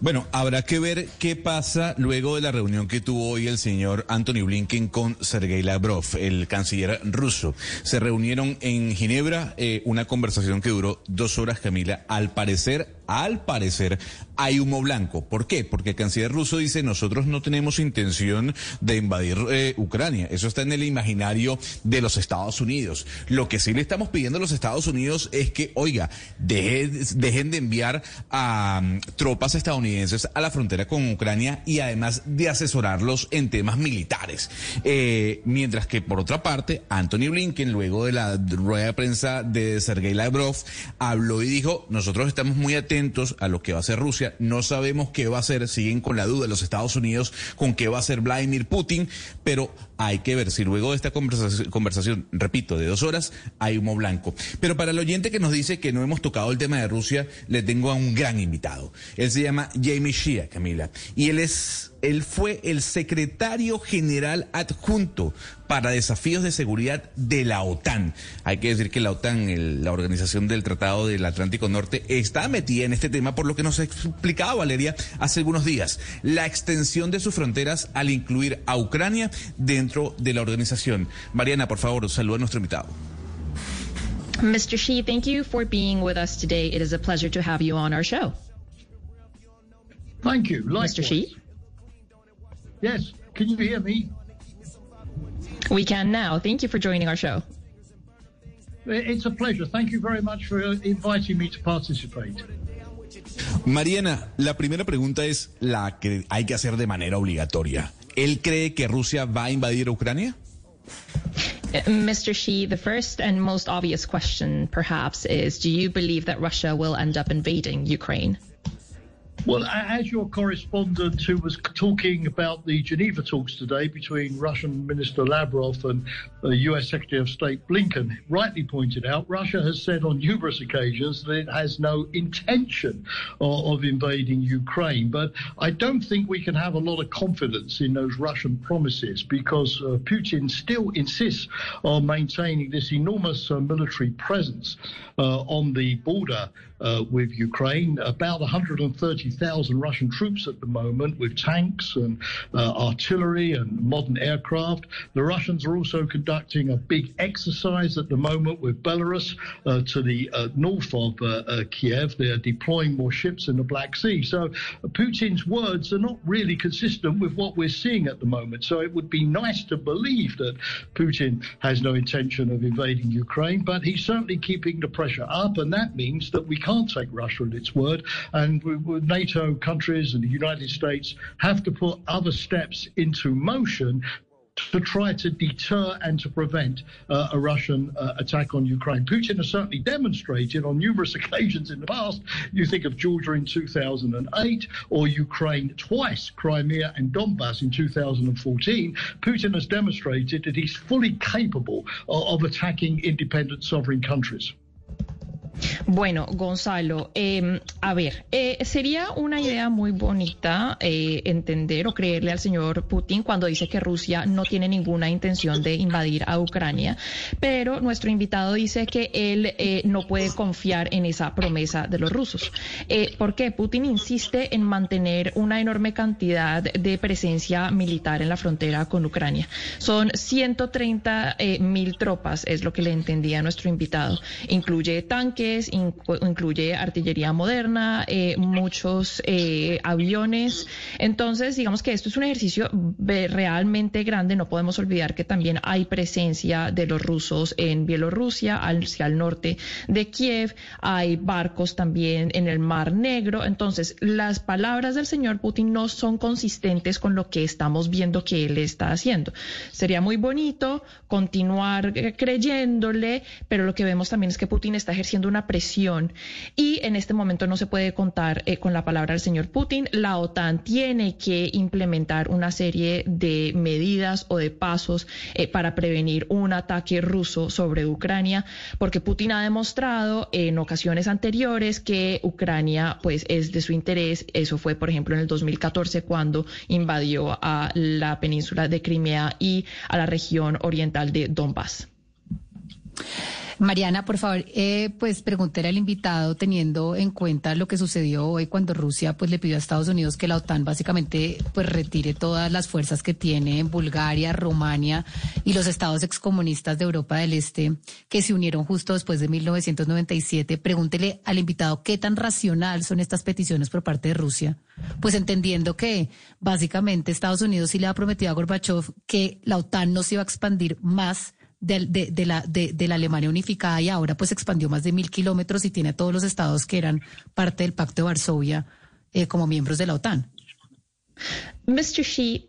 Bueno, habrá que ver qué pasa luego de la reunión que tuvo hoy el señor Anthony Blinken con Sergei Lavrov, el canciller ruso. Se reunieron en Ginebra, eh, una conversación que duró dos horas, Camila. Al parecer, al parecer, hay humo blanco. ¿Por qué? Porque el canciller ruso dice, nosotros no tenemos intención de invadir eh, Ucrania. Eso está en el imaginario de los Estados Unidos. Lo que sí le estamos pidiendo a los Estados Unidos es que, oiga, deje- dejen de enviar a mm, tropas estadounidenses a la frontera con Ucrania y además de asesorarlos en temas militares. Eh, mientras que, por otra parte, Anthony Blinken, luego de la rueda de prensa de Sergei Lavrov, habló y dijo, nosotros estamos muy atentos a lo que va a hacer Rusia, no sabemos qué va a hacer, siguen con la duda los Estados Unidos con qué va a hacer Vladimir Putin, pero hay que ver si luego de esta conversación, conversación, repito, de dos horas, hay humo blanco. Pero para el oyente que nos dice que no hemos tocado el tema de Rusia, le tengo a un gran invitado. Él se llama Jamie Shia, Camila, y él es, él fue el secretario general adjunto para desafíos de seguridad de la OTAN. Hay que decir que la OTAN, el- la organización del Tratado del Atlántico Norte, está metida en este tema por lo que nos explicaba Valeria hace algunos días. La extensión de sus fronteras al incluir a Ucrania dentro de la organización. Mariana, por favor, saluda a nuestro invitado. Mr. Shi, thank you for being with us today. It is a pleasure to have you on our show. Thank you. Mr. Shi? Yes. Can you hear me? We can now. Thank you for joining our show. It's a pleasure. Thank you very much for inviting me to participate. Mariana, la primera pregunta es la que hay que hacer de manera obligatoria. ¿Él cree que Rusia va a invadir Ucrania? Uh, Mr. Shi, the first and most obvious question, perhaps, is do you believe that Russia will end up invading Ukraine? Well, as your correspondent who was talking about the Geneva talks today between Russian Minister Lavrov and US Secretary of State Blinken rightly pointed out, Russia has said on numerous occasions that it has no intention of, of invading Ukraine. But I don't think we can have a lot of confidence in those Russian promises because uh, Putin still insists on maintaining this enormous uh, military presence uh, on the border uh, with Ukraine. About 130,000 Russian troops at the moment with tanks and uh, artillery and modern aircraft. The Russians are also conducting a big exercise at the moment with Belarus uh, to the uh, north of uh, uh, Kiev. They're deploying more ships in the Black Sea. So Putin's words are not really consistent with what we're seeing at the moment. So it would be nice to believe that Putin has no intention of invading Ukraine, but he's certainly keeping the pressure up, and that means that we can't take Russia at its word, and we, we- NATO countries and the United States have to put other steps into motion to try to deter and to prevent uh, a Russian uh, attack on Ukraine. Putin has certainly demonstrated on numerous occasions in the past. You think of Georgia in 2008 or Ukraine twice, Crimea and Donbass in 2014. Putin has demonstrated that he's fully capable of, of attacking independent sovereign countries. Bueno, Gonzalo, eh, a ver, eh, sería una idea muy bonita eh, entender o creerle al señor Putin cuando dice que Rusia no tiene ninguna intención de invadir a Ucrania, pero nuestro invitado dice que él eh, no puede confiar en esa promesa de los rusos. Eh, ¿Por qué? Putin insiste en mantener una enorme cantidad de presencia militar en la frontera con Ucrania. Son 130 eh, mil tropas, es lo que le entendía nuestro invitado. Incluye tanques incluye artillería moderna, eh, muchos eh, aviones. Entonces, digamos que esto es un ejercicio realmente grande. No podemos olvidar que también hay presencia de los rusos en Bielorrusia, hacia el norte de Kiev. Hay barcos también en el Mar Negro. Entonces, las palabras del señor Putin no son consistentes con lo que estamos viendo que él está haciendo. Sería muy bonito continuar eh, creyéndole, pero lo que vemos también es que Putin está ejerciendo una presión y en este momento no se puede contar eh, con la palabra del señor Putin. La OTAN tiene que implementar una serie de medidas o de pasos eh, para prevenir un ataque ruso sobre Ucrania, porque Putin ha demostrado en ocasiones anteriores que Ucrania pues es de su interés. Eso fue, por ejemplo, en el 2014 cuando invadió a la península de Crimea y a la región oriental de Donbass. Mariana, por favor, eh, pues pregúntele al invitado, teniendo en cuenta lo que sucedió hoy cuando Rusia pues le pidió a Estados Unidos que la OTAN básicamente pues retire todas las fuerzas que tiene en Bulgaria, Rumania y los estados excomunistas de Europa del Este que se unieron justo después de 1997. Pregúntele al invitado qué tan racional son estas peticiones por parte de Rusia, pues entendiendo que básicamente Estados Unidos sí le ha prometido a Gorbachev que la OTAN no se iba a expandir más de, de- de la, de, de la Alemania unificada y ahora pues expandió más de mil kilómetros y tiene a todos los estados que eran parte del Pacto de Varsovia eh, como miembros de la OTAN. Mr. Shi,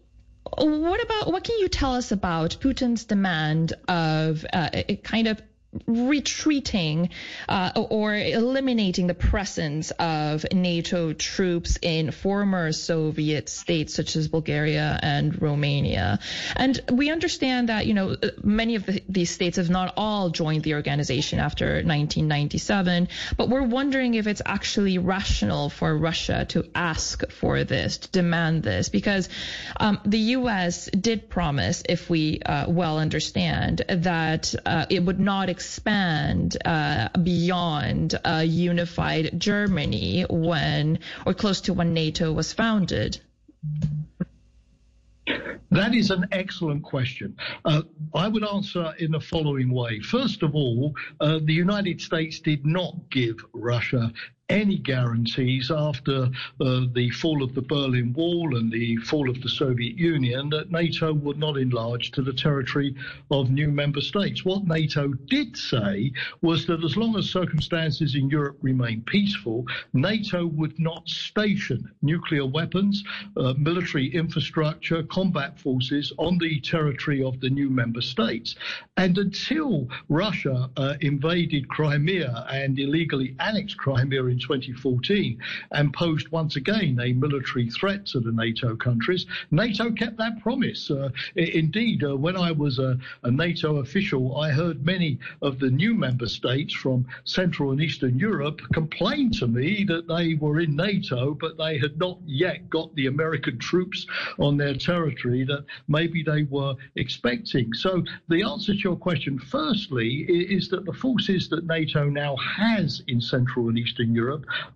what about what can you tell us about Putin's demand of uh, kind of retreating uh, or eliminating the presence of NATO troops in former Soviet states such as Bulgaria and Romania? And we understand that you know many of the, these states have not all joined the organization after 1997, but we're wondering if it's actually rational for Russia to ask for this, to demand this, because um, the U.S. did promise, if we uh, well understand, that uh, it would not expand uh, beyond a unified Germany when, or close to when NATO was founded. That is an excellent question. Uh, I would answer in the following way. First of all, uh, the United States did not give Russia any guarantees after uh, the fall of the Berlin Wall and the fall of the Soviet Union that NATO would not enlarge to the territory of new member states. What NATO did say was that as long as circumstances in Europe remain peaceful, NATO would not station nuclear weapons, uh, military infrastructure, combat forces on the territory of the new member states. And until Russia uh, invaded Crimea and illegally annexed Crimea in 2014 and posed once again a military threat to the NATO countries, NATO kept that promise. Uh, indeed, uh, when I was a, a NATO official, I heard many of the new member states from Central and Eastern Europe complain to me that they were in NATO, but they had not yet got the American troops on their territory that maybe they were expecting. So the answer to your question, firstly, is that the forces that NATO now has in Central and Eastern Europe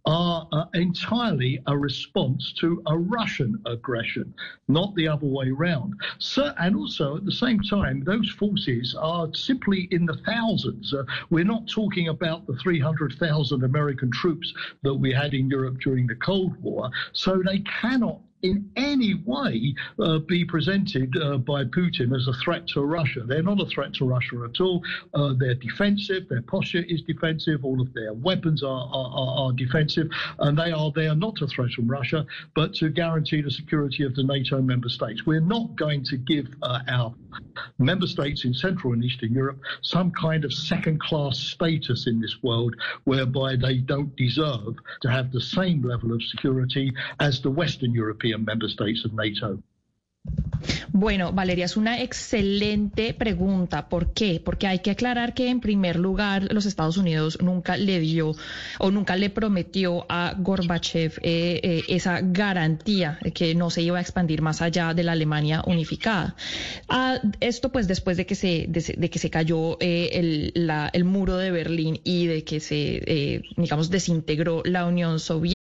are uh, entirely a response to a Russian aggression, not the other way round. So, and also at the same time, those forces are simply in the thousands. Uh, we're not talking about the 300,000 American troops that we had in Europe during the Cold War. So they cannot in any way uh, be presented uh, by Putin as a threat to Russia. They're not a threat to Russia at all. Uh, they're defensive. Their posture is defensive. All of their weapons are, are, are- defensive. And they are there not to threaten Russia, but to guarantee the security of the NATO member states. We're not going to give uh, our member states in Central and Eastern Europe some kind of second class status in this world whereby they don't deserve to have the same level of security as the Western European member states of NATO. Bueno, Valeria, es una excelente pregunta. ¿Por qué? Porque hay que aclarar que, en primer lugar, los Estados Unidos nunca le dio o nunca le prometió a Gorbachev eh, eh, esa garantía de que no se iba a expandir más allá de la Alemania unificada. Ah, esto, pues, después de que se, de, que se cayó eh, el, el muro de Berlín y de que se, digamos, desintegró la Unión Soviética.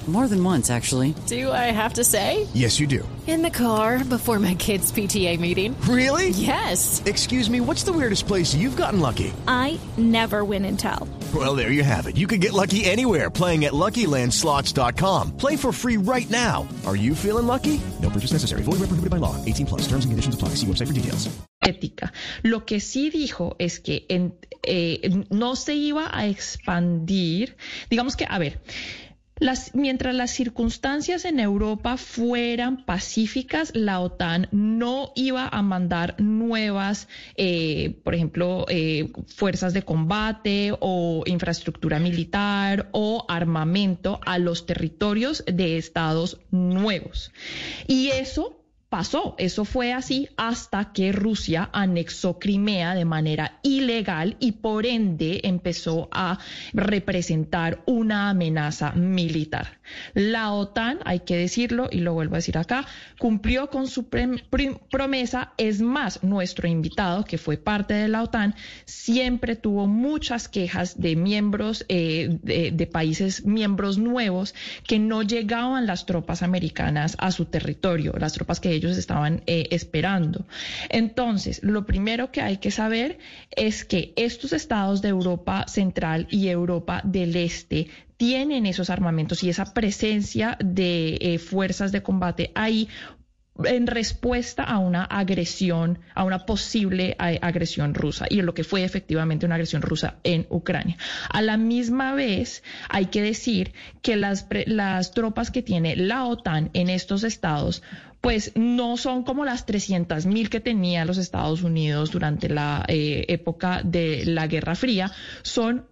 More than once, actually. Do I have to say? Yes, you do. In the car before my kids' PTA meeting. Really? Yes. Excuse me, what's the weirdest place you've gotten lucky? I never win and tell. Well, there you have it. You can get lucky anywhere playing at LuckyLandSlots.com. Play for free right now. Are you feeling lucky? No purchase necessary. Void where prohibited by law. 18 plus. Terms and conditions apply. See website for details. ética. Lo que sí dijo es que en- eh, no se iba a expandir, digamos que, a ver, mientras las circunstancias en Europa fueran pacíficas, la OTAN no iba a mandar nuevas, eh, por ejemplo, eh, fuerzas de combate o infraestructura militar o armamento a los territorios de estados nuevos. Y eso pasó. Eso fue así hasta que Rusia anexó Crimea de manera ilegal y por ende empezó a representar una amenaza militar. La OTAN, hay que decirlo y lo vuelvo a decir acá, cumplió con su promesa. Es más, nuestro invitado, que fue parte de la OTAN, siempre tuvo muchas quejas de miembros eh, de, de países miembros nuevos que no llegaban las tropas americanas a su territorio, las tropas que ellos estaban eh, esperando. Entonces, lo primero que hay que saber es que estos estados de Europa Central y Europa del Este tienen esos armamentos y esa presencia de eh, fuerzas de combate ahí en respuesta a una agresión, a una posible a- agresión rusa y lo que fue efectivamente una agresión rusa en Ucrania. A la misma vez, hay que decir que las, las tropas que tiene la OTAN en estos estados pues no son como las 300 mil que tenía los Estados Unidos durante la eh, época de la Guerra Fría, son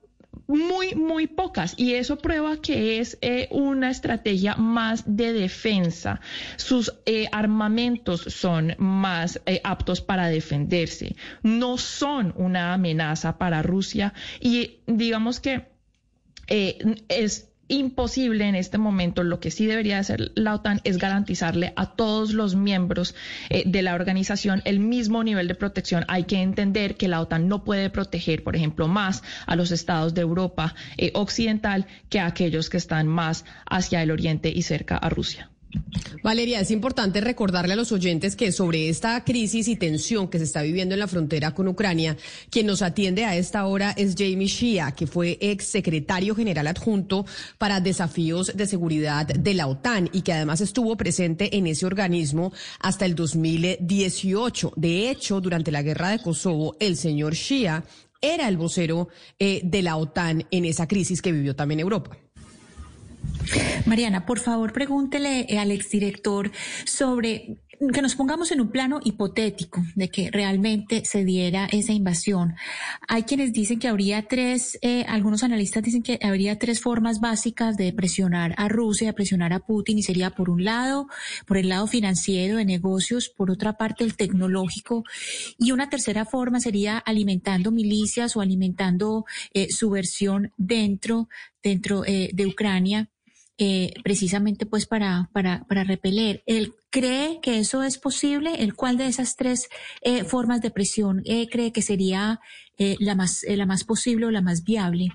muy, muy pocas. Y eso prueba que es eh, una estrategia más de defensa. Sus eh, armamentos son más eh, aptos para defenderse. No son una amenaza para Rusia. Y digamos que es imposible en este momento. Lo que sí debería hacer la OTAN es garantizarle a todos los miembros eh, de la organización el mismo nivel de protección. Hay que entender que la OTAN no puede proteger, por ejemplo, más a los estados de Europa eh, occidental que a aquellos que están más hacia el oriente y cerca a Rusia. Valeria, es importante recordarle a los oyentes que sobre esta crisis y tensión que se está viviendo en la frontera con Ucrania, quien nos atiende a esta hora es Jamie Shia, que fue ex secretario general adjunto para desafíos de seguridad de la OTAN y que además estuvo presente en ese organismo hasta el 2018. De hecho, durante la guerra de Kosovo, el señor Shia era el vocero eh, de la OTAN en esa crisis que vivió también Europa. Mariana, por favor, pregúntele eh, al exdirector sobre que nos pongamos en un plano hipotético de que realmente se diera esa invasión. Hay quienes dicen que habría tres, eh, algunos analistas dicen que habría tres formas básicas de presionar a Rusia, presionar a Putin, y sería por un lado, por el lado financiero de negocios, por otra parte el tecnológico, y una tercera forma sería alimentando milicias o alimentando eh, subversión dentro, dentro de Ucrania eh, precisamente pues para, para, para repeler. ¿Él cree que eso es posible? ¿El cuál de esas tres eh, formas de presión eh, cree que sería eh, la, más, eh, la más posible o la más viable?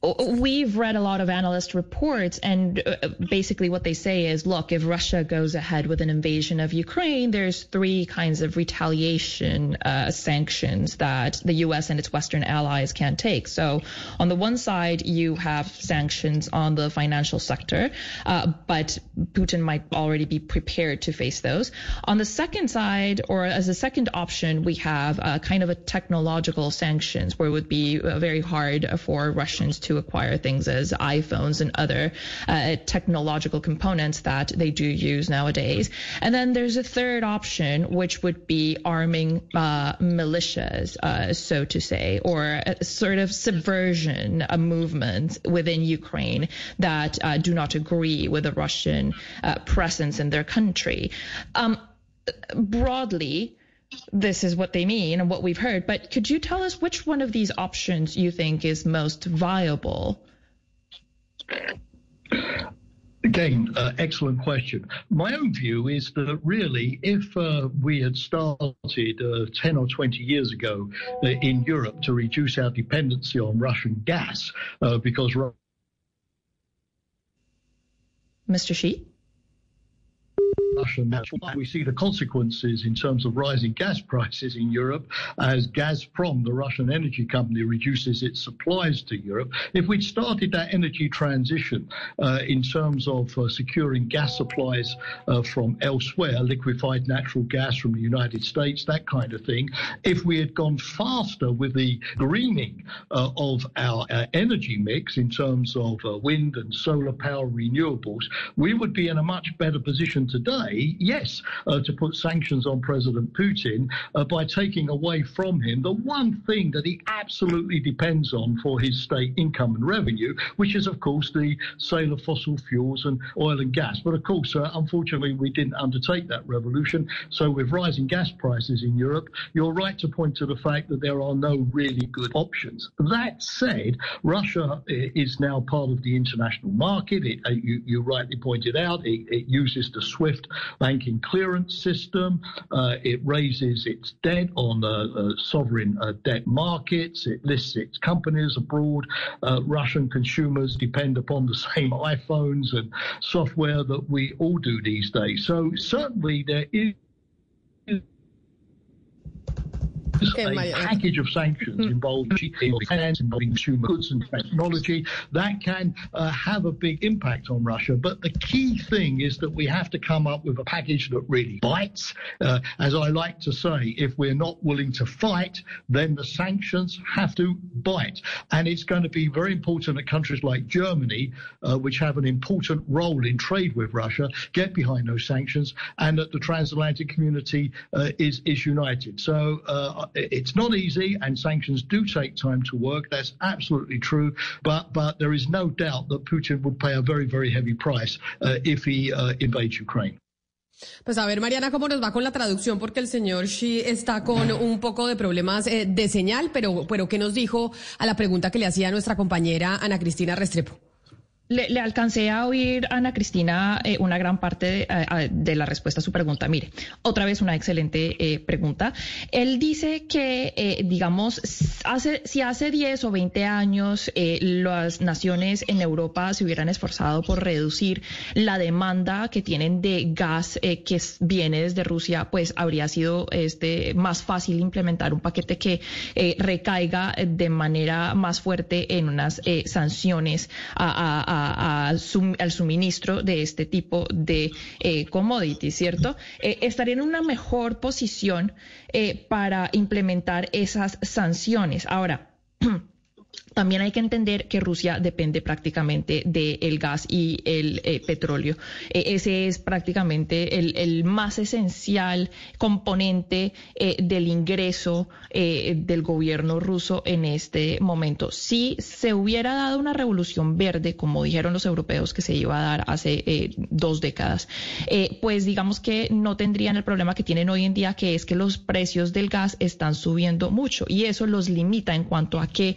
We've read a lot of analyst reports, and uh, basically what they say is look, if Russia goes ahead with an invasion of Ukraine, there's three kinds of retaliation uh, sanctions that the U.S. and its Western allies can take. So, on the one side, you have sanctions on the financial sector, uh, but Putin might already be prepared to face those. On the second side, or as a second option, we have uh, kind of a technological sanctions where it would be uh, very hard for Russians to acquire things as iPhones and other uh, technological components that they do use nowadays. And then there's a third option, which would be arming uh, militias, uh, so to say, or a sort of subversion uh, movement within Ukraine that uh, do not agree with the Russian uh, presence in their country. Um, broadly, this is what they mean and what we've heard. But could you tell us which one of these options you think is most viable? Again, uh, excellent question. My own view is that really, if uh, we had started uh, 10 or 20 years ago uh, in Europe to reduce our dependency on Russian gas, uh, because Mr. Xi? We see the consequences in terms of rising gas prices in Europe as Gazprom, the Russian energy company, reduces its supplies to Europe. If we'd started that energy transition uh, in terms of uh, securing gas supplies uh, from elsewhere, liquefied natural gas from the United States, that kind of thing, if we had gone faster with the greening uh, of our uh, energy mix in terms of uh, wind and solar power renewables, we would be in a much better position today yes, uh, to put sanctions on President Putin uh, by taking away from him the one thing that he absolutely depends on for his state income and revenue, which is, of course, the sale of fossil fuels and oil and gas. But of course, uh, unfortunately, we didn't undertake that revolution. So, with rising gas prices in Europe, you're right to point to the fact that there are no really good options. That said, Russia uh, is now part of the international market. It, uh, you, you rightly pointed out, it, it uses the SWIFT banking clearance system. Uh, it raises its debt on uh, sovereign uh, debt markets. It lists its companies abroad. Uh, Russian consumers depend upon the same iPhones and software that we all do these days. So certainly there is a package of sanctions involving finance, involving consumer goods and technology that can uh, have a big impact on Russia. But the key thing is that we have to come up with a package that really bites. Uh, as I like to say, if we're not willing to fight, then the sanctions have to bite. And it's going to be very important that countries like Germany, uh, which have an important role in trade with Russia, get behind those sanctions and that the transatlantic community uh, is, is united. So uh, it's not easy, and sanctions do take time to work. That's absolutely true. But but there is no doubt that Putin would pay a very very heavy price uh, if he uh, invades Ukraine. Pues a ver, Mariana, cómo nos va con la traducción, porque el señor Xi está con un poco de problemas eh, de señal, pero, pero ¿qué nos dijo a la pregunta que le hacía nuestra compañera Ana Cristina Restrepo? Le, alcancé a oír, Ana Cristina, eh, una gran parte de, a, de, la respuesta a su pregunta. Mire, otra vez una excelente eh, pregunta. Él dice que, eh, digamos, hace, si hace 10 o 20 años las naciones en Europa se hubieran esforzado por reducir la demanda que tienen de gas que viene desde Rusia, pues habría sido este, más fácil implementar un paquete que recaiga de manera más fuerte en unas sanciones a al suministro de este tipo de eh, commodities, ¿cierto? Eh, estaría en una mejor posición eh, para implementar esas sanciones. Ahora, también hay que entender que Rusia depende prácticamente del gas y el eh, petróleo. Eh, ese es prácticamente el, más esencial componente eh, del ingreso eh, del gobierno ruso en este momento. Si se hubiera dado una revolución verde, como dijeron los europeos que se iba a dar hace dos décadas, pues digamos que no tendrían el problema que tienen hoy en día, que es que los precios del gas están subiendo mucho y eso los limita en cuanto a qué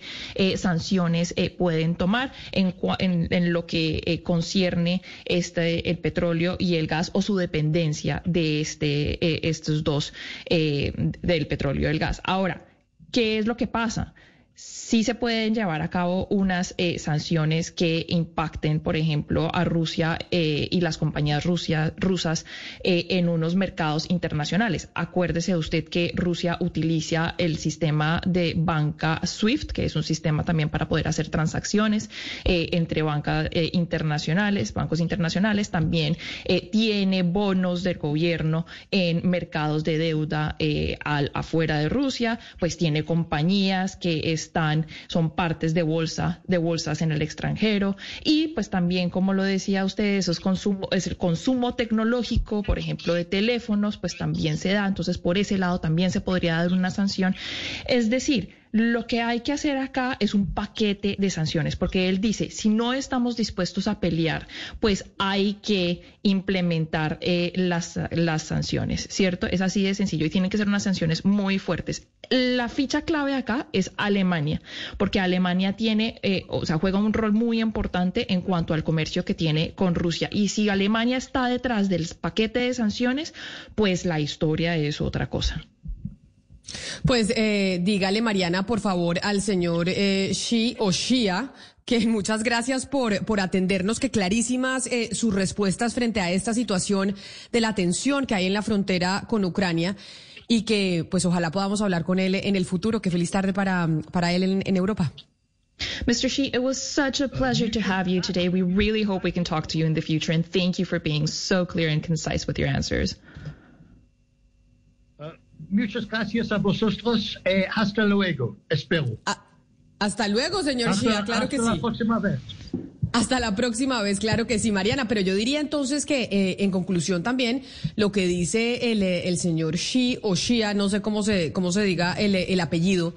sanciones eh, pueden tomar en, en, lo que eh, concierne este el petróleo y el gas o su dependencia de este eh, estos dos del petróleo y el gas. Ahora, ¿qué es lo que pasa? Sí se pueden llevar a cabo unas eh, sanciones que impacten, por ejemplo, a Rusia eh, y las compañías rusas eh, en unos mercados internacionales. Acuérdese usted que Rusia utiliza el sistema de banca SWIFT, que es un sistema también para poder hacer transacciones entre bancas internacionales, bancos internacionales. También tiene bonos del gobierno en mercados de deuda al, afuera de Rusia, pues tiene compañías que están son partes de bolsa, de bolsas en el extranjero y pues también, como lo decía usted, esos consumo, es el consumo tecnológico, por ejemplo, de teléfonos, pues también se da, entonces por ese lado también se podría dar una sanción. Es decir, lo que hay que hacer acá es un paquete de sanciones, porque él dice, si no estamos dispuestos a pelear, pues hay que implementar eh, las, las sanciones, ¿cierto? Es así de sencillo y tienen que ser unas sanciones muy fuertes. La ficha clave acá es Alemania, porque Alemania tiene, eh, o sea, juega un rol muy importante en cuanto al comercio que tiene con Rusia. Y si Alemania está detrás del paquete de sanciones, pues la historia es otra cosa. Pues eh, dígale, Mariana, por favor, al señor eh, Xi o Xia, Que muchas gracias por, por atendernos, que clarísimas eh, sus respuestas frente a esta situación de la tensión que hay en la frontera con Ucrania y que pues ojalá podamos hablar con él en el futuro. Que feliz tarde para, para él en, en Europa. Mr. Shi, it was such a pleasure to have you today. We really hope we can talk to you in the future, and thank you for being so clear and concise with your answers. Muchas gracias a vosotros. Eh, hasta luego. Espero. Hasta luego, señor Hasta- Shia, claro que hasta sí. la próxima vez. Hasta la próxima vez, claro que sí, Mariana. Pero yo diría entonces que, eh, en conclusión también, lo que dice el, eh, el señor Shi o Shia, no sé cómo se, cómo se diga el, eh, el apellido,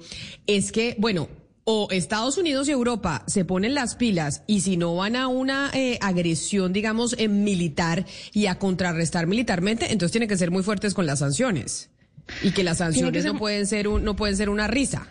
es que, bueno, o Estados Unidos y Europa se ponen las pilas y si no van a una eh, agresión, digamos, eh, militar y a contrarrestar militarmente, entonces tienen que ser muy fuertes con las sanciones. Y que las que sanciones ser- no pueden ser un, no pueden ser una risa.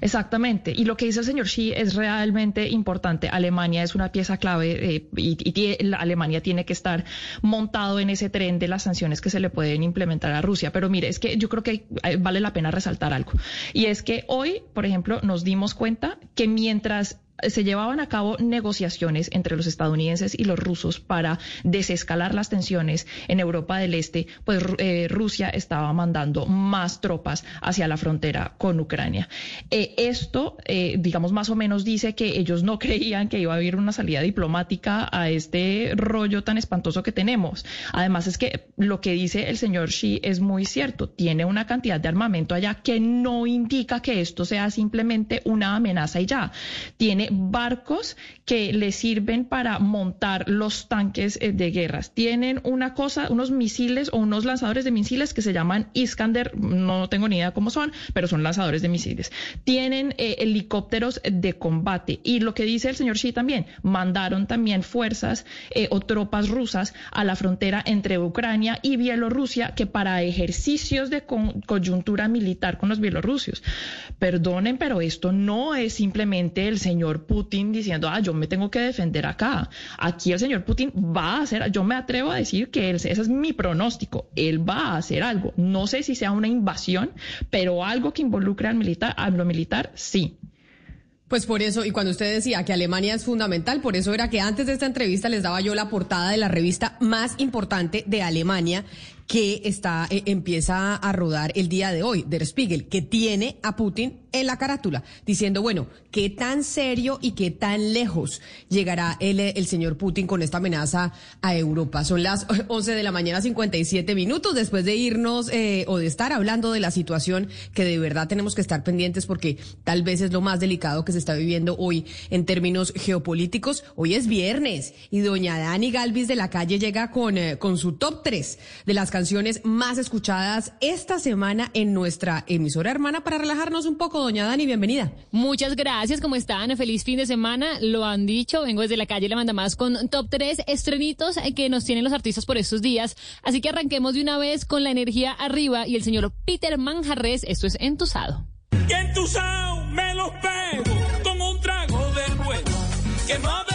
Exactamente. Y lo que dice el señor Xi es realmente importante. Alemania es una pieza clave eh, y, y tie- la Alemania tiene que estar montado en ese tren de las sanciones que se le pueden implementar a Rusia. Pero mire, es que yo creo que eh, vale la pena resaltar algo. Y es que hoy, por ejemplo, nos dimos cuenta que mientras se llevaban a cabo negociaciones entre los estadounidenses y los rusos para desescalar las tensiones en Europa del Este, pues eh, Rusia estaba mandando más tropas hacia la frontera con Ucrania. Eh, esto, eh, digamos, más o menos dice que ellos no creían que iba a haber una salida diplomática a este rollo tan espantoso que tenemos. Además, es que lo que dice el señor Xi es muy cierto. Tiene una cantidad de armamento allá que no indica que esto sea simplemente una amenaza y ya. Tiene barcos que le sirven para montar los tanques eh, de guerras. Tienen una cosa, unos misiles o unos lanzadores de misiles que se llaman Iskander, no tengo ni idea cómo son, pero son lanzadores de misiles. Tienen eh, helicópteros de combate. Y lo que dice el señor Xi también, mandaron también fuerzas eh, o tropas rusas a la frontera entre Ucrania y Bielorrusia que para ejercicios de coyuntura militar con los bielorrusios. Perdonen, pero esto no es simplemente el señor Putin diciendo, ah, yo me tengo que defender acá. Aquí el señor Putin va a hacer, yo me atrevo a decir que él- ese es mi pronóstico, él va a hacer algo. No sé si sea una invasión, pero algo que involucre al militar, a lo militar, sí. Pues por eso, y cuando usted decía que Alemania es fundamental, por eso era que antes de esta entrevista les daba yo la portada de la revista más importante de Alemania que está eh, empieza a rodar el día de hoy, Der Spiegel, que tiene a Putin en la carátula, diciendo, bueno, qué tan serio y qué tan lejos llegará el, eh, el señor Putin con esta amenaza a Europa. Son las 11 de la mañana, 57 minutos, después de irnos eh, o de estar hablando de la situación que de verdad tenemos que estar pendientes porque tal vez es lo más delicado que se está viviendo hoy en términos geopolíticos. Hoy es viernes y doña Dani Galvis de la calle llega con, eh, con su top 3 de las canciones más escuchadas esta semana en nuestra emisora hermana para relajarnos un poco. Doña Dani, bienvenida. Muchas gracias, ¿cómo están? Feliz fin de semana. Lo han dicho, vengo desde la calle La Manda Más con top 3 estrenitos eh, que nos tienen los artistas por estos días. Así que arranquemos de una vez con la energía arriba y el señor Peter Manjarres. Esto es Entusado. Que entusao me los pego con un trago del bueno. Que no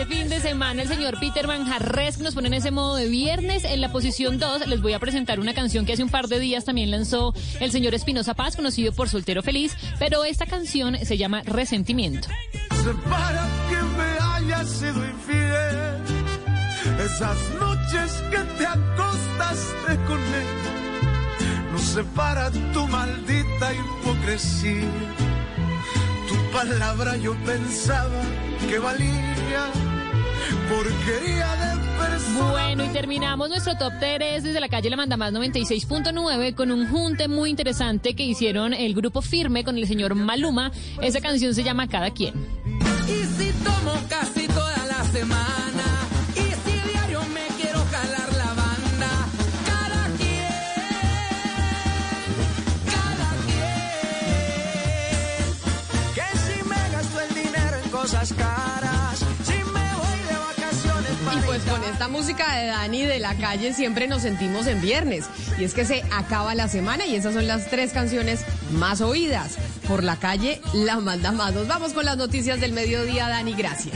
este fin de semana el señor Peter que nos pone en ese modo de viernes. En la posición 2 les voy a presentar una canción que hace un par de días también lanzó el señor Espinosa Paz, conocido por Soltero Feliz, pero esta canción se llama Resentimiento. para que me hayas sido infiel. Esas noches que te acostaste con él, nos separa tu maldita hipocresía. Palabra yo pensaba que valía, porquería de persona. Bueno, y terminamos nuestro top 3 desde la calle La Manda Más 96.9 con un junte muy interesante que hicieron el grupo Firme con el señor Maluma. Esa canción se llama Cada quien. Y si tomo casi toda la semana, cosas caras, si me voy de vacaciones Y pues con esta música de Dani de la calle siempre nos sentimos en viernes. Y es que se acaba la semana y esas son las tres canciones más oídas. Por la calle, la manda más. Nos vamos con las noticias del mediodía, Dani. Gracias.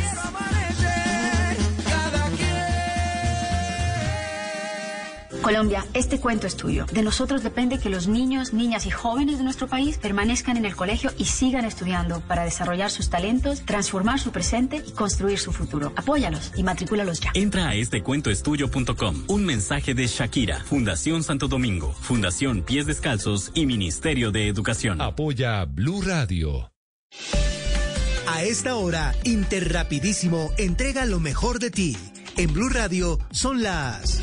Colombia, este cuento es tuyo. De nosotros depende que los niños, niñas y jóvenes de nuestro país permanezcan en el colegio y sigan estudiando para desarrollar sus talentos, transformar su presente y construir su futuro. Apóyalos y matricúlalos ya. Entra a estecuentoestudio.com. Un mensaje de Shakira, Fundación Santo Domingo, Fundación Pies Descalzos y Ministerio de Educación. Apoya Blue Radio. A esta hora, Interrapidísimo entrega lo mejor de ti. En Blue Radio son las...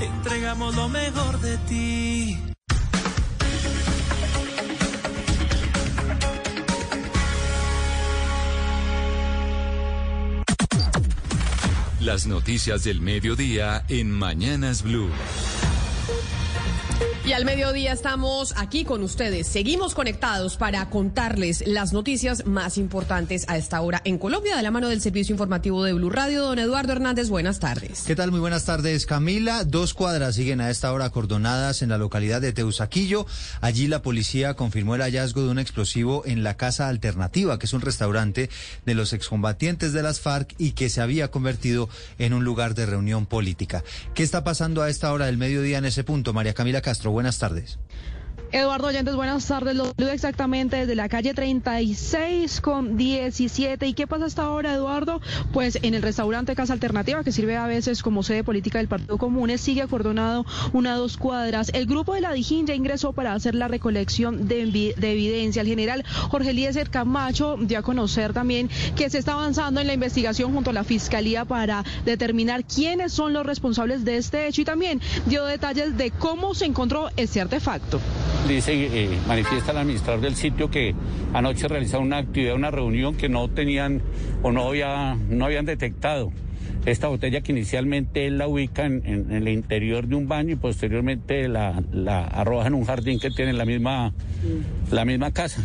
Entregamos lo mejor de ti. Las noticias del mediodía en Mañanas Blue. Y al mediodía estamos aquí con ustedes. Seguimos conectados para contarles las noticias más importantes a esta hora en Colombia, de la mano del servicio informativo de Blue Radio. Don Eduardo Hernández, buenas tardes. ¿Qué tal? Muy buenas tardes, Camila. Dos cuadras siguen a esta hora acordonadas en la localidad de Teusaquillo. Allí la policía confirmó el hallazgo de un explosivo en la Casa Alternativa, que es un restaurante de los excombatientes de las FARC y que se había convertido en un lugar de reunión política. ¿Qué está pasando a esta hora del mediodía en ese punto? María Camila Castro, buenas tardes. Eduardo Oyentes, buenas tardes. Lo saludo exactamente desde la calle 36 con 17. ¿Y qué pasa hasta ahora, Eduardo? Pues en el restaurante Casa Alternativa, que sirve a veces como sede política del Partido Comunes, sigue acordonado una dos cuadras. El grupo de la Dijín ya ingresó para hacer la recolección de, de evidencia. El general Jorge Eliezer Camacho dio a conocer también que se está avanzando en la investigación junto a la Fiscalía para determinar quiénes son los responsables de este hecho y también dio detalles de cómo se encontró este artefacto. Dice, eh, manifiesta el administrador del sitio que anoche realizaron una actividad, una reunión que no tenían o no, había, no habían detectado. Esta botella que inicialmente él la ubica en, en- el interior de un baño y posteriormente la, la arroja en un jardín que tiene la misma, la misma casa.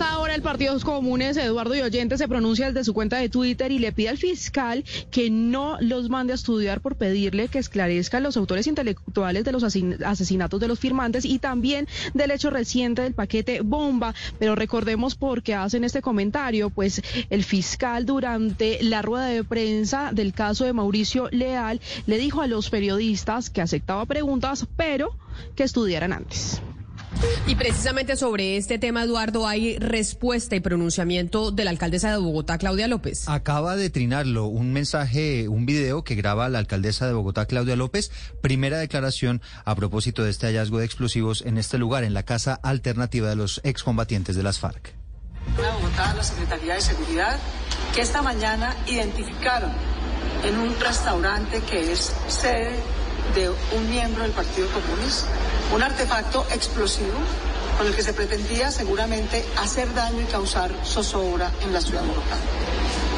Y hasta ahora el Partido Comunes, Eduardo y Oyente, se pronuncia desde su cuenta de Twitter y le pide al fiscal que no los mande a estudiar por pedirle que esclarezca los autores intelectuales de los asesinatos de los firmantes y también del hecho reciente del paquete bomba. Pero recordemos por qué hacen este comentario, pues el fiscal durante la rueda de prensa del caso de Mauricio Leal le dijo a los periodistas que aceptaba preguntas, pero que estudiaran antes. Y precisamente sobre este tema, Eduardo, hay respuesta y pronunciamiento de la alcaldesa de Bogotá, Claudia López. Acaba de trinarlo un mensaje, un video que graba la alcaldesa de Bogotá, Claudia López, primera declaración a propósito de este hallazgo de explosivos en este lugar, en la casa alternativa de los excombatientes de las FARC. Bogotá, la Secretaría de Seguridad, que esta mañana identificaron en un restaurante que es sede de un miembro del Partido Comunista un artefacto explosivo con el que se pretendía seguramente hacer daño y causar zozobra en la ciudad de Bogotá.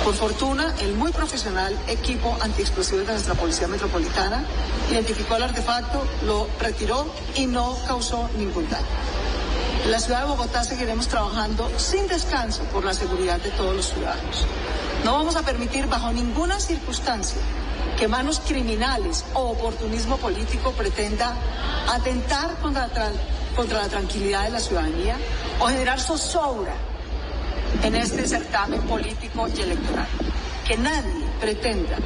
Por fortuna, el muy profesional equipo antiexplosivos de nuestra Policía Metropolitana identificó el artefacto, lo retiró y no causó ningún daño. En la ciudad de Bogotá seguiremos trabajando sin descanso por la seguridad de todos los ciudadanos. No vamos a permitir bajo ninguna circunstancia que manos criminales o oportunismo político pretenda atentar contra la, contra la tranquilidad de la ciudadanía o generar zozobra en este certamen político y electoral. Que nadie pretenda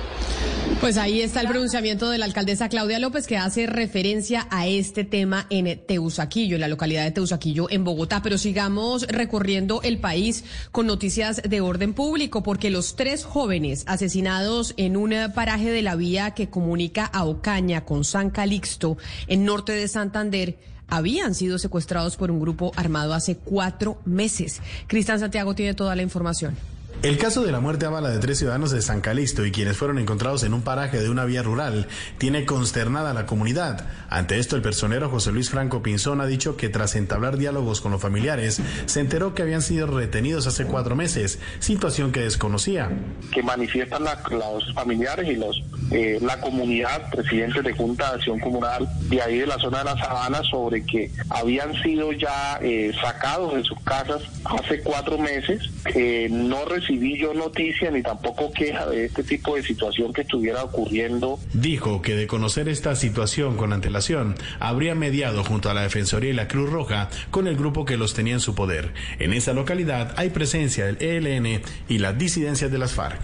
Pues ahí está el pronunciamiento de la alcaldesa Claudia López que hace referencia a este tema en Teusaquillo, en la localidad de Teusaquillo, en Bogotá. Pero sigamos recorriendo el país con noticias de orden público, porque los tres jóvenes asesinados en un paraje de la vía que comunica a Ocaña con San Calixto, en norte de Santander, habían sido secuestrados por un grupo armado hace cuatro meses. Cristian Santiago tiene toda la información. El caso de la muerte a bala de tres ciudadanos de San Calixto y quienes fueron encontrados en un paraje de una vía rural tiene consternada a la comunidad. Ante esto, el personero José Luis Franco Pinzón ha dicho que tras entablar diálogos con los familiares, se enteró que habían sido retenidos hace cuatro meses, situación que desconocía. que manifiestan la- los familiares y los eh, la comunidad, presidentes de Junta de Acción Comunal de ahí de la zona de la Sabana, sobre que habían sido ya eh, sacados de sus casas hace cuatro meses. Eh, no recibí yo noticia ni tampoco queja de este tipo de situación que estuviera ocurriendo Dijo que de conocer esta situación con antelación, habría mediado junto a la Defensoría y la Cruz Roja con el grupo que los tenía en su poder. En esa localidad hay presencia del ELN y las disidencias de las FARC.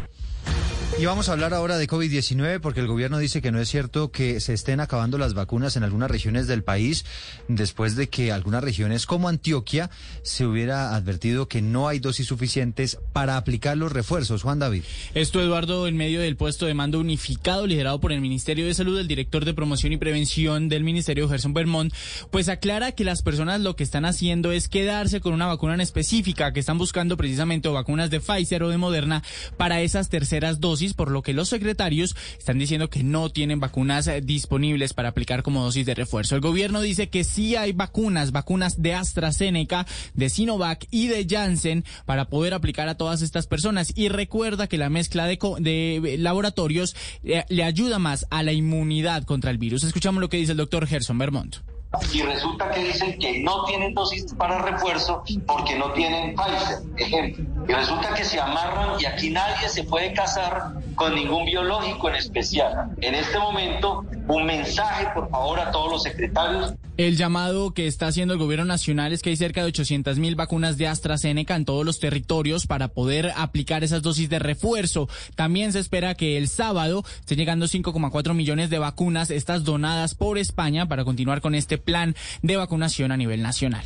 Y vamos a hablar ahora de COVID-19 porque el gobierno dice que no es cierto que se estén acabando las vacunas en algunas regiones del país después de que algunas regiones como Antioquia se hubiera advertido que no hay dosis suficientes para aplicar los refuerzos. Juan David. Esto, Eduardo, en medio del puesto de mando unificado liderado por el Ministerio de Salud, el director de promoción y prevención del Ministerio, Gerson Bermont, pues aclara que las personas lo que están haciendo es quedarse con una vacuna en específica, que están buscando precisamente vacunas de Pfizer o de Moderna para esas terceras dosis, por lo que los secretarios están diciendo que no tienen vacunas eh, disponibles para aplicar como dosis de refuerzo. El gobierno dice que sí hay vacunas, vacunas de AstraZeneca, de Sinovac y de Janssen para poder aplicar a todas estas personas. Y recuerda que la mezcla de, de eh, laboratorios eh, le ayuda más a la inmunidad contra el virus. Escuchamos lo que dice el doctor Gerson Vermont. Y resulta que dicen que no tienen dosis para refuerzo porque no tienen Pfizer, ejemplo. Y resulta que se amarran y aquí nadie se puede casar con ningún biológico en especial. En este momento, un mensaje, por favor, a todos los secretarios El llamado que está haciendo el gobierno nacional es que hay cerca de 800 mil vacunas de AstraZeneca en todos los territorios para poder aplicar esas dosis de refuerzo. También se espera que el sábado estén llegando 5,4 millones de vacunas, estas donadas por España para continuar con este plan de vacunación a nivel nacional.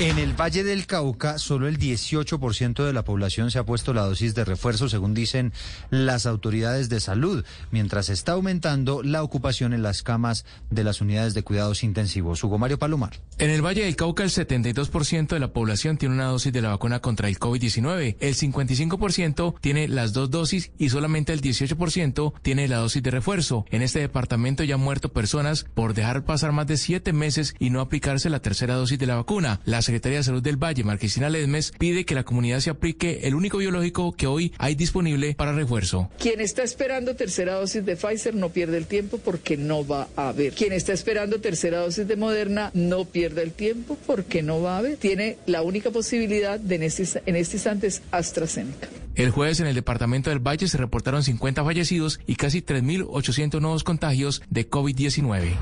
En el Valle del Cauca, solo el 18% de la población se ha puesto la dosis de refuerzo, según dicen las autoridades de salud, mientras está aumentando la ocupación en las camas de las unidades de cuidados intensivos. Hugo Mario Palomar. En el Valle del Cauca, el 72% de la población tiene una dosis de la vacuna contra el COVID-19. El 55% tiene las dos dosis y solamente el 18% tiene la dosis de refuerzo. En este departamento ya han muerto personas por dejar pasar más de siete meses y no aplicarse la tercera dosis de la vacuna. La Secretaría de Salud del Valle, Marquesina Ledmes, pide que la comunidad se aplique el único biológico que hoy hay disponible para refuerzo. Quien está esperando tercera dosis de Pfizer no pierde el tiempo porque no va a haber. Quien está esperando tercera dosis de Moderna no pierde el tiempo porque no va a haber. Tiene la única posibilidad de en este, en este instante es AstraZeneca. El jueves en el departamento del Valle se reportaron 50 fallecidos y casi 3.800 nuevos contagios de COVID-19.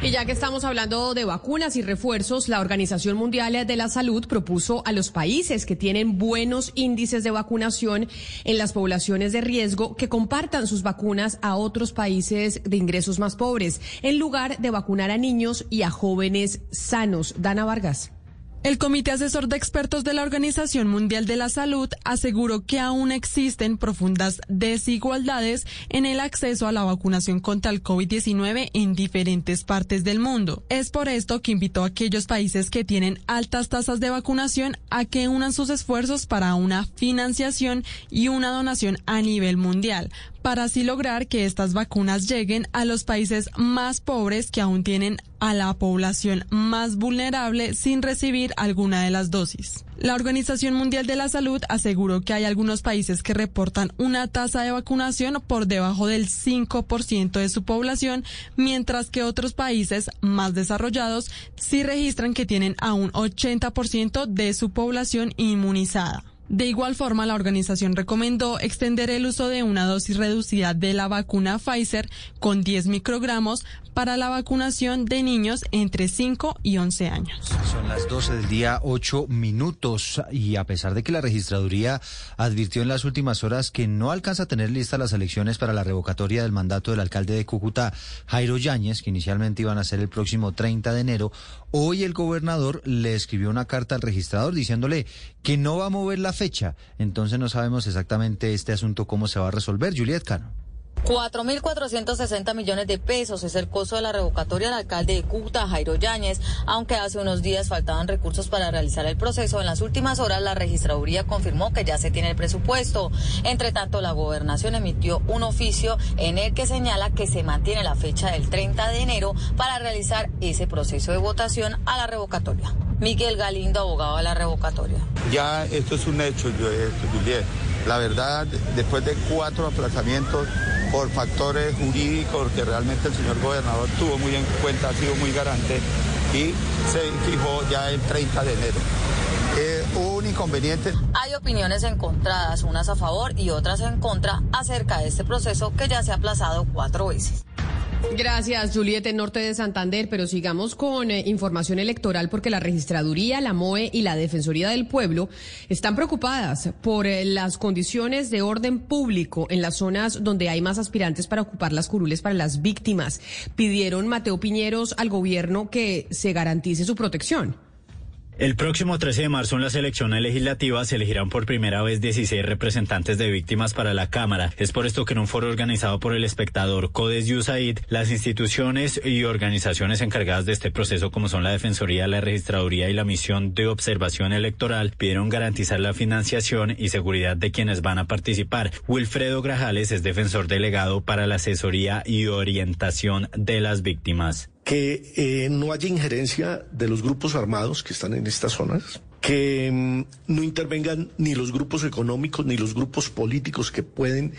Y ya que estamos hablando de vacunas y refuerzos, la Organización Mundial de la Salud propuso a los países que tienen buenos índices de vacunación en las poblaciones de riesgo que compartan sus vacunas a otros países de ingresos más pobres, en lugar de vacunar a niños y a jóvenes sanos. Dana Vargas. El Comité Asesor de Expertos de la Organización Mundial de la Salud aseguró que aún existen profundas desigualdades en el acceso a la vacunación contra el COVID-19 en diferentes partes del mundo. Es por esto que invitó a aquellos países que tienen altas tasas de vacunación a que unan sus esfuerzos para una financiación y una donación a nivel mundial, para así lograr que estas vacunas lleguen a los países más pobres que aún tienen a la población más vulnerable sin recibir alguna de las dosis. La Organización Mundial de la Salud aseguró que hay algunos países que reportan una tasa de vacunación por debajo del 5% de su población, mientras que otros países más desarrollados sí registran que tienen a un 80% de su población inmunizada. De igual forma, la organización recomendó extender el uso de una dosis reducida de la vacuna Pfizer con 10 microgramos para la vacunación de niños entre 5 y 11 años. Son las 12 del día, 8 minutos. Y a pesar de que la registraduría advirtió en las últimas horas que no alcanza a tener listas las elecciones para la revocatoria del mandato del alcalde de Cúcuta, Jairo Yáñez, que inicialmente iban a ser el próximo 30 de enero, hoy el gobernador le escribió una carta al registrador diciéndole que no va a mover la fecha. Entonces no sabemos exactamente este asunto cómo se va a resolver. Juliet Cano. 4.460 millones de pesos es el costo de la revocatoria del alcalde de Cúcuta, Jairo Yáñez, aunque hace unos días faltaban recursos para realizar el proceso. En las últimas horas la registraduría confirmó que ya se tiene el presupuesto. Entre tanto, la gobernación emitió un oficio en el que señala que se mantiene la fecha del 30 de enero para realizar ese proceso de votación a la revocatoria. Miguel Galindo, abogado de la revocatoria. Ya esto es un hecho, yo- eh, Juliet. La verdad, después de cuatro aplazamientos por factores jurídicos que realmente el señor gobernador tuvo muy en cuenta, ha sido muy garante y se fijó ya el 30 de enero. Eh, un inconveniente. Hay opiniones encontradas, unas a favor y otras en contra, acerca de este proceso que ya se ha aplazado cuatro veces. Gracias, Julieta, Norte de Santander. Pero sigamos con eh, información electoral porque la Registraduría, la MOE y la Defensoría del Pueblo están preocupadas por eh, las condiciones de orden público en las zonas donde hay más aspirantes para ocupar las curules para las víctimas. Pidieron Mateo Piñeros al gobierno que se garantice su protección. El próximo 13 de marzo en las elecciones legislativas se elegirán por primera vez 16 representantes de víctimas para la Cámara. Es por esto que en un foro organizado por el espectador Codes USAID, las instituciones y organizaciones encargadas de este proceso, como son la Defensoría, la Registraduría y la Misión de Observación Electoral, pidieron garantizar la financiación y seguridad de quienes van a participar. Wilfredo Grajales es defensor delegado para la asesoría y orientación de las víctimas. Que eh, no haya injerencia de los grupos armados que están en estas zonas, que mm, no intervengan ni los grupos económicos ni los grupos políticos que pueden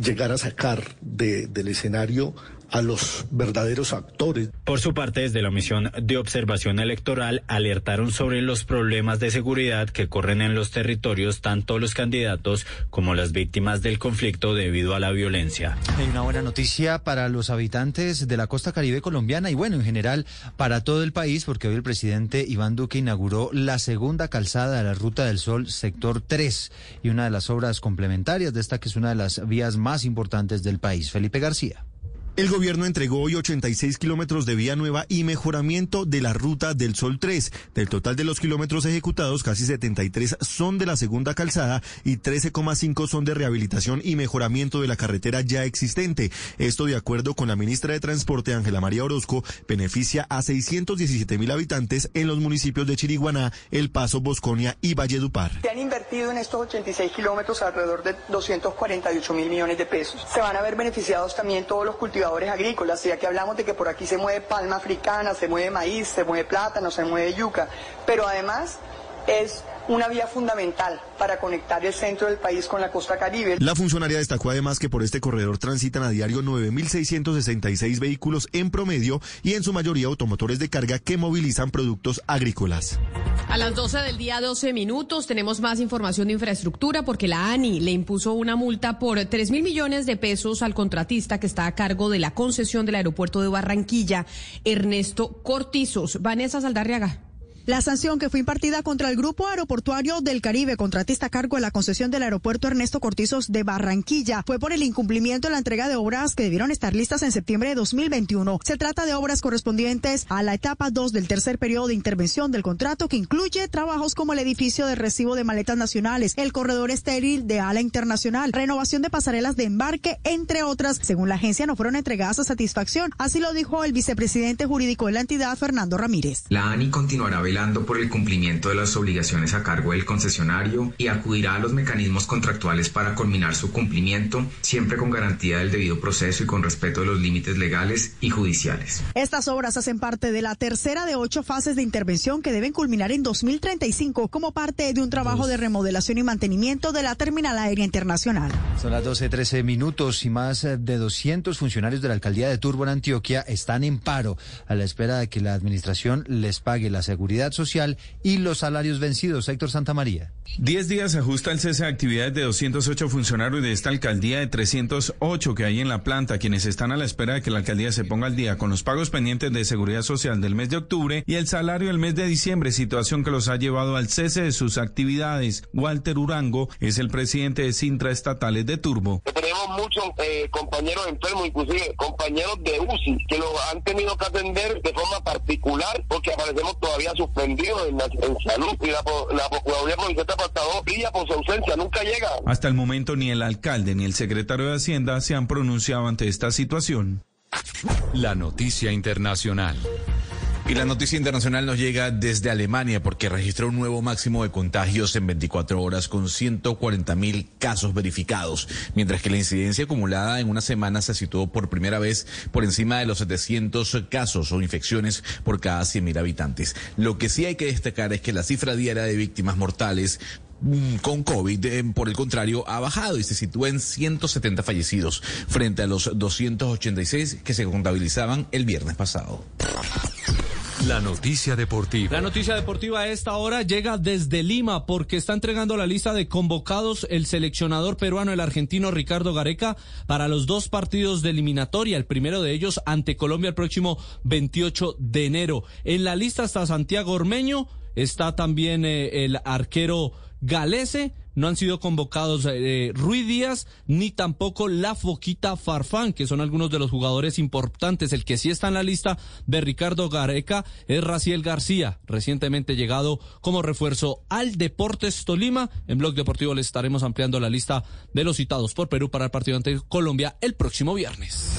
llegar a sacar de- del escenario a los verdaderos actores. Por su parte, desde la misión de observación electoral alertaron sobre los problemas de seguridad que corren en los territorios tanto los candidatos como las víctimas del conflicto debido a la violencia. Hay una buena noticia para los habitantes de la costa caribe colombiana y bueno, en general para todo el país, porque hoy el presidente Iván Duque inauguró la segunda calzada de la Ruta del Sol, sector 3, y una de las obras complementarias de esta que es una de las vías más importantes del país. Felipe García. El gobierno entregó hoy 86 kilómetros de vía nueva y mejoramiento de la ruta del Sol 3. Del total de los kilómetros ejecutados, casi 73 son de la segunda calzada y 13,5 son de rehabilitación y mejoramiento de la carretera ya existente. Esto, de acuerdo con la ministra de Transporte, Ángela María Orozco, beneficia a 617 mil habitantes en los municipios de Chiriguaná, El Paso, Bosconia y Valledupar. Se han invertido en estos 86 kilómetros alrededor de 248 mil millones de pesos. Se van a ver beneficiados también todos los cultivadores agrícolas, ya que hablamos de que por aquí se mueve palma africana, se mueve maíz, se mueve plátano, se mueve yuca, pero además es una vía fundamental para conectar el centro del país con la costa caribe. La funcionaria destacó además que por este corredor transitan a diario 9.666 vehículos en promedio y en su mayoría automotores de carga que movilizan productos agrícolas. A las 12 del día, 12 minutos, tenemos más información de infraestructura porque la ANI le impuso una multa por 3 mil millones de pesos al contratista que está a cargo de la concesión del aeropuerto de Barranquilla, Ernesto Cortizos. Vanessa Saldarriaga. La sanción que fue impartida contra el Grupo Aeroportuario del Caribe, contratista a cargo de la concesión del aeropuerto Ernesto Cortizos de Barranquilla, fue por el incumplimiento de la entrega de obras que debieron estar listas en septiembre de 2021. Se trata de obras correspondientes a la etapa 2 del tercer periodo de intervención del contrato, que incluye trabajos como el edificio de recibo de maletas nacionales, el corredor estéril de ala internacional, renovación de pasarelas de embarque, entre otras. Según la agencia, no fueron entregadas a satisfacción. Así lo dijo el vicepresidente jurídico de la entidad, Fernando Ramírez. La ANI continuará por el cumplimiento de las obligaciones a cargo del concesionario y acudirá a los mecanismos contractuales para culminar su cumplimiento, siempre con garantía del debido proceso y con respeto de los límites legales y judiciales. Estas obras hacen parte de la tercera de ocho fases de intervención que deben culminar en 2035 como parte de un trabajo de remodelación y mantenimiento de la terminal aérea internacional. Son las 12, 13 minutos y más eh, de 200 funcionarios de la alcaldía de Turbo en Antioquia están en paro a la espera de que la administración les pague la seguridad social y los salarios vencidos. Héctor Santamaría. Diez días se ajusta el cese de actividades de 208 funcionarios de esta alcaldía de 308 que hay en la planta, quienes están a la espera de que la alcaldía se ponga al día con los pagos pendientes de seguridad social del mes de octubre y el salario del mes de diciembre, situación que los ha llevado al cese de sus actividades. Walter Urango es el presidente de Sintra Estatales de Turbo. Tenemos muchos eh, compañeros enfermos, inclusive compañeros de UCI, que los han tenido que atender de forma particular porque aparecemos todavía sus suspendido en, la, salud y la, la Procuraduría Provincial de Apartado brilla por su ausencia, nunca llega. Hasta el momento ni el alcalde ni el secretario de Hacienda se han pronunciado ante esta situación. La noticia internacional. Y la noticia internacional nos llega desde Alemania porque registró un nuevo máximo de contagios en 24 horas con 140 mil casos verificados, mientras que la incidencia acumulada en una semana se situó por primera vez por encima de los 700 casos o infecciones por cada 100 mil habitantes. Lo que sí hay que destacar es que la cifra diaria de víctimas mortales con COVID, eh, por el contrario, ha bajado y se sitúa en 170 fallecidos frente a los 286 que se contabilizaban el viernes pasado. La noticia deportiva. La noticia deportiva a esta hora llega desde Lima porque está entregando la lista de convocados el seleccionador peruano, el argentino Ricardo Gareca, para los dos partidos de eliminatoria. El primero de ellos ante Colombia el próximo 28 de enero. En la lista está Santiago Ormeño, está también eh, el arquero Galese no han sido convocados eh, Rui Díaz ni tampoco La Foquita Farfán, que son algunos de los jugadores importantes. El que sí está en la lista de Ricardo Gareca es Raciel García, recientemente llegado como refuerzo al Deportes Tolima. En Blog Deportivo les estaremos ampliando la lista de los citados por Perú para el partido ante Colombia el próximo viernes.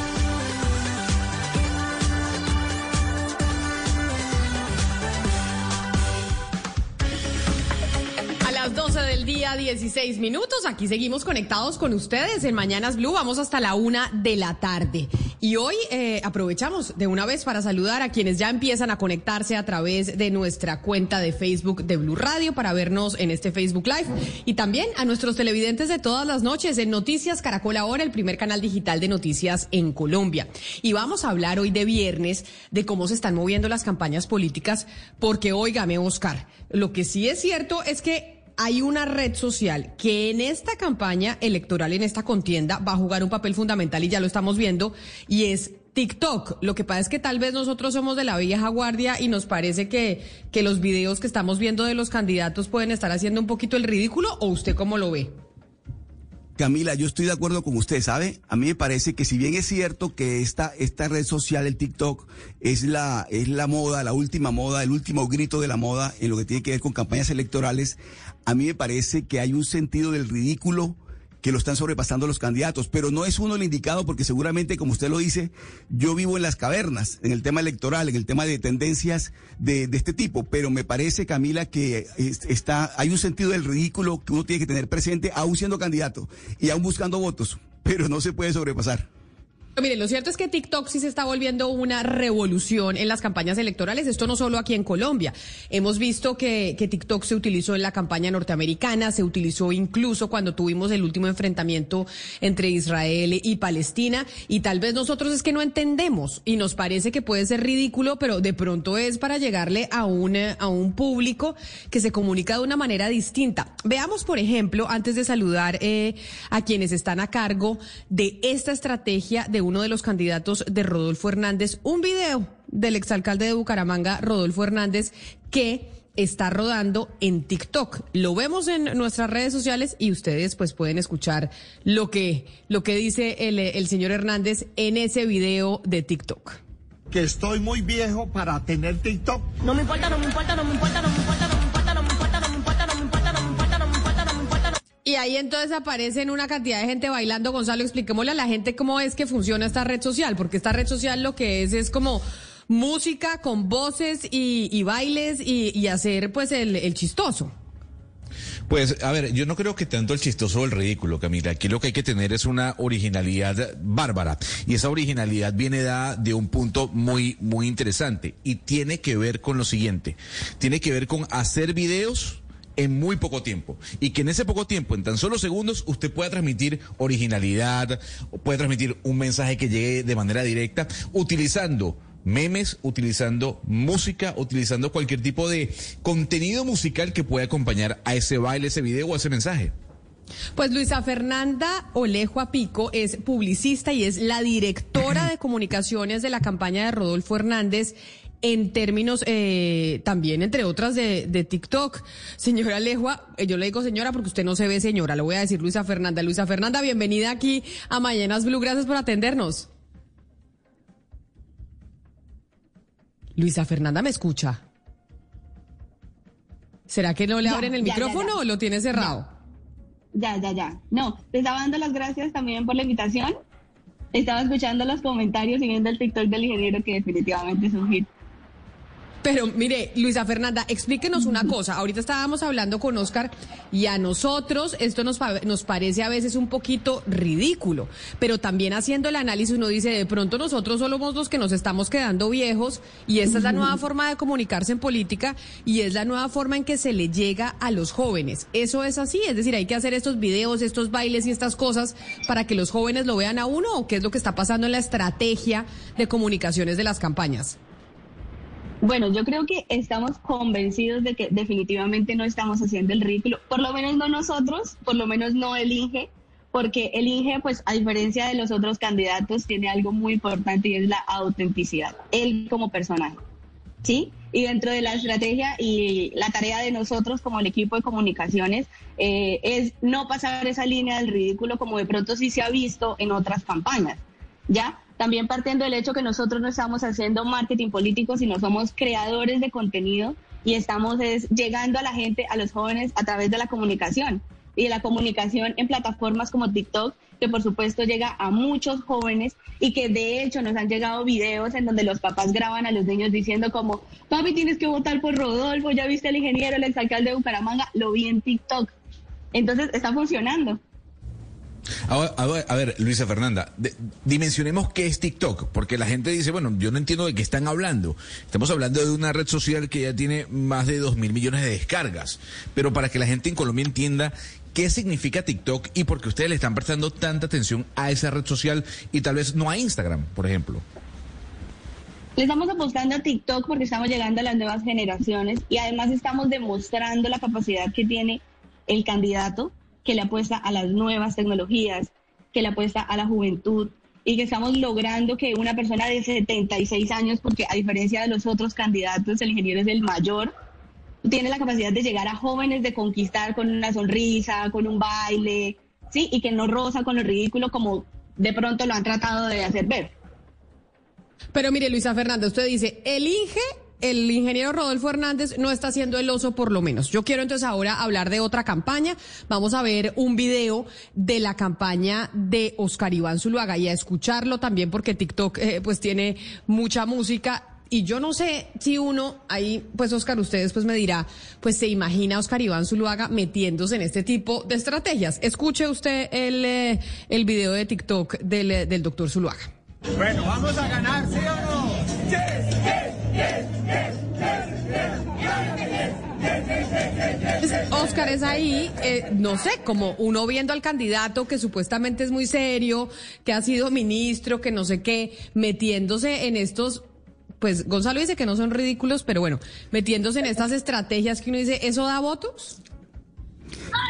Del día, 16 minutos. Aquí seguimos conectados con ustedes en Mañanas Blue. Vamos hasta la una de la tarde. Y hoy eh, aprovechamos de una vez para saludar a quienes ya empiezan a conectarse a través de nuestra cuenta de Facebook de Blue Radio para vernos en este Facebook Live. Y también a nuestros televidentes de todas las noches en Noticias Caracol Ahora, el primer canal digital de noticias en Colombia. Y vamos a hablar hoy de viernes de cómo se están moviendo las campañas políticas, porque óigame, Oscar, lo que sí es cierto es que hay una red social que en esta campaña electoral, en esta contienda, va a jugar un papel fundamental y ya lo estamos viendo, y es TikTok. Lo que pasa es que tal vez nosotros somos de la vieja guardia y nos parece que, que los videos que estamos viendo de los candidatos pueden estar haciendo un poquito el ridículo, o usted cómo lo ve? Camila, yo estoy de acuerdo con usted, ¿sabe? A mí me parece que si bien es cierto que esta, esta red social, el TikTok, es la, es la moda, la última moda, el último grito de la moda en lo que tiene que ver con campañas electorales, a mí me parece que hay un sentido del ridículo que lo están sobrepasando los candidatos, pero no es uno el indicado porque seguramente, como usted lo dice, yo vivo en las cavernas, en el tema electoral, en el tema de tendencias de, este tipo, pero me parece, Camila, que está, hay un sentido del ridículo que uno tiene que tener presente, aún siendo candidato y aún buscando votos, pero no se puede sobrepasar. Mire, lo cierto es que TikTok sí se está volviendo una revolución en las campañas electorales. Esto no solo aquí en Colombia. Hemos visto que, TikTok se utilizó en la campaña norteamericana, se utilizó incluso cuando tuvimos el último enfrentamiento entre Israel y Palestina. Y tal vez nosotros es que no entendemos y nos parece que puede ser ridículo, pero de pronto es para llegarle a un, a un público que se comunica de una manera distinta. Veamos, por ejemplo, antes de saludar eh, a quienes están a cargo de esta estrategia de uno de los candidatos de Rodolfo Hernández un video del exalcalde de Bucaramanga, Rodolfo Hernández, que está rodando en TikTok. Lo vemos en nuestras redes sociales y ustedes pues pueden escuchar lo que, lo que dice el, el señor Hernández en ese video de TikTok. Que estoy muy viejo para tener TikTok. No me importa, no me importa, no me importa, no me importa, no me importa, Y ahí entonces aparecen una cantidad de gente bailando. Gonzalo, expliquémosle a la gente cómo es que funciona esta red social, porque esta red social lo que es es como música con voces y, bailes y, y, hacer pues el, el chistoso. Pues, a ver, yo no creo que tanto el chistoso o el ridículo, Camila. Aquí lo que hay que tener es una originalidad bárbara. Y esa originalidad viene dada de un punto muy, muy interesante. Y tiene que ver con lo siguiente. Tiene que ver con hacer videos en muy poco tiempo. Y que en ese poco tiempo, en tan solo segundos, usted pueda transmitir originalidad, puede transmitir un mensaje que llegue de manera directa, utilizando memes, utilizando música, utilizando cualquier tipo de contenido musical que pueda acompañar a ese baile, ese video o ese mensaje. Pues Luisa Fernanda Olejo Apico es publicista y es la directora de comunicaciones de la campaña de Rodolfo Hernández en términos eh, también, entre otras, de, de TikTok. Señora Alejua, eh, yo le digo señora porque usted no se ve señora, le voy a decir Luisa Fernanda. Luisa Fernanda, bienvenida aquí a Mañanas Blue, gracias por atendernos. Luisa Fernanda, ¿me escucha? ¿Será que no le Ya, abren el ya, micrófono ya. o lo tiene cerrado? Ya, ya, ya. No, te estaba dando las gracias también por la invitación. Estaba escuchando los comentarios y viendo el TikTok del ingeniero que definitivamente es un hit. Pero mire, Luisa Fernanda, explíquenos una cosa. Ahorita estábamos hablando con Oscar y a nosotros esto nos, pa- nos parece a veces un poquito ridículo, pero también haciendo el análisis uno dice, de pronto nosotros somos los que nos estamos quedando viejos y esta es la nueva forma de comunicarse en política y es la nueva forma en que se le llega a los jóvenes. Eso es así, es decir, hay que hacer estos videos, estos bailes y estas cosas para que los jóvenes lo vean a uno o qué es lo que está pasando en la estrategia de comunicaciones de las campañas. Bueno, yo creo que estamos convencidos de que definitivamente no estamos haciendo el ridículo, por lo menos no nosotros, por lo menos no el INGE, porque el INGE, pues a diferencia de los otros candidatos, tiene algo muy importante y es la autenticidad, él como personaje. ¿sí? Y dentro de la estrategia y la tarea de nosotros como el equipo de comunicaciones eh, es no pasar esa línea del ridículo como de pronto sí se ha visto en otras campañas, ¿ya? También partiendo del hecho que nosotros no estamos haciendo marketing político, sino somos creadores de contenido y estamos es, llegando a la gente, a los jóvenes a través de la comunicación y de la comunicación en plataformas como TikTok, que por supuesto llega a muchos jóvenes y que de hecho nos han llegado videos en donde los papás graban a los niños diciendo como, papi, tienes que votar por Rodolfo, ya viste al ingeniero, el exalcalde de Bucaramanga, lo vi en TikTok. Entonces está funcionando. Ahora, a ver, Luisa Fernanda, dimensionemos qué es TikTok, porque la gente dice, bueno, yo no entiendo de qué están hablando. Estamos hablando de una red social que ya tiene más de dos mil millones de descargas, pero para que la gente en Colombia entienda qué significa TikTok y por qué ustedes le están prestando tanta atención a esa red social y tal vez no a Instagram, por ejemplo. Le estamos apostando a TikTok porque estamos llegando a las nuevas generaciones y además estamos demostrando la capacidad que tiene el candidato que le apuesta a las nuevas tecnologías, que le apuesta a la juventud y que estamos logrando que una persona de 76 años, porque a diferencia de los otros candidatos, el ingeniero es el mayor, tiene la capacidad de llegar a jóvenes, de conquistar con una sonrisa, con un baile, ¿sí? Y que no roza con lo ridículo como de pronto lo han tratado de hacer ver. Pero mire, Luisa Fernanda, usted dice, el INGE, el ingeniero Rodolfo Hernández no está haciendo el oso por lo menos. Yo quiero entonces ahora hablar de otra campaña. Vamos a ver un video de la campaña de Oscar Iván Zuluaga y a escucharlo también porque TikTok eh, pues tiene mucha música. Y yo no sé si uno, ahí, pues Oscar, usted después me dirá, pues se imagina Oscar Iván Zuluaga metiéndose en este tipo de estrategias. Escuche usted el, eh, el video de TikTok del, eh, del doctor Zuluaga. Bueno, vamos a ganar, ¿sí o no? Yes, yes, Oscar es ahí, eh, no sé, como uno viendo al candidato que supuestamente es muy serio, que ha sido ministro, que no sé qué, metiéndose en estos, pues Gonzalo dice que no son ridículos, pero bueno, metiéndose en estas estrategias que uno dice, ¿eso da votos?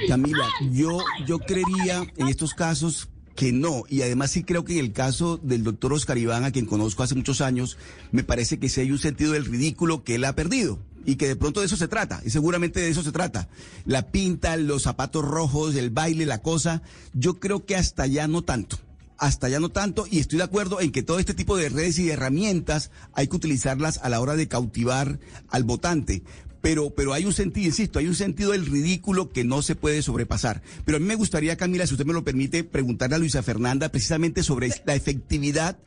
Camila, yo, yo creería en estos casos que no, y además sí creo que en el caso del doctor Oscar Iván, a quien conozco hace muchos años, me parece que sí hay un sentido del ridículo que él ha perdido y que de pronto de eso se trata, y seguramente de eso se trata. La pinta, los zapatos rojos, el baile, la cosa, yo creo que hasta ya no tanto. Hasta ya no tanto, y estoy de acuerdo en que todo este tipo de redes y de herramientas hay que utilizarlas a la hora de cautivar al votante pero, pero hay un sentido, insisto, hay un sentido del ridículo que no se puede sobrepasar. Pero a mí me gustaría, Camila, si usted me lo permite, preguntarle a Luisa Fernanda precisamente sobre la efectividad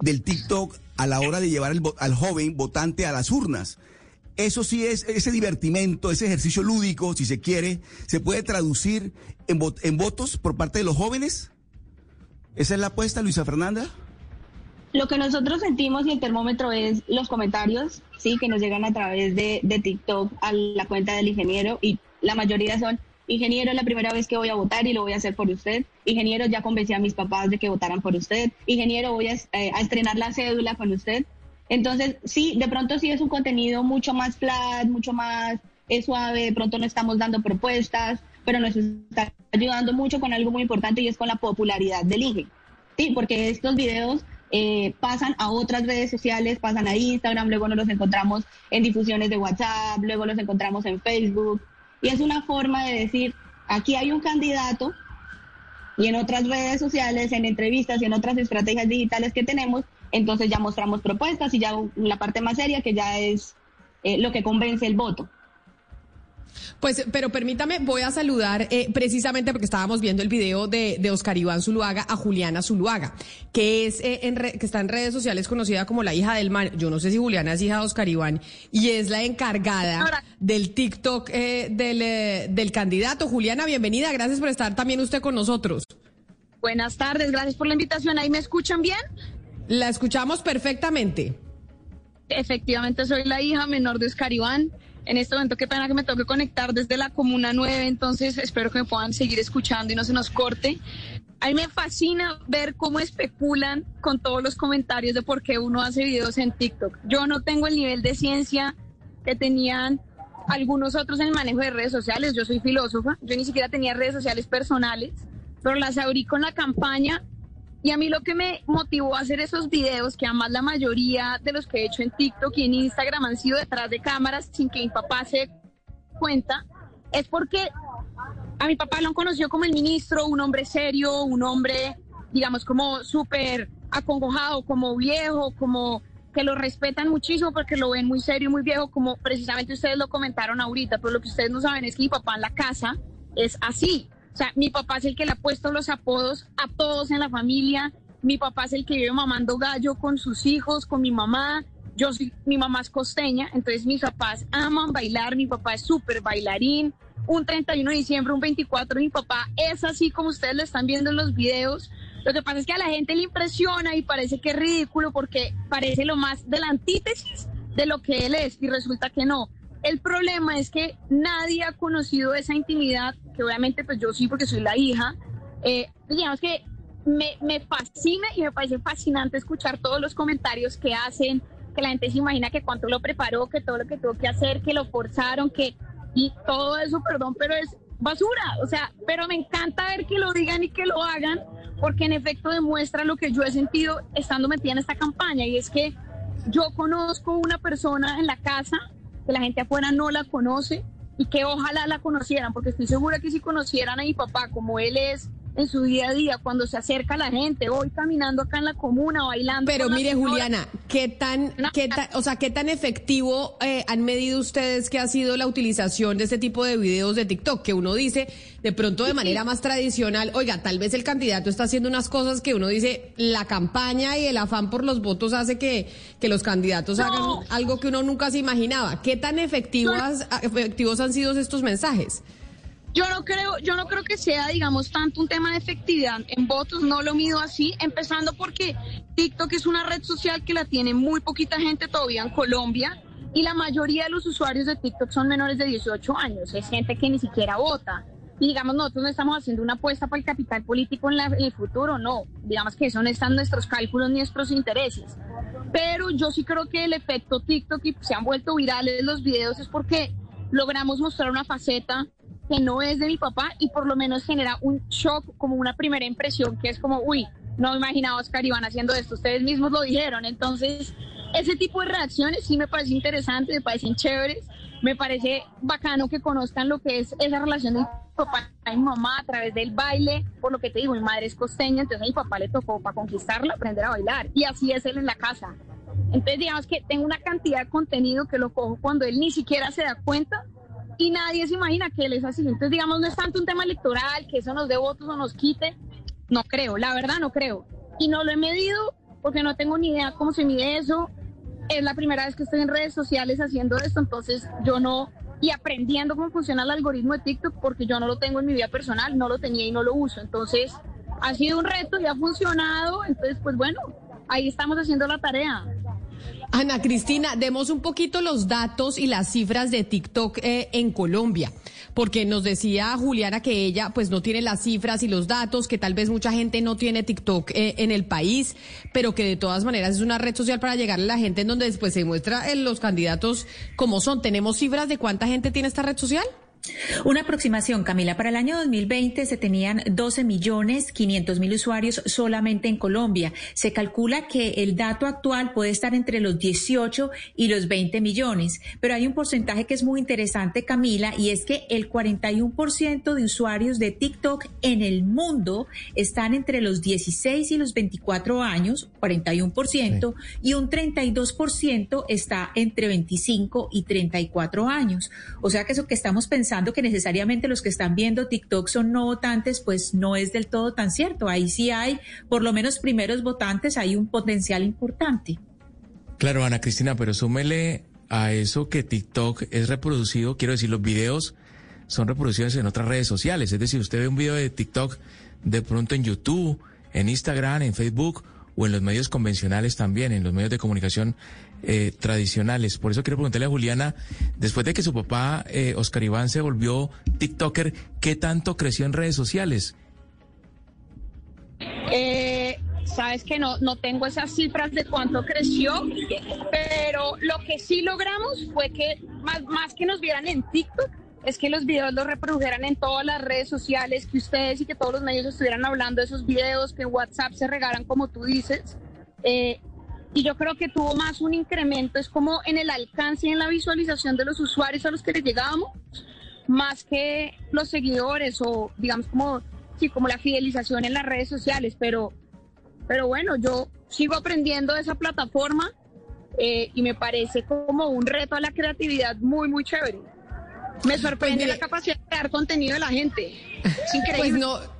del TikTok a la hora de llevar al, al joven votante a las urnas. Eso sí es, ese divertimento, ese ejercicio lúdico, si se quiere, se puede traducir en, en votos por parte de los jóvenes. ¿Esa es la apuesta, Luisa Fernanda? Lo que nosotros sentimos y el termómetro es los comentarios, sí, que nos llegan a través de, de TikTok a la cuenta del ingeniero y la mayoría son, ingeniero, es la primera vez que voy a votar y lo voy a hacer por usted. Ingeniero, ya convencí a mis papás de que votaran por usted. Ingeniero, voy a, eh, a estrenar la cédula con usted. Entonces, sí, de pronto sí es un contenido mucho más flat, mucho más eh, suave, de pronto no estamos dando propuestas, pero nos está ayudando mucho con algo muy importante y es con la popularidad del INGE. Sí, porque estos videos eh, pasan a otras redes sociales, pasan a Instagram, luego nos los encontramos en difusiones de WhatsApp, luego los encontramos en Facebook. Y es una forma de decir, aquí hay un candidato y en otras redes sociales, en entrevistas y en otras estrategias digitales que tenemos, entonces ya mostramos propuestas y ya la parte más seria que ya es eh, lo que convence el voto. Pues, pero permítame, voy a saludar eh, precisamente porque estábamos viendo el video de, de, Oscar Iván Zuluaga a Juliana Zuluaga, que es eh, en que está en redes sociales conocida como la hija del mar. Yo no sé si Juliana es hija de Oscar Iván y es la encargada del TikTok eh, del, eh, del candidato. Juliana, bienvenida. Gracias por estar también usted con nosotros. Buenas tardes, gracias por la invitación. ¿Ahí me escuchan bien? La escuchamos perfectamente. Efectivamente, soy la hija menor de Oscar Iván en este momento qué pena que me toque conectar desde la Comuna 9, entonces espero que me puedan seguir escuchando y no se nos corte. A mí me fascina ver cómo especulan con todos los comentarios de por qué uno hace videos en TikTok. Yo no tengo el nivel de ciencia que tenían algunos otros en el manejo de redes sociales. Yo soy filósofa, yo ni siquiera tenía redes sociales personales, pero las abrí con la campaña y a mí lo que me motivó a hacer esos videos, que además la mayoría de los que he hecho en TikTok y en Instagram han sido detrás de cámaras sin que mi papá se cuenta, es porque a mi papá lo han conocido como el ministro, un hombre serio, un hombre, digamos, como súper acongojado, como viejo, como que lo respetan muchísimo porque lo ven muy serio, muy viejo, como precisamente ustedes lo comentaron ahorita, pero lo que ustedes no saben es que mi papá en la casa es así. O sea, mi papá es el que le ha puesto los apodos a todos en la familia. Mi papá es el que vive mamando gallo con sus hijos, con mi mamá. Yo soy, mi mamá es costeña, entonces mis papás aman bailar. Mi papá es súper bailarín. Un 31 de diciembre, un 24, mi papá es así como ustedes lo están viendo en los videos. Lo que pasa es que a la gente le impresiona y parece que es ridículo porque parece lo más de la antítesis de lo que él es y resulta que no. El problema es que nadie ha conocido esa intimidad, que obviamente pues yo sí porque soy la hija. Eh, digamos que me, me fascina y me parece fascinante escuchar todos los comentarios que hacen, que la gente se imagina que cuánto lo preparó, que todo lo que tuvo que hacer, que lo forzaron, que y todo eso, perdón, pero es basura. O sea, pero me encanta ver que lo digan y que lo hagan, porque en efecto demuestra lo que yo he sentido estando metida en esta campaña, y es que yo conozco una persona en la casa que la gente afuera no la conoce y que ojalá la conocieran, porque estoy segura que si conocieran a mi papá como él es en su día a día, cuando se acerca la gente, hoy caminando acá en la comuna, bailando. Pero mire, Juliana, ¿qué tan, qué tan, o sea, qué tan efectivo eh, han medido ustedes que ha sido la utilización de este tipo de videos de TikTok? Que uno dice, de pronto de manera más tradicional, oiga, tal vez el candidato está haciendo unas cosas que uno dice, la campaña y el afán por los votos hace que, que los candidatos hagan algo que uno nunca se imaginaba. ¿Qué tan efectivas, efectivos han sido estos mensajes? Yo no creo, yo no creo que sea, digamos, tanto un tema de efectividad en votos, no lo mido así, empezando porque TikTok es una red social que la tiene muy poquita gente todavía en Colombia y la mayoría de los usuarios de TikTok son menores de 18 años, es gente que ni siquiera vota. Y digamos, nosotros no estamos haciendo una apuesta para el capital político en, la, en el futuro, no. Digamos que eso no están nuestros cálculos ni nuestros intereses. Pero yo sí creo que el efecto TikTok y se han vuelto virales los videos es porque logramos mostrar una faceta que no es de mi papá y por lo menos genera un shock, como una primera impresión, que es como, uy, no me imaginaba Oscar Iván haciendo esto, ustedes mismos lo dijeron. Entonces, ese tipo de reacciones sí me parece interesante, me parecen chéveres, me parece bacano que conozcan lo que es esa relación de papá y mamá a través del baile, por lo que te digo, mi madre es costeña, entonces a mi papá le tocó para conquistarla aprender a bailar y así es él en la casa. Entonces digamos que tengo una cantidad de contenido que lo cojo cuando él ni siquiera se da cuenta y nadie se imagina que él es así. Entonces, digamos, no es tanto un tema electoral, que eso nos dé votos o nos quite. No creo, la verdad no creo. Y no lo he medido porque no tengo ni idea cómo se mide eso. Es la primera vez que estoy en redes sociales haciendo esto, entonces yo no, y aprendiendo cómo funciona el algoritmo de TikTok, porque yo no lo tengo en mi vida personal, no lo tenía y no lo uso. Entonces, ha sido un reto y ha funcionado. Entonces, pues bueno, ahí estamos haciendo la tarea. Ana Cristina, demos un poquito los datos y las cifras de TikTok eh, en Colombia, porque nos decía Juliana que ella pues no tiene las cifras y los datos, que tal vez mucha gente no tiene TikTok eh, en el país, pero que de todas maneras es una red social para llegarle a la gente en donde después se muestra en los candidatos como son. ¿Tenemos cifras de cuánta gente tiene esta red social? Una aproximación, Camila. Para el año 2020 se tenían 12 millones 500 mil usuarios solamente en Colombia. Se calcula que el dato actual puede estar entre los 18 y los 20 millones. Pero hay un porcentaje que es muy interesante, Camila, y es que el 41% de usuarios de TikTok en el mundo están entre los 16 y los 24 años, 41%, y un 32% está entre 25 y 34 años. O sea que eso que estamos pensando pensando que necesariamente los que están viendo TikTok son no votantes, pues no es del todo tan cierto. Ahí sí hay, por lo menos primeros votantes, hay un potencial importante. Claro, Ana Cristina, pero súmele a eso que TikTok es reproducido, quiero decir, los videos son reproducidos en otras redes sociales. Es decir, usted ve un video de TikTok de pronto en YouTube, en Instagram, en Facebook o en los medios convencionales también, en los medios de comunicación eh, tradicionales. Por eso quiero preguntarle a Juliana, después de que su papá, eh, Oscar Iván, se volvió TikToker, ¿qué tanto creció en redes sociales? Eh, sabes que no, no tengo esas cifras de cuánto creció, pero lo que sí logramos fue que más, más que nos vieran en TikTok, es que los videos los reprodujeran en todas las redes sociales, que ustedes y que todos los medios estuvieran hablando de esos videos, que WhatsApp se regaran como tú dices. Eh, y yo creo que tuvo más un incremento, es como en el alcance y en la visualización de los usuarios a los que les llegábamos, más que los seguidores o digamos como, sí, como la fidelización en las redes sociales, pero, pero bueno, yo sigo aprendiendo de esa plataforma eh, y me parece como un reto a la creatividad muy, muy chévere. Me sorprende Pues la capacidad de crear contenido de la gente. Es increíble. Pues no.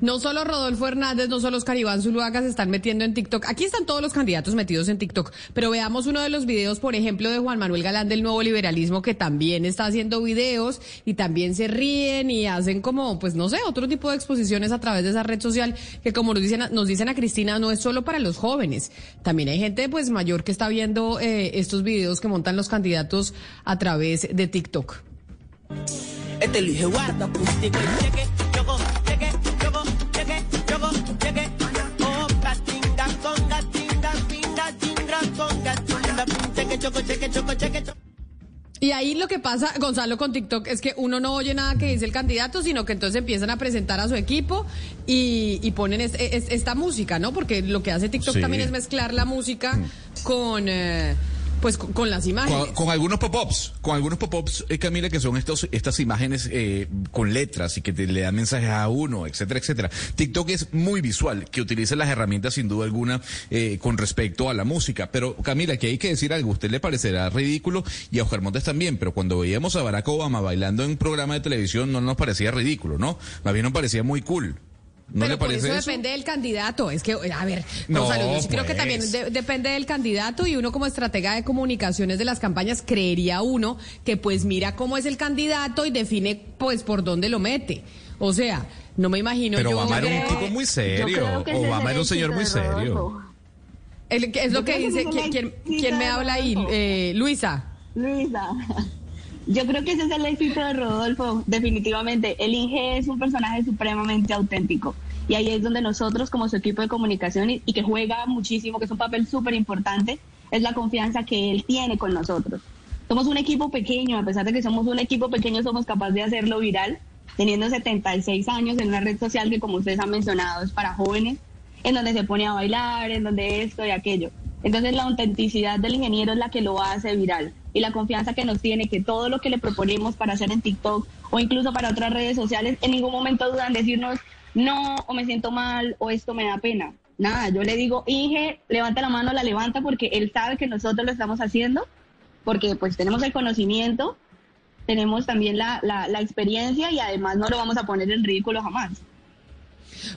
No solo Rodolfo Hernández, no solo Oscar Iván Zuluaga se están metiendo en TikTok. Aquí están todos los candidatos metidos en TikTok. Pero veamos uno de los videos, por ejemplo, de Juan Manuel Galán del Nuevo Liberalismo, que también está haciendo videos y también se ríen y hacen como, pues no sé, otro tipo de exposiciones a través de esa red social que como nos dicen, nos dicen a Cristina, no es solo para los jóvenes. También hay gente pues mayor que está viendo eh, estos videos que montan los candidatos a través de TikTok. Este guarda, cheque, choco, cheque, choco, cheque, choco. Y ahí lo que pasa, Gonzalo, con TikTok es que uno no oye nada que dice el candidato, sino que entonces empiezan a presentar a su equipo y, y ponen es- es- esta música, ¿no? Porque lo que hace TikTok Sí. también es mezclar la música con, eh, pues, con, las imágenes. Con, con algunos pop-ups, con algunos pop-ups, eh, Camila, que son estos, estas imágenes eh, con letras y que te, le dan mensajes a uno, etcétera, etcétera. TikTok es muy visual, que utiliza las herramientas sin duda alguna eh, con respecto a la música. Pero Camila, que hay que decir algo, a usted le parecerá ridículo y a Oscar Montes también, pero cuando veíamos a Barack Obama bailando en un programa de televisión no nos parecía ridículo, ¿no? Más bien nos parecía muy cool. ¿No Pero le por parece eso, eso? depende del candidato. Es que, a ver, No, Gonzalo, yo sí creo que pues. también de- depende del candidato y uno como estratega de comunicaciones de las campañas creería uno que pues mira cómo es el candidato y define pues por dónde lo mete. O sea, no me imagino Pero yo... Obama era un eh, tipo muy serio. Obama era un señor muy serio. el- es lo Yo que dice, ¿quién, quién- me habla ahí? Eh, Luisa. Luisa. Yo creo que ese es el éxito de Rodolfo, definitivamente. El Inge es un personaje supremamente auténtico. Y ahí es donde nosotros, como su equipo de comunicación, y, y que juega muchísimo, que es un papel súper importante, es la confianza que él tiene con nosotros. Somos un equipo pequeño, a pesar de que somos un equipo pequeño, somos capaces de hacerlo viral, teniendo 76 años en una red social que, como ustedes han mencionado, es para jóvenes, en donde se pone a bailar, en donde esto y aquello. Entonces la autenticidad del ingeniero es la que lo hace viral y la confianza que nos tiene que todo lo que le proponemos para hacer en TikTok o incluso para otras redes sociales, en ningún momento dudan decirnos no o me siento mal o esto me da pena. Nada, yo le digo, Inge, levanta la mano, la levanta porque él sabe que nosotros lo estamos haciendo, porque pues tenemos el conocimiento, tenemos también la, la experiencia y además no lo vamos a poner en ridículo jamás.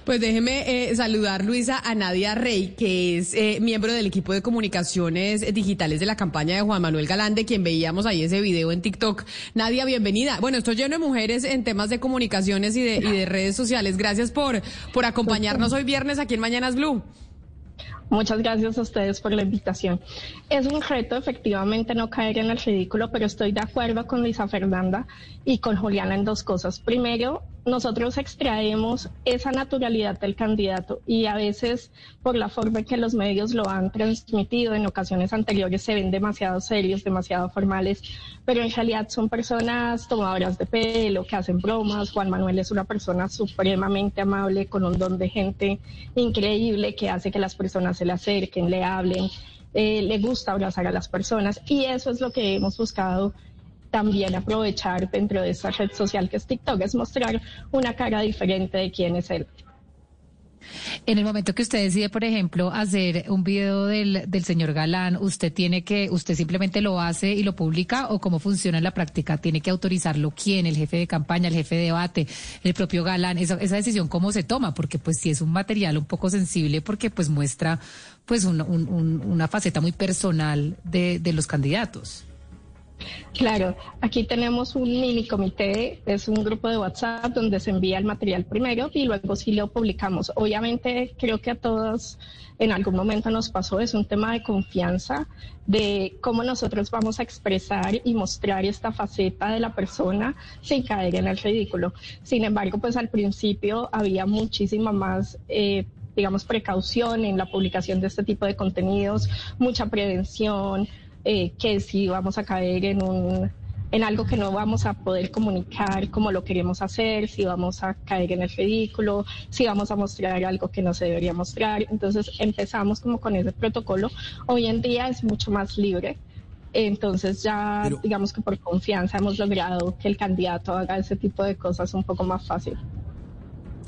Pues déjeme eh, saludar, Luisa, a Nadia Rey, que es eh, miembro del equipo de comunicaciones digitales de la campaña de Juan Manuel Galán, de quien veíamos ahí ese video en TikTok. Nadia, bienvenida. Bueno, estoy lleno de mujeres en temas de comunicaciones y de, y de redes sociales. Gracias por, por acompañarnos hoy viernes aquí en Mañanas Blue. Muchas gracias a ustedes por la invitación. Es un reto efectivamente no caer en el ridículo, pero estoy de acuerdo con Luisa Fernanda y con Juliana en dos cosas. Primero, nosotros extraemos esa naturalidad del candidato y a veces por la forma en que los medios lo han transmitido en ocasiones anteriores se ven demasiado serios, demasiado formales, pero en realidad son personas tomadoras de pelo, que hacen bromas. Juan Manuel es una persona supremamente amable, con un don de gente increíble que hace que las personas se le acerquen, le hablen. Eh, le gusta abrazar a las personas y eso es lo que hemos buscado también aprovechar dentro de esa red social que es TikTok, es mostrar una cara diferente de quién es él. En el momento que usted decide, por ejemplo, hacer un video del, del señor Galán, ¿usted tiene que, usted simplemente lo hace y lo publica o cómo funciona en la práctica? ¿Tiene que autorizarlo quién? ¿El jefe de campaña, el jefe de debate, el propio Galán? Esa, esa decisión, ¿cómo se toma? Porque pues si es un material un poco sensible porque pues muestra pues un, un, una faceta muy personal de, de los candidatos. Claro, aquí tenemos un mini comité, es un grupo de WhatsApp donde se envía el material primero y luego sí lo publicamos. Obviamente creo que a todos en algún momento nos pasó, es un tema de confianza, de cómo nosotros vamos a expresar y mostrar esta faceta de la persona sin caer en el ridículo. Sin embargo, pues al principio había muchísima más... Eh, digamos, precaución en la publicación de este tipo de contenidos, mucha prevención, eh, que si vamos a caer en un en algo que no vamos a poder comunicar como lo queremos hacer, si vamos a caer en el ridículo, si vamos a mostrar algo que no se debería mostrar. Entonces empezamos como con ese protocolo. Hoy en día es mucho más libre. Entonces ya digamos que por confianza hemos logrado que el candidato haga ese tipo de cosas un poco más fácil.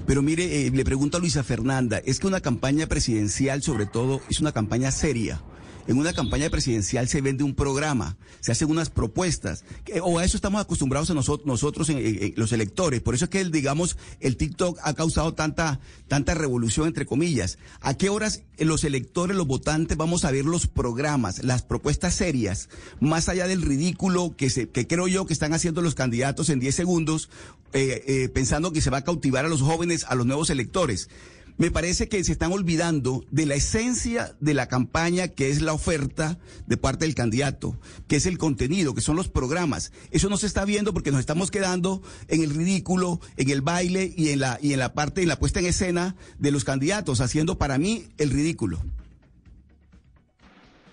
Pero mire, eh, le pregunto a Luisa Fernanda, es que una campaña presidencial sobre todo es una campaña seria en una campaña presidencial se vende un programa, se hacen unas propuestas, o a eso estamos acostumbrados a nosotros, nosotros en, los electores. Por eso es que, digamos, el TikTok ha causado tanta, tanta revolución, entre comillas. ¿A qué horas los electores, los votantes, vamos a ver los programas, las propuestas serias, más allá del ridículo que, se, que creo yo que están haciendo los candidatos en 10 segundos, eh, eh, pensando que se va a cautivar a los jóvenes, a los nuevos electores? Me parece que se están olvidando de la esencia de la campaña, que es la oferta de parte del candidato, que es el contenido, que son los programas. Eso no se está viendo porque nos estamos quedando en el ridículo, en el baile y en la, y en la parte, en la puesta en escena de los candidatos, haciendo para mí el ridículo.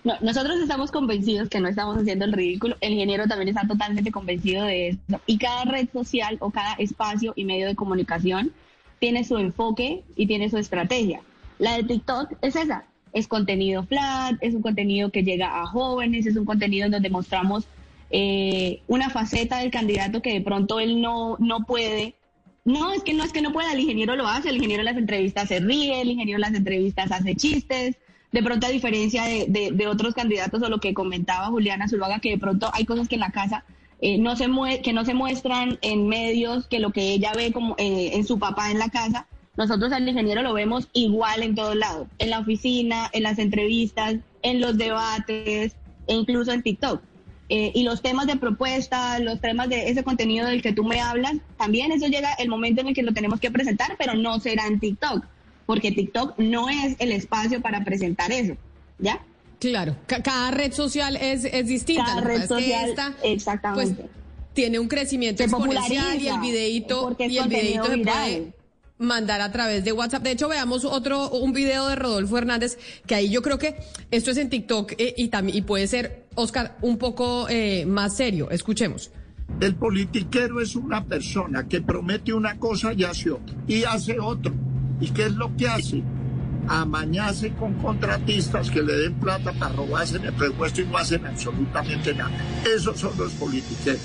No, nosotros estamos convencidos que no estamos haciendo el ridículo. El ingeniero también está totalmente convencido de eso. Y cada red social o cada espacio y medio de comunicación tiene su enfoque y tiene su estrategia. La de TikTok es esa, es contenido flat, es un contenido que llega a jóvenes, es un contenido en donde mostramos eh, una faceta del candidato que de pronto él no, no puede. No, es que no es que no pueda, el ingeniero lo hace, el ingeniero en las entrevistas se ríe, el ingeniero en las entrevistas hace chistes, de pronto a diferencia de, de otros candidatos o lo que comentaba Juliana Zuluaga, que de pronto hay cosas que en la casa eh, no se que no se muestran en medios que lo que ella ve como eh, en su papá en la casa, nosotros al ingeniero lo vemos igual en todos lados, en la oficina, en las entrevistas, en los debates e incluso en TikTok. Eh, y los temas de propuesta, los temas de ese contenido del que tú me hablas, también eso llega el momento en el que lo tenemos que presentar, pero no será en TikTok, porque TikTok no es el espacio para presentar eso, ¿ya? Claro, cada red social es, es distinta. Cada red social, exactamente. Pues, tiene un crecimiento exponencial y el videito, y el videito se puede mandar a través de WhatsApp. De hecho, veamos otro, un video de Rodolfo Hernández, que ahí yo creo que esto es en TikTok eh, y, también, y puede ser, Oscar, un poco eh, más serio. Escuchemos. El politiquero es una persona que promete una cosa y hace otra, y hace otro. ¿Y qué es lo que hace? Amañarse con contratistas que le den plata para robarse en el presupuesto y no hacen absolutamente nada. Esos son los políticos.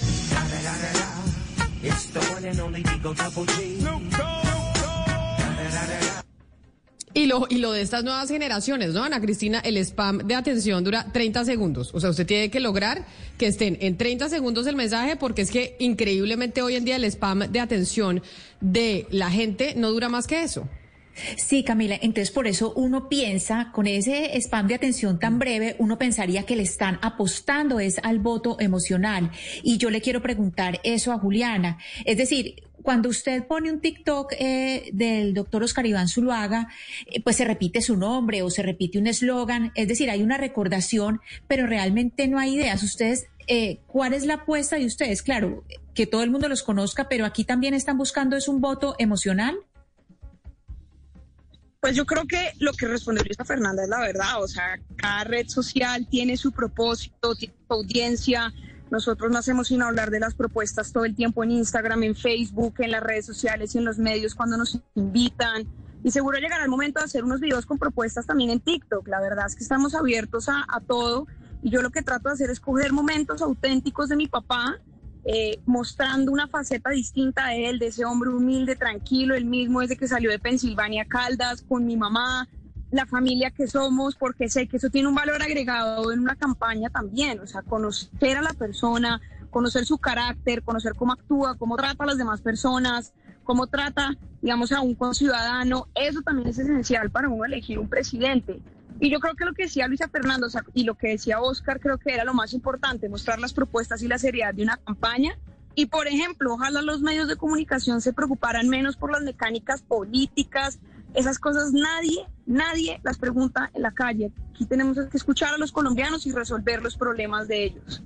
Y lo, y lo de estas nuevas generaciones, ¿no, Ana Cristina? El spam de atención dura 30 segundos. O sea, usted tiene que lograr que estén en 30 segundos el mensaje porque es que increíblemente hoy en día el spam de atención de la gente no dura más que eso. Sí, Camila, entonces por eso uno piensa, con ese spam de atención tan breve, uno pensaría que le están apostando es al voto emocional. Y yo le quiero preguntar eso a Juliana. Es decir, cuando usted pone un TikTok eh, del doctor Oscar Iván Zuluaga, eh, pues se repite su nombre o se repite un eslogan, es decir, hay una recordación, pero realmente no hay ideas. Ustedes, eh, ¿cuál es la apuesta de ustedes? Claro, que todo el mundo los conozca, pero aquí también están buscando es un voto emocional. Pues yo creo que lo que respondió Luisa Fernanda es la verdad, o sea, cada red social tiene su propósito, tiene su audiencia. Nosotros no hacemos sino hablar de las propuestas todo el tiempo en Instagram, en Facebook, en las redes sociales y en los medios cuando nos invitan. Y seguro llegará el momento de hacer unos videos con propuestas también en TikTok. La verdad es que estamos abiertos a todo y yo lo que trato de hacer es coger momentos auténticos de mi papá eh, mostrando una faceta distinta de él, de ese hombre humilde, tranquilo, el mismo desde que salió de Pensilvania Caldas, con mi mamá, la familia que somos, porque sé que eso tiene un valor agregado en una campaña también, o sea, conocer a la persona, conocer su carácter, conocer cómo actúa, cómo trata a las demás personas, cómo trata, digamos, a un conciudadano, eso también es esencial para uno elegir un presidente. Y yo creo que lo que decía Luisa Fernando y lo que decía Oscar creo que era lo más importante, mostrar las propuestas y la seriedad de una campaña. Y por ejemplo, ojalá los medios de comunicación se preocuparan menos por las mecánicas políticas, esas cosas nadie, nadie las pregunta en la calle. Aquí tenemos que escuchar a los colombianos y resolver los problemas de ellos.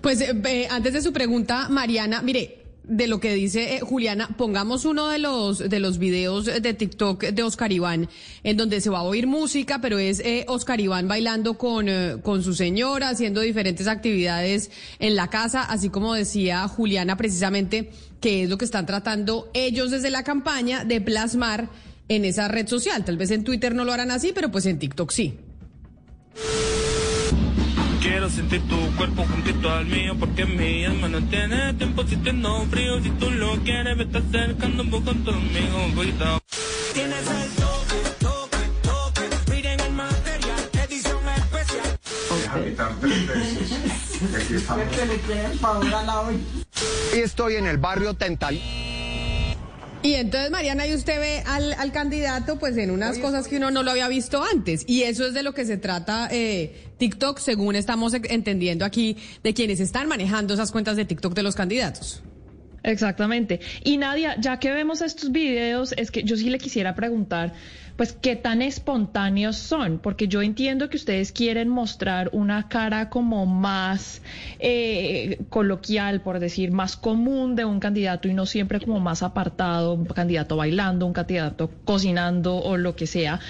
Pues eh, antes de su pregunta, Mariana, mire, de lo que dice eh, Juliana, pongamos uno de los de los videos de TikTok de Oscar Iván, en donde se va a oír música, pero es eh, Oscar Iván bailando con, eh, con su señora, haciendo diferentes actividades en la casa, así como decía Juliana precisamente, que es lo que están tratando ellos desde la campaña de plasmar en esa red social. Tal vez en Twitter no lo harán así, pero pues en TikTok sí. Quiero sentir tu cuerpo juntito al mío porque mi alma no tiene tiempo si tengo frío. Si tú lo quieres, me estás acercando un poco conmigo, cuidado. Tienes el toque, toque, toque. Miren el material, edición especial. Deja quitar tres veces. Aquí estamos. Y estoy en el barrio Tental. Y entonces, Mariana, y usted ve al, al candidato pues en unas cosas que uno no lo había visto antes. Y eso es de lo que se trata eh, TikTok, según estamos entendiendo aquí, de quienes están manejando esas cuentas de TikTok de los candidatos. Exactamente. Y Nadia, ya que vemos estos videos, es que yo sí le quisiera preguntar pues qué tan espontáneos son, porque yo entiendo que ustedes quieren mostrar una cara como más eh, coloquial, por decir, más común de un candidato y no siempre como más apartado, un candidato bailando, un candidato cocinando o lo que sea.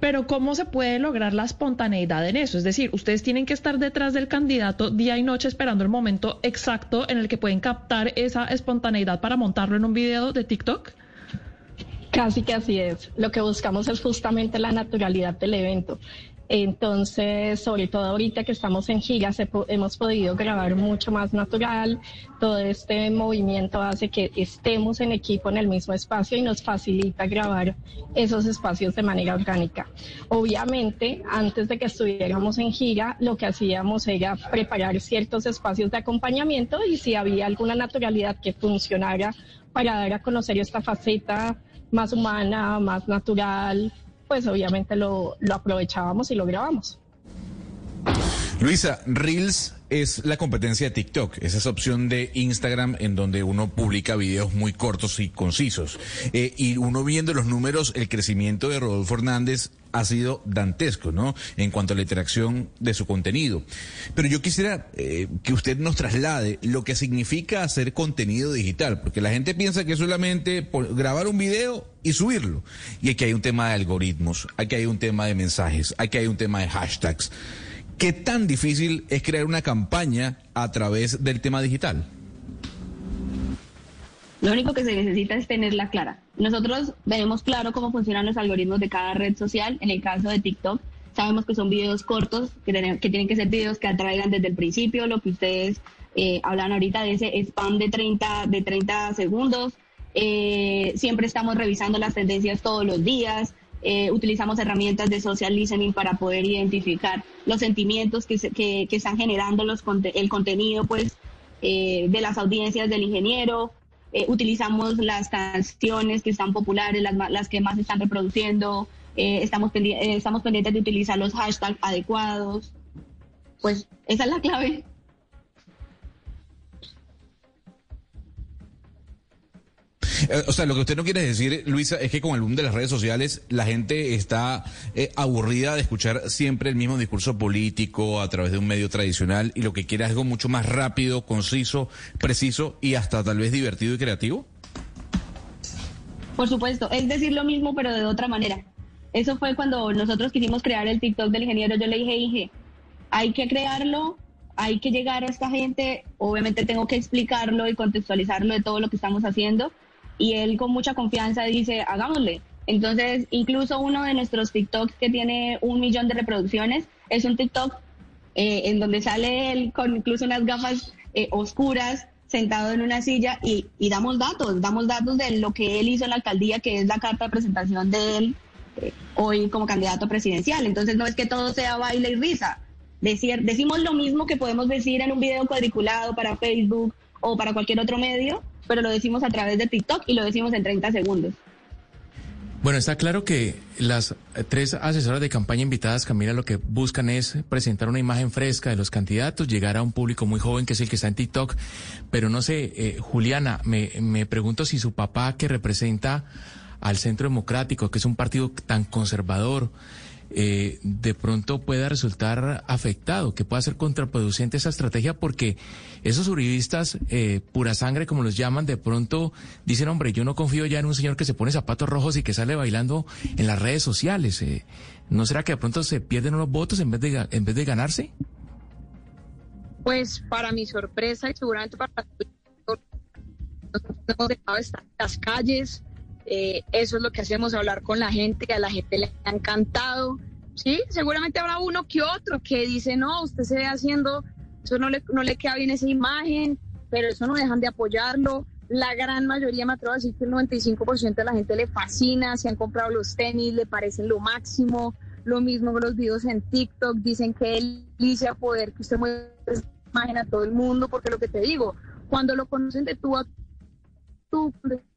Pero ¿cómo se puede lograr la espontaneidad en eso? Es decir, ustedes tienen que estar detrás del candidato día y noche esperando el momento exacto en el que pueden captar esa espontaneidad para montarlo en un video de TikTok. Casi que así es. Lo que buscamos es justamente la naturalidad del evento. Entonces, sobre todo ahorita que estamos en gira, hemos podido grabar mucho más natural. Todo este movimiento hace que estemos en equipo en el mismo espacio y nos facilita grabar esos espacios de manera orgánica. Obviamente, antes de que estuviéramos en gira, lo que hacíamos era preparar ciertos espacios de acompañamiento y si había alguna naturalidad que funcionara para dar a conocer esta faceta más humana, más natural, pues obviamente lo, lo aprovechábamos y lo grabamos. Luisa, Reels es la competencia de TikTok, es esa opción de Instagram en donde uno publica videos muy cortos y concisos. Eh, y uno viendo los números, el crecimiento de Rodolfo Hernández ha sido dantesco, ¿no? En cuanto a la interacción de su contenido. Pero yo quisiera eh, que usted nos traslade lo que significa hacer contenido digital, porque la gente piensa que es solamente grabar un video y subirlo. Y aquí hay un tema de algoritmos, aquí hay un tema de mensajes, aquí hay un tema de hashtags. ¿Qué tan difícil es crear una campaña a través del tema digital? Lo único que se necesita es tenerla clara. Nosotros tenemos claro cómo funcionan los algoritmos de cada red social. En el caso de TikTok, sabemos que son videos cortos, que, tienen que ser videos que atraigan desde el principio, lo que ustedes eh, hablan ahorita de ese spam de 30, de 30 segundos. Eh, siempre estamos revisando las tendencias todos los días. Eh, utilizamos herramientas de social listening para poder identificar los sentimientos que, que, están generando los, el contenido pues, eh, de las audiencias del ingeniero. Eh, utilizamos las canciones que están populares, las, las que más están reproduciendo. estamos, estamos pendientes de utilizar los hashtags adecuados. Pues esa es la clave. O sea, lo que usted no quiere decir, Luisa, es que con el boom de las redes sociales la gente está eh, aburrida de escuchar siempre el mismo discurso político a través de un medio tradicional y lo que quiere es algo mucho más rápido, conciso, preciso y hasta tal vez divertido y creativo. Por supuesto, es decir lo mismo pero de otra manera. Eso fue cuando nosotros quisimos crear el TikTok del ingeniero. Yo le dije, dije, hay que crearlo, hay que llegar a esta gente, obviamente tengo que explicarlo y contextualizarlo de todo lo que estamos haciendo. Y él con mucha confianza dice, hagámosle. Entonces, incluso uno de nuestros TikToks que tiene un millón de reproducciones es un TikTok eh, en donde sale él con incluso unas gafas eh, oscuras, sentado en una silla y, y, damos datos, damos datos de lo que él hizo en la alcaldía, que es la carta de presentación de él eh, hoy como candidato presidencial. Entonces no es que todo sea baile y risa. Decimos lo mismo que podemos decir en un video cuadriculado para Facebook o para cualquier otro medio, pero lo decimos a través de TikTok y lo decimos en 30 segundos. Bueno, está claro que las tres asesoras de campaña invitadas, Camila, lo que buscan es presentar una imagen fresca de los candidatos, llegar a un público muy joven que es el que está en TikTok. Pero no sé, eh, Juliana, me, me pregunto si su papá, que representa al Centro Democrático, que es un partido tan conservador, eh, de pronto pueda resultar afectado, que pueda ser contraproducente esa estrategia, porque esos uribistas, eh, pura sangre, como los llaman, de pronto dicen, hombre, yo no confío ya en un señor que se pone zapatos rojos y que sale bailando en las redes sociales. Eh, ¿No será que de pronto se pierden unos votos en vez de, en vez de ganarse? Pues para mi sorpresa y seguramente para nos hemos dejado estar en las calles, eh, eso es lo que hacemos, hablar con la gente, a la gente le ha encantado. Sí, seguramente habrá uno que otro que dice, no, usted se ve haciendo, eso no le, no le queda bien esa imagen, pero eso no dejan de apoyarlo. La gran mayoría, me atrevo a decir que el 95% de la gente le fascina, se han comprado los tenis, le parecen lo máximo. Lo mismo los videos en TikTok, dicen que él dice poder que usted muestre esa imagen a todo el mundo, porque lo que te digo, cuando lo conocen de tú a tú,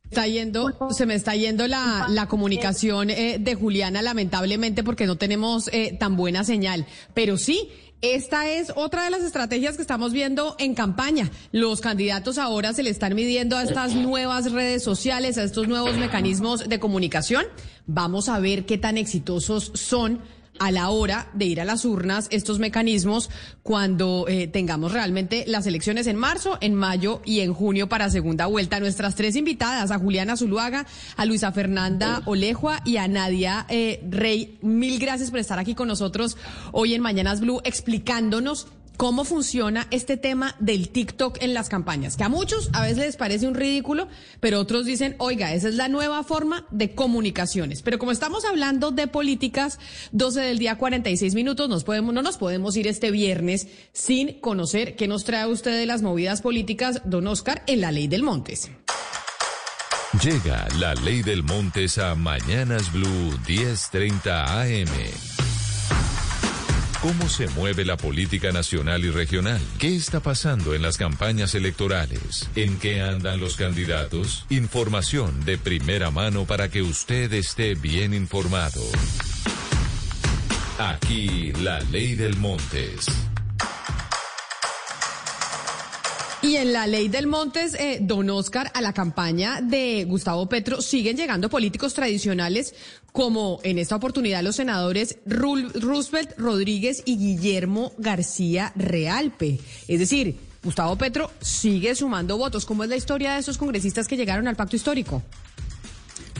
Está yendo, se me está yendo la, la comunicación eh, de Juliana, lamentablemente, porque no tenemos eh, tan buena señal. Pero sí, esta es otra de las estrategias que estamos viendo en campaña. Los candidatos ahora se le están midiendo a estas nuevas redes sociales, a estos nuevos mecanismos de comunicación. Vamos a ver qué tan exitosos son a la hora de ir a las urnas estos mecanismos cuando eh, tengamos realmente las elecciones en marzo, en mayo y en junio para segunda vuelta. Nuestras tres invitadas, a Juliana Zuluaga, a Luisa Fernanda Olejua y a Nadia eh, Rey, mil gracias por estar aquí con nosotros hoy en Mañanas Blue explicándonos cómo funciona este tema del TikTok en las campañas, que a muchos a veces les parece un ridículo, pero otros dicen, oiga, esa es la nueva forma de comunicaciones. Pero como estamos hablando de políticas, 12 del día 46 minutos, no nos podemos ir este viernes sin conocer qué nos trae usted de las movidas políticas, don Oscar, en la ley del Montes. Llega la ley del Montes a Mañanas Blue 1030 AM. ¿Cómo se mueve la política nacional y regional? ¿Qué está pasando en las campañas electorales? ¿En qué andan los candidatos? Información de primera mano para que usted esté bien informado. Aquí la ley del Montes. Y en la ley del Montes, eh, don Oscar, a la campaña de Gustavo Petro siguen llegando políticos tradicionales como en esta oportunidad los senadores Roosevelt Rodríguez y Guillermo García Realpe. Es decir, Gustavo Petro sigue sumando votos. ¿Cómo es la historia de esos congresistas que llegaron al pacto histórico?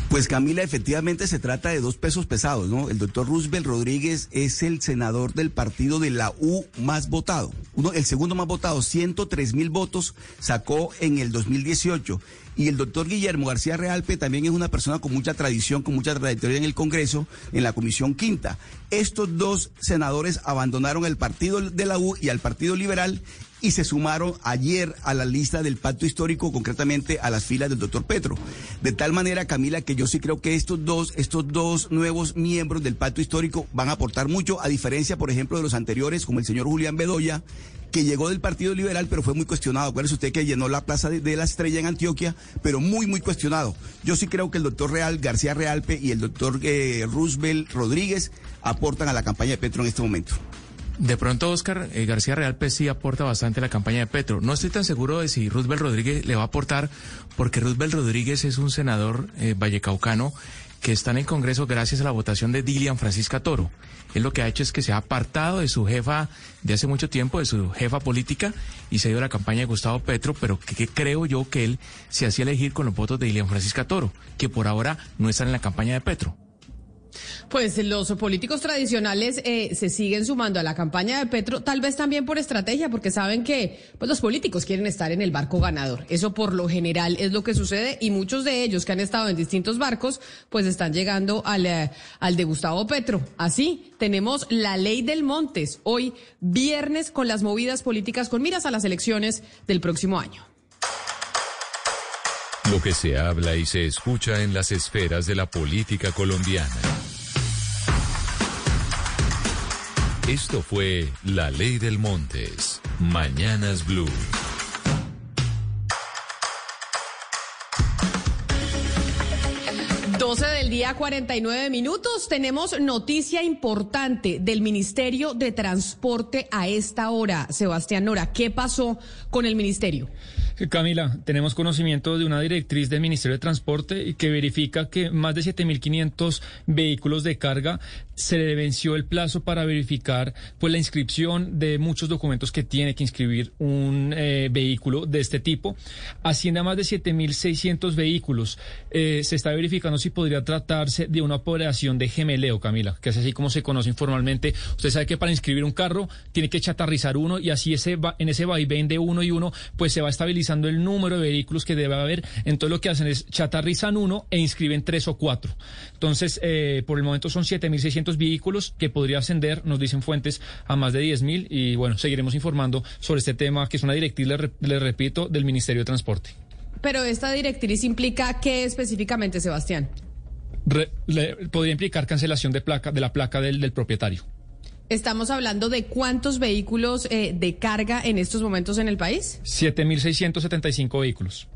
Pues Camila, efectivamente se trata de dos pesos pesados, ¿no? El doctor Roosevelt Rodríguez es el senador del partido de la U más votado, uno, el segundo más votado, 103 mil votos sacó en el 2018. Y el doctor Guillermo García Realpe también es una persona con mucha tradición, con mucha trayectoria en el Congreso, en la Comisión Quinta. Estos dos senadores abandonaron el partido de la U y al Partido Liberal y se sumaron ayer a la lista del pacto histórico, concretamente a las filas del doctor Petro. De tal manera, Camila, que yo sí creo que estos dos, estos dos nuevos miembros del pacto histórico van a aportar mucho, a diferencia, por ejemplo, de los anteriores, como el señor Julián Bedoya, que llegó del Partido Liberal, pero fue muy cuestionado. Acuérdese usted que llenó la Plaza de, la Estrella en Antioquia, pero muy, muy cuestionado. Yo sí creo que el doctor Real, García Realpe y el doctor eh, Roosevelt Rodríguez aportan a la campaña de Petro en este momento. De pronto, Oscar eh, García Real pues sí aporta bastante a la campaña de Petro. No estoy tan seguro de si Roosevelt Rodríguez le va a aportar, porque Roosevelt Rodríguez es un senador eh, vallecaucano que está en el Congreso gracias a la votación de Dilian Francisca Toro. Él lo que ha hecho es que se ha apartado de su jefa de hace mucho tiempo, de su jefa política, y se ha ido a la campaña de Gustavo Petro, pero que, que creo yo que él se hacía elegir con los votos de Dilian Francisca Toro, que por ahora no están en la campaña de Petro. Pues los políticos tradicionales eh, se siguen sumando a la campaña de Petro, tal vez también por estrategia, porque saben que pues, los políticos quieren estar en el barco ganador. Eso por lo general es lo que sucede y muchos de ellos que han estado en distintos barcos, pues están llegando al, eh, al de Gustavo Petro. Así tenemos la ley del Montes, hoy viernes con las movidas políticas con miras a las elecciones del próximo año. Lo que se habla y se escucha en las esferas de la política colombiana. Esto fue La Ley del Montes. Mañanas Blue. Del día, 49 minutos. Tenemos noticia importante del Ministerio de Transporte a esta hora. Sebastián Nora, ¿qué pasó con el ministerio? Camila, tenemos conocimiento de una directriz del Ministerio de Transporte que verifica que más de 7.500 vehículos de carga se le venció el plazo para verificar pues la inscripción de muchos documentos que tiene que inscribir un eh, vehículo de este tipo. Asciende a más de 7.600 vehículos. Eh, se está verificando si podría tratarse de una operación de gemeleo, Camila, que es así como se conoce informalmente. Usted sabe que para inscribir un carro tiene que chatarrizar uno y así ese va, en ese vaivén de uno y uno pues se va el número de vehículos que debe haber. Entonces lo que hacen es chatarrizan uno e inscriben tres o cuatro. Entonces, eh, por el momento son 7.600 vehículos que podría ascender, nos dicen fuentes, a más de 10.000 y bueno, seguiremos informando sobre este tema que es una directriz, le, le repito, del Ministerio de Transporte. Pero esta directriz implica qué específicamente, Sebastián? Re, le, podría implicar cancelación de placa de la placa del, del propietario. Estamos hablando de cuántos vehículos eh, de carga en estos momentos en el país. 7.675 vehículos.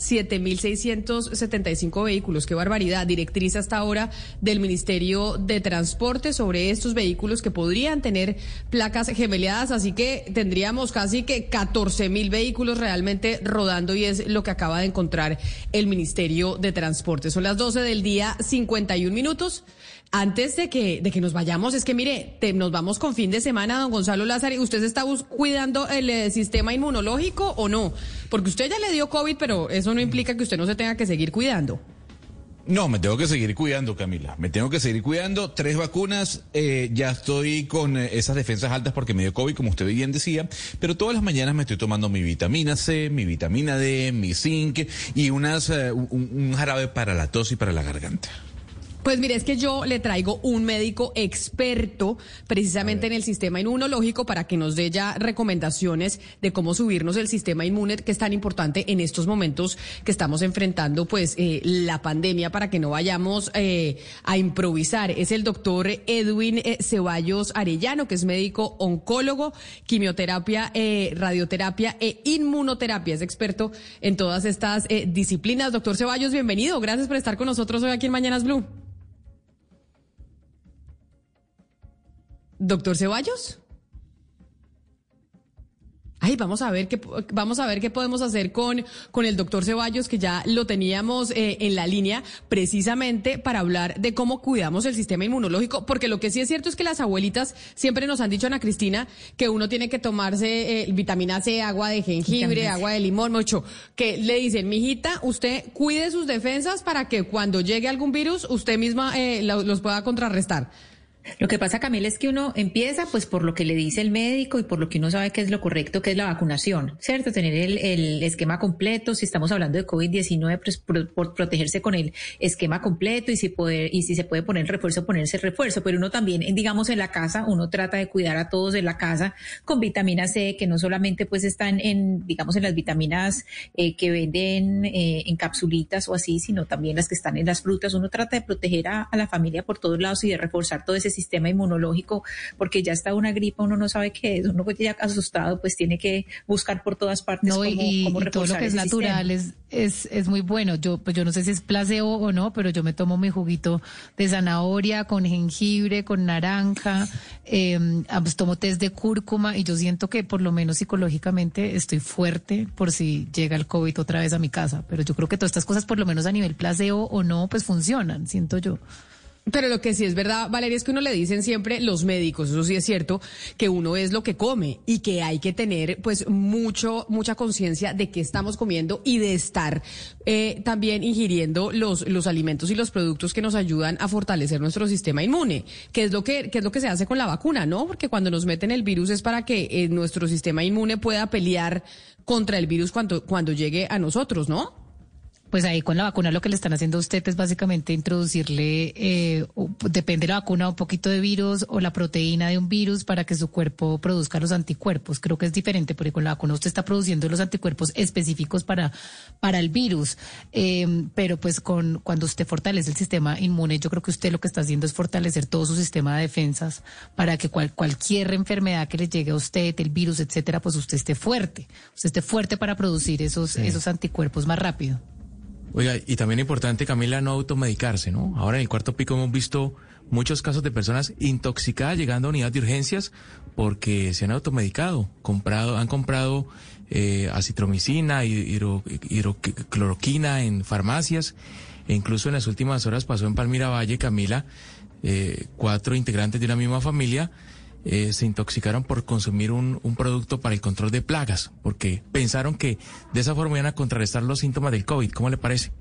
7.675 vehículos. Qué barbaridad. Directriz hasta ahora del Ministerio de Transporte sobre estos vehículos que podrían tener placas gemeleadas. Así que tendríamos casi que 14.000 vehículos realmente rodando y es lo que acaba de encontrar el Ministerio de Transporte. Son las 12 del día, 51 minutos. Antes de que, de que nos vayamos, es que mire, te, nos vamos con fin de semana, don Gonzalo Lázaro. ¿Usted está cuidando el eh, sistema inmunológico o no? Porque usted ya le dio COVID, pero eso no implica que usted no se tenga que seguir cuidando. No, me tengo que seguir cuidando, Camila. Me tengo que seguir cuidando. Tres vacunas. Eh, ya estoy con eh, esas defensas altas porque me dio COVID, como usted bien decía. Pero todas las mañanas me estoy tomando mi vitamina C, mi vitamina D, mi zinc y unas, eh, un, un jarabe para la tos y para la garganta. Pues mire, es que yo le traigo un médico experto precisamente en el sistema inmunológico para que nos dé ya recomendaciones de cómo subirnos el sistema inmune que es tan importante en estos momentos que estamos enfrentando pues eh, la pandemia para que no vayamos eh, a improvisar. Es el doctor Edwin eh, Ceballos Arellano, que es médico oncólogo, quimioterapia, eh, radioterapia e inmunoterapia. Es experto en todas estas disciplinas. Doctor Ceballos, bienvenido. Gracias por estar con nosotros hoy aquí en Mañanas Blue. Doctor Ceballos. Ay, vamos a ver qué vamos a ver qué podemos hacer con con el doctor Ceballos que ya lo teníamos eh, en la línea precisamente para hablar de cómo cuidamos el sistema inmunológico, porque lo que sí es cierto es que las abuelitas siempre nos han dicho Ana Cristina que uno tiene que tomarse eh, vitamina C, agua de jengibre, agua de limón, mucho, que le dicen, mijita, usted cuide sus defensas para que cuando llegue algún virus usted misma eh, lo, los pueda contrarrestar. Lo que pasa, Camila, es que uno empieza pues por lo que le dice el médico y por lo que uno sabe que es lo correcto, que es la vacunación, ¿cierto? Tener el, el esquema completo, si estamos hablando de COVID-19, pues por, protegerse con el esquema completo y si, poder, y si se puede poner refuerzo, ponerse refuerzo. Pero uno también, digamos, en la casa, uno trata de cuidar a todos en la casa con vitamina C, que no solamente pues están en, digamos, en las vitaminas eh, que venden eh, en capsulitas o así, sino también las que están en las frutas. Uno trata de proteger a, a la familia por todos lados y de reforzar todo ese ese sistema inmunológico, porque ya está una gripa, uno no sabe qué es, uno ya asustado, pues tiene que buscar por todas partes No, cómo, y, cómo y todo lo que es natural es, es, es muy bueno. Yo, pues yo no sé si es placebo o no, pero yo me tomo mi juguito de zanahoria con jengibre, con naranja, eh, ah, pues tomo test de cúrcuma y yo siento que por lo menos psicológicamente estoy fuerte por si llega el COVID otra vez a mi casa. Pero yo creo que todas estas cosas, por lo menos a nivel placebo o no, pues funcionan, siento yo. Pero lo que sí es verdad, Valeria, es que uno le dicen siempre los médicos, eso sí es cierto, que uno es lo que come y que hay que tener pues mucho, mucha conciencia de qué estamos comiendo y de estar eh, también ingiriendo los, los alimentos y los productos que nos ayudan a fortalecer nuestro sistema inmune, que es lo que, que es lo que se hace con la vacuna, ¿no? Porque cuando nos meten el virus es para que eh, nuestro sistema inmune pueda pelear contra el virus cuando, cuando llegue a nosotros, ¿no? Pues ahí con la vacuna lo que le están haciendo a usted es básicamente introducirle, eh, o- depende de la vacuna, un poquito de virus o la proteína de un virus para que su cuerpo produzca los anticuerpos. Creo que es diferente porque con la vacuna usted está produciendo los anticuerpos específicos para, para el virus. Eh, pero pues con cuando usted fortalece el sistema inmune, yo creo que usted lo que está haciendo es fortalecer todo su sistema de defensas para que cual- cualquier enfermedad que le llegue a usted, el virus, etcétera, pues usted esté fuerte. Usted esté fuerte para producir esos, Sí. esos anticuerpos más rápido. Oiga, y también importante, Camila, no automedicarse, ¿no? Ahora en el cuarto pico hemos visto muchos casos de personas intoxicadas llegando a unidad de urgencias porque se han automedicado, comprado, han comprado eh, acitromicina, hidro- hidrocloroquina en farmacias, e incluso en las últimas horas pasó en Palmira Valle, Camila, eh, cuatro integrantes de una misma familia eh, se intoxicaron por consumir un, un producto para el control de plagas, porque pensaron que de esa forma iban a contrarrestar los síntomas del COVID. ¿Cómo le parece?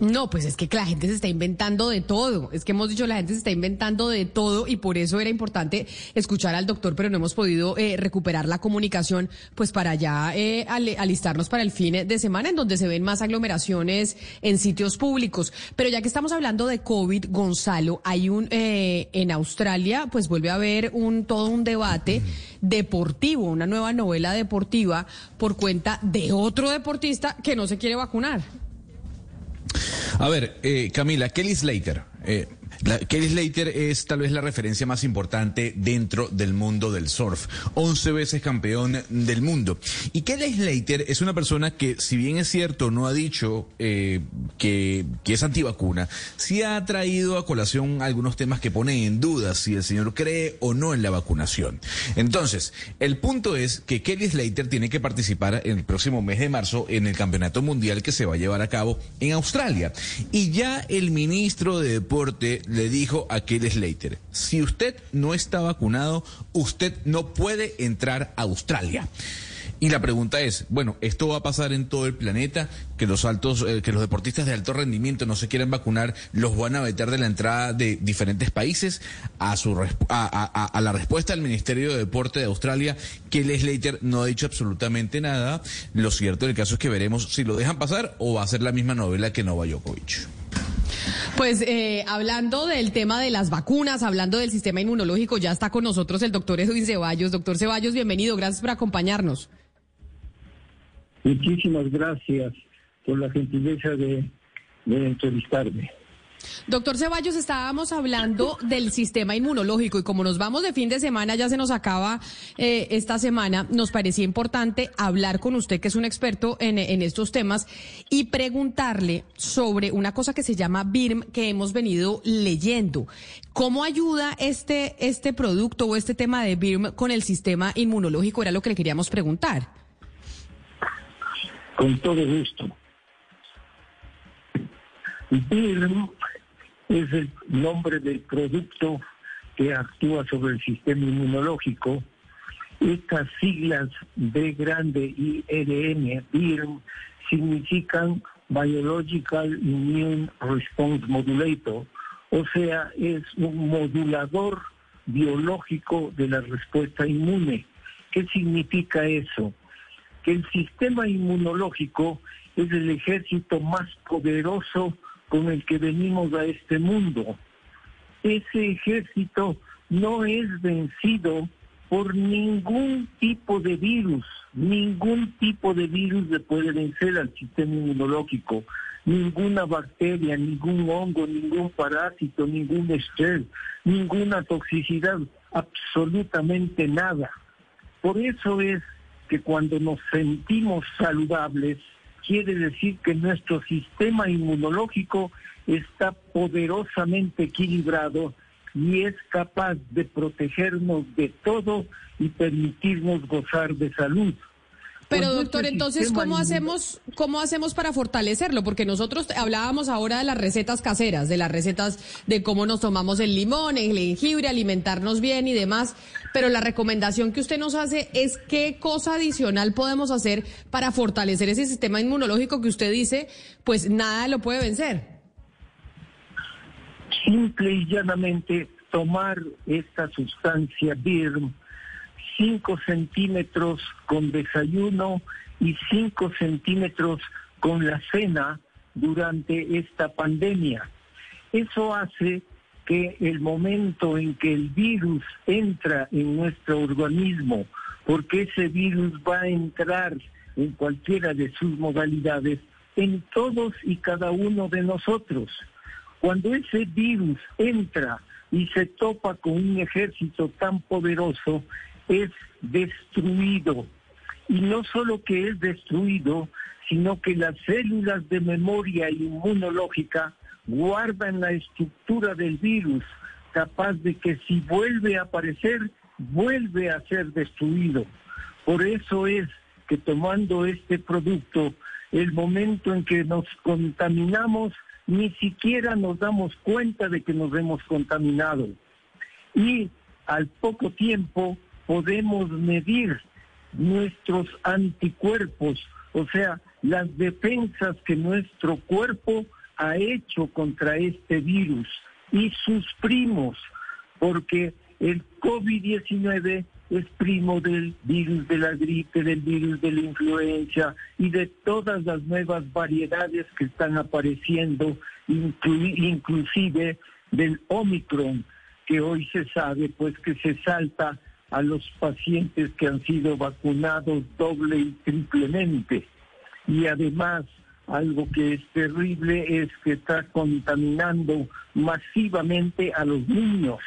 No, pues es que la gente se está inventando de todo. Es que hemos dicho la gente se está inventando de todo y por eso era importante escuchar al doctor, pero no hemos podido eh, recuperar la comunicación, pues para ya eh, alistarnos para el fin de semana en donde se ven más aglomeraciones en sitios públicos. Pero ya que estamos hablando de COVID, Gonzalo, hay un eh, en Australia, pues vuelve a haber un todo un debate deportivo, una nueva novela deportiva por cuenta de otro deportista que no se quiere vacunar. A ver, eh, Camila, Kelly Slater. eh, Kelly Slater es tal vez la referencia más importante dentro del mundo del surf. 11 veces campeón del mundo. Y Kelly Slater es una persona que, si bien es cierto, no ha dicho eh, que, que es antivacuna, sí ha traído a colación algunos temas que ponen en duda si el señor cree o no en la vacunación. Entonces, el punto es que Kelly Slater tiene que participar en el próximo mes de marzo en el Campeonato Mundial que se va a llevar a cabo en Australia. Y ya el ministro de Deporte le dijo a Kelly Slater, si usted no está vacunado, usted no puede entrar a Australia. Y la pregunta es, bueno, esto va a pasar en todo el planeta, que los altos, eh, que los deportistas de alto rendimiento no se quieren vacunar, los van a vetar de la entrada de diferentes países. A su a, a- la respuesta del Ministerio de Deporte de Australia, Kelly Slater no ha dicho absolutamente nada. Lo cierto del caso es que veremos si lo dejan pasar o va a ser la misma novela que Novak Djokovic. Pues eh, hablando del tema de las vacunas, hablando del sistema inmunológico, ya está con nosotros el doctor Edwin Ceballos. Doctor Ceballos, bienvenido, gracias por acompañarnos. Muchísimas gracias por la gentileza de, de entrevistarme. Doctor Ceballos, estábamos hablando del sistema inmunológico y como nos vamos de fin de semana, ya se nos acaba eh, esta semana, nos parecía importante hablar con usted, que es un experto en, en estos temas, y preguntarle sobre una cosa que se llama BIRM que hemos venido leyendo. ¿Cómo ayuda este, este producto o este tema de BIRM con el sistema inmunológico? Era lo que le queríamos preguntar. Con todo gusto. BIRM es el nombre del producto que actúa sobre el sistema inmunológico. Estas siglas B grande y EDM, BIRM, significan Biological Immune Response Modulator, o sea, es un modulador biológico de la respuesta inmune. ¿Qué significa eso? Que el sistema inmunológico es el ejército más poderoso con el que venimos a este mundo. Ese ejército no es vencido por ningún tipo de virus. Ningún tipo de virus le puede vencer al sistema inmunológico. ninguna bacteria, ningún hongo, ningún parásito, ningún estrés, ninguna toxicidad, absolutamente nada. Por eso es que cuando nos sentimos saludables, quiere decir que nuestro sistema inmunológico está poderosamente equilibrado y es capaz de protegernos de todo y permitirnos gozar de salud. Pero doctor, entonces, ¿cómo hacemos, ¿cómo hacemos para fortalecerlo? Porque nosotros hablábamos ahora de las recetas caseras, de las recetas de cómo nos tomamos el limón, el jengibre, alimentarnos bien y demás. Pero la recomendación que usted nos hace es qué cosa adicional podemos hacer para fortalecer ese sistema inmunológico que usted dice, pues nada lo puede vencer. simple y llanamente tomar esta sustancia BIRM 5 centímetros con desayuno y 5 centímetros con la cena durante esta pandemia. Eso hace que el momento en que el virus entra en nuestro organismo, porque ese virus va a entrar en cualquiera de sus modalidades, en todos y cada uno de nosotros. Cuando ese virus entra y se topa con un ejército tan poderoso, es destruido. Y no solo que es destruido, sino que las células de memoria inmunológica guardan la estructura del virus, capaz de que si vuelve a aparecer, vuelve a ser destruido. Por eso es que tomando este producto, el momento en que nos contaminamos, ni siquiera nos damos cuenta de que nos hemos contaminado. Y al poco tiempo podemos medir nuestros anticuerpos, o sea, las defensas que nuestro cuerpo ha hecho contra este virus y sus primos, porque el COVID-19 es primo del virus de la gripe, del virus de la influenza y de todas las nuevas variedades que están apareciendo, inclu- inclusive del Omicron, que hoy se sabe pues que se salta a los pacientes que han sido vacunados doble y triplemente. Y además, algo que es terrible es que está contaminando masivamente a los niños.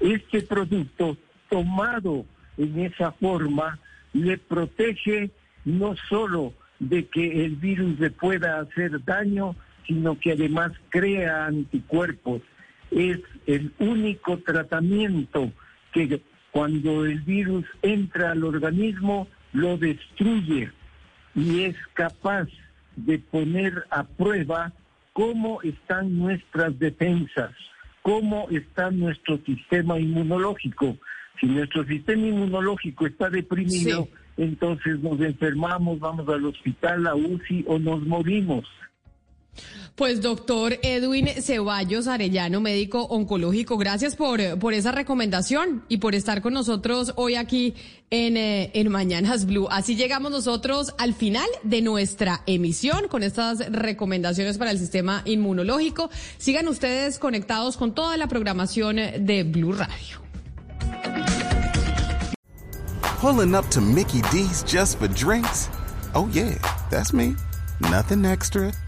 Este producto tomado en esa forma le protege no solo de que el virus le pueda hacer daño, sino que además crea anticuerpos. Es el único tratamiento que cuando el virus entra al organismo lo destruye y es capaz de poner a prueba cómo están nuestras defensas, cómo está nuestro sistema inmunológico. Si nuestro sistema inmunológico está deprimido, entonces nos enfermamos, vamos al hospital, a UCI o nos morimos. Pues doctor Edwin Ceballos Arellano, médico oncológico, gracias por, por esa recomendación y por estar con nosotros hoy aquí en, eh, en Mañanas Blue. Así llegamos nosotros al final de nuestra emisión con estas recomendaciones para el sistema inmunológico. Sigan ustedes conectados con toda la programación de Blue Radio. Pulling up to Mickey D's just for drinks? Oh, yeah, that's me. Nothing extra,